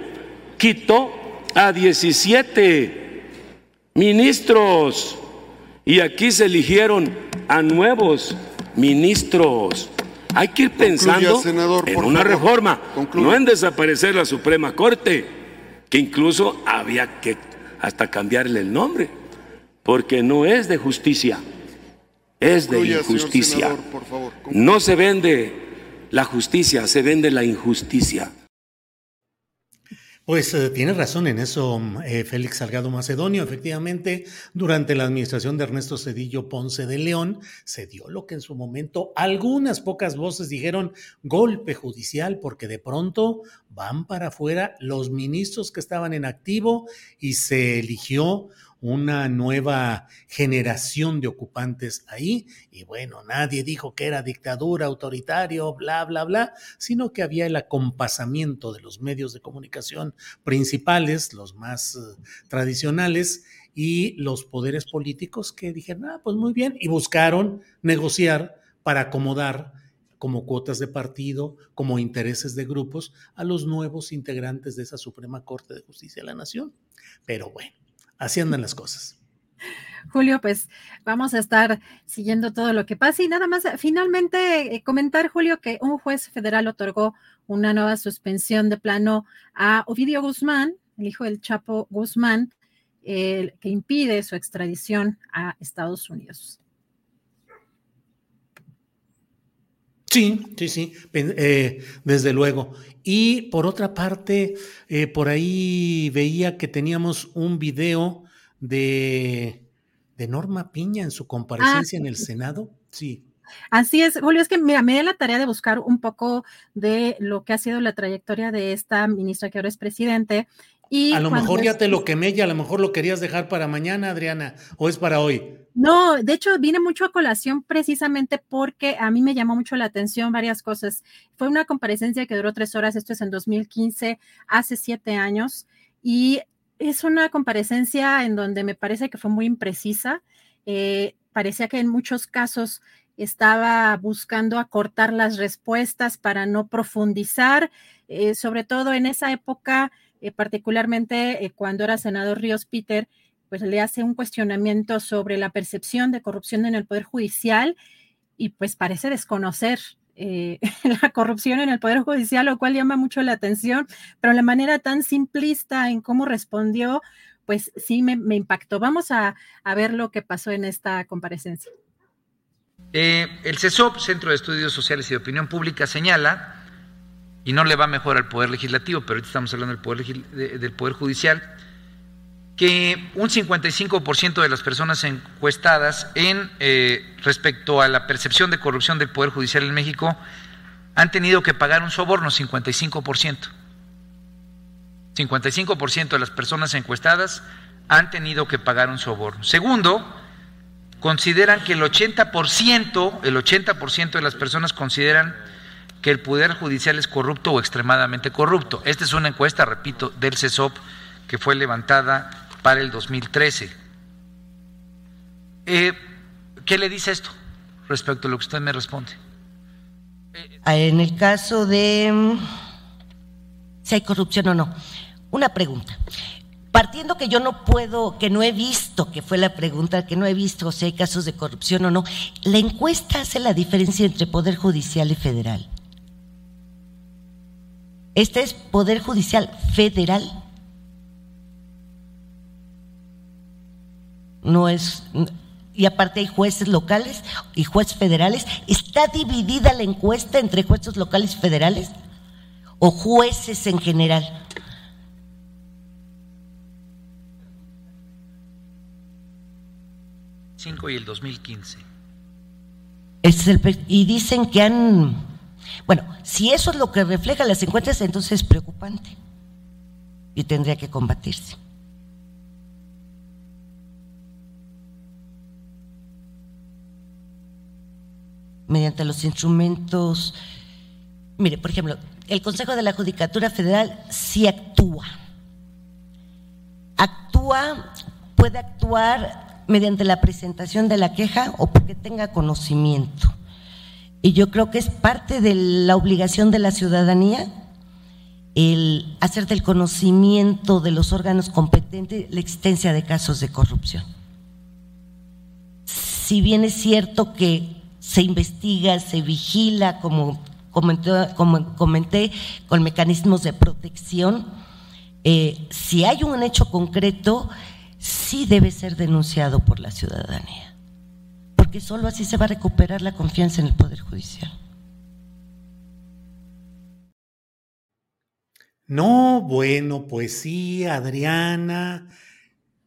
M: quitó a 17 ministros y aquí se eligieron a nuevos ministros. Hay que ir pensando en una reforma, no en desaparecer la Suprema Corte, que incluso había que hasta cambiarle el nombre, porque no es de justicia, es de injusticia. no se vende la justicia, se vende la injusticia.
C: Pues eh, tiene razón en eso eh, Félix Salgado Macedonio. Efectivamente, durante la administración de Ernesto Cedillo Ponce de León, se dio lo que en su momento algunas pocas voces dijeron golpe judicial, porque de pronto van para afuera los ministros que estaban en activo y se eligió una nueva generación de ocupantes ahí. Y bueno, nadie dijo que era dictadura, autoritario, bla, bla, bla, sino que había el acompasamiento de los medios de comunicación principales, los más eh, tradicionales, y los poderes políticos que dijeron, ah, pues muy bien, y buscaron negociar para acomodar como cuotas de partido, como intereses de grupos, a los nuevos integrantes de esa Suprema Corte de Justicia de la Nación. Pero bueno, Así andan las cosas.
D: Julio, pues vamos a estar siguiendo todo lo que pasa y nada más finalmente eh, comentar, Julio, que un juez federal otorgó una nueva suspensión de plano a Ovidio Guzmán, el hijo del Chapo Guzmán, que impide su extradición a Estados Unidos.
C: Sí, sí, sí, eh, desde luego. Y por otra parte, eh, por ahí veía que teníamos un video de, de Norma Piña en su comparecencia ah, en el Senado. Sí.
D: Así es, Julio, es que mira, me di la tarea de buscar un poco de lo que ha sido la trayectoria de esta ministra que ahora es presidente
C: a lo mejor ya te lo quemé y a lo mejor lo querías dejar para mañana, Adriana, o es para hoy.
D: No, de hecho vine mucho a colación precisamente porque a mí me llamó mucho la atención varias cosas. Fue una comparecencia que duró tres horas, esto es en 2015, hace siete años, y es una comparecencia en donde me parece que fue muy imprecisa. Eh, parecía que en muchos casos estaba buscando acortar las respuestas para no profundizar, eh, sobre todo en esa época eh, particularmente eh, cuando era senador Ríos Peter, pues le hace un cuestionamiento sobre la percepción de corrupción en el Poder Judicial y pues parece desconocer eh, la corrupción en el Poder Judicial, lo cual llama mucho la atención, pero la manera tan simplista en cómo respondió, pues sí me, impactó. Vamos a, ver lo que pasó en esta comparecencia.
N: el CESOP, Centro de Estudios Sociales y de Opinión Pública, señala y no le va mejor al Poder Legislativo, pero ahorita estamos hablando del Poder, del poder Judicial, que un 55% de las personas encuestadas en eh, respecto a la percepción de corrupción del Poder Judicial en México han tenido que pagar un soborno, 55%. 55% de las personas encuestadas han tenido que pagar un soborno. Segundo, consideran que el 80%, el 80% de las personas consideran que el Poder Judicial es corrupto o extremadamente corrupto. Esta es una encuesta, repito, del CESOP que fue levantada para el 2013. Eh, ¿Qué le dice esto respecto a lo que usted me responde?
O: En el caso de mm, si hay corrupción o no. Una pregunta. Partiendo que yo no puedo, que no he visto, que fue la pregunta, que no he visto si hay casos de corrupción o no, ¿la encuesta hace la diferencia entre Poder Judicial y Federal? Este es Poder Judicial Federal. No es. y aparte hay jueces locales y jueces federales. ¿Está dividida la encuesta entre jueces locales y federales o jueces en general?
N: y el 2015.
O: Es el, y dicen que han, bueno, si eso es lo que refleja las encuestas, entonces es preocupante y tendría que combatirse. Mediante los instrumentos, mire, por ejemplo, el Consejo de la Judicatura Federal sí actúa. Actúa, puede actuar mediante la presentación de la queja o porque tenga conocimiento. Y yo creo que es parte de la obligación de la ciudadanía el hacer del conocimiento de los órganos competentes la existencia de casos de corrupción. Si bien es cierto que se investiga, se vigila, como comenté, con mecanismos de protección, eh, si hay un hecho concreto, sí debe ser denunciado por la ciudadanía, porque solo así se va a recuperar la confianza en el Poder Judicial.
C: No, bueno, pues sí, Adriana,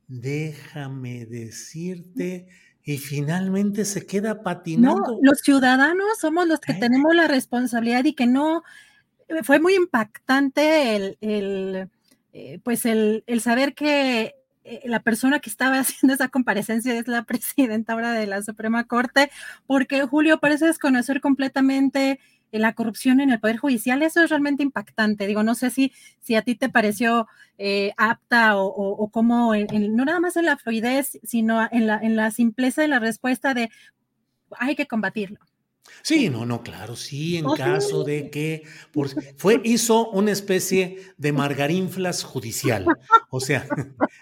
C: déjame decirte, y finalmente se queda patinando.
D: No, los ciudadanos somos los que ¿Eh? tenemos la responsabilidad y que no, fue muy impactante el, el eh, pues el, el saber que eh, la persona que estaba haciendo esa comparecencia es la presidenta ahora de la Suprema Corte, porque Julio parece desconocer completamente eh, la corrupción en el Poder Judicial. Eso es realmente impactante. Digo, no sé si, si a ti te pareció eh, apta o, o, cómo, no nada más en la fluidez, sino en la, en la simpleza de la respuesta de hay que combatirlo.
C: Sí, no, no, claro, sí, en caso de que por, fue, hizo una especie de margarinflas judicial. O sea,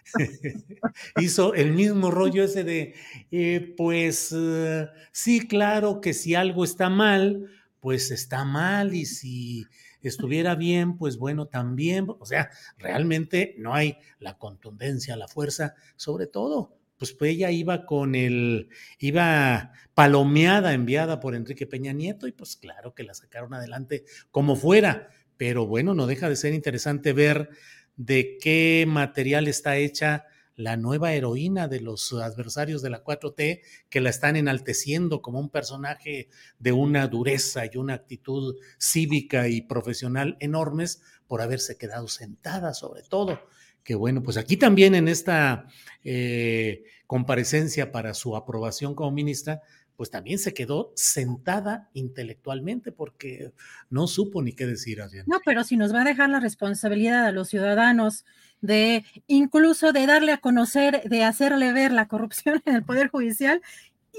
C: hizo el mismo rollo ese de, eh, pues uh, sí, claro que si algo está mal, pues está mal y si estuviera bien, pues bueno, también. O sea, realmente no hay la contundencia, la fuerza, sobre todo pues, pues ella iba con el, iba palomeada, enviada por Enrique Peña Nieto, y pues claro que la sacaron adelante como fuera. Pero bueno, no deja de ser interesante ver de qué material está hecha la nueva heroína de los adversarios de la 4T, que la están enalteciendo como un personaje de una dureza y una actitud cívica y profesional enormes por haberse quedado sentada sobre todo que bueno, pues aquí también en esta eh, comparecencia para su aprobación como ministra, pues también se quedó sentada intelectualmente porque no supo ni qué decir.
D: No, pero si nos va a dejar la responsabilidad a los ciudadanos de incluso de darle a conocer, de hacerle ver la corrupción en el Poder Judicial,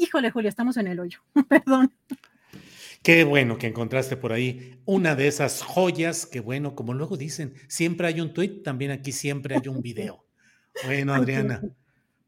D: híjole, Julio, estamos en el hoyo, perdón.
C: Qué bueno que encontraste por ahí una de esas joyas que, bueno, como luego dicen, siempre hay un tweet, también aquí siempre hay un video. Bueno, Adriana,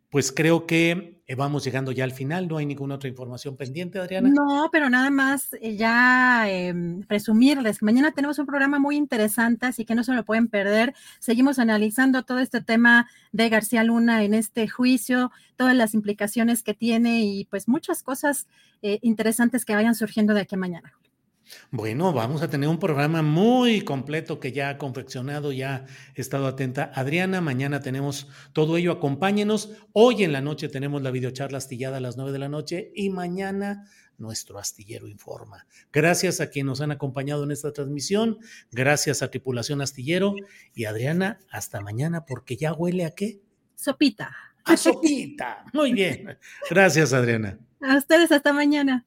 C: pues creo que vamos llegando ya al final. ¿No hay ninguna otra información pendiente, Adriana?
D: No, pero nada más eh, ya em, presumirles. Mañana tenemos un programa muy interesante, así que no se lo pueden perder. Seguimos analizando todo este tema de García Luna en este juicio, todas las implicaciones que tiene y pues muchas cosas eh, interesantes que vayan surgiendo de aquí a mañana.
C: Bueno, vamos a tener un programa muy completo que ya ha confeccionado, ya he estado atenta. Adriana, mañana tenemos todo ello, acompáñenos. Hoy en la noche tenemos la videocharla astillada a las nueve de la noche y mañana nuestro astillero informa. Gracias a quienes nos han acompañado en esta transmisión, gracias a Tripulación Astillero y Adriana, hasta mañana porque ya huele a qué?
D: Sopita.
C: A sopita. Muy bien. Gracias, Adriana.
D: A ustedes, hasta mañana.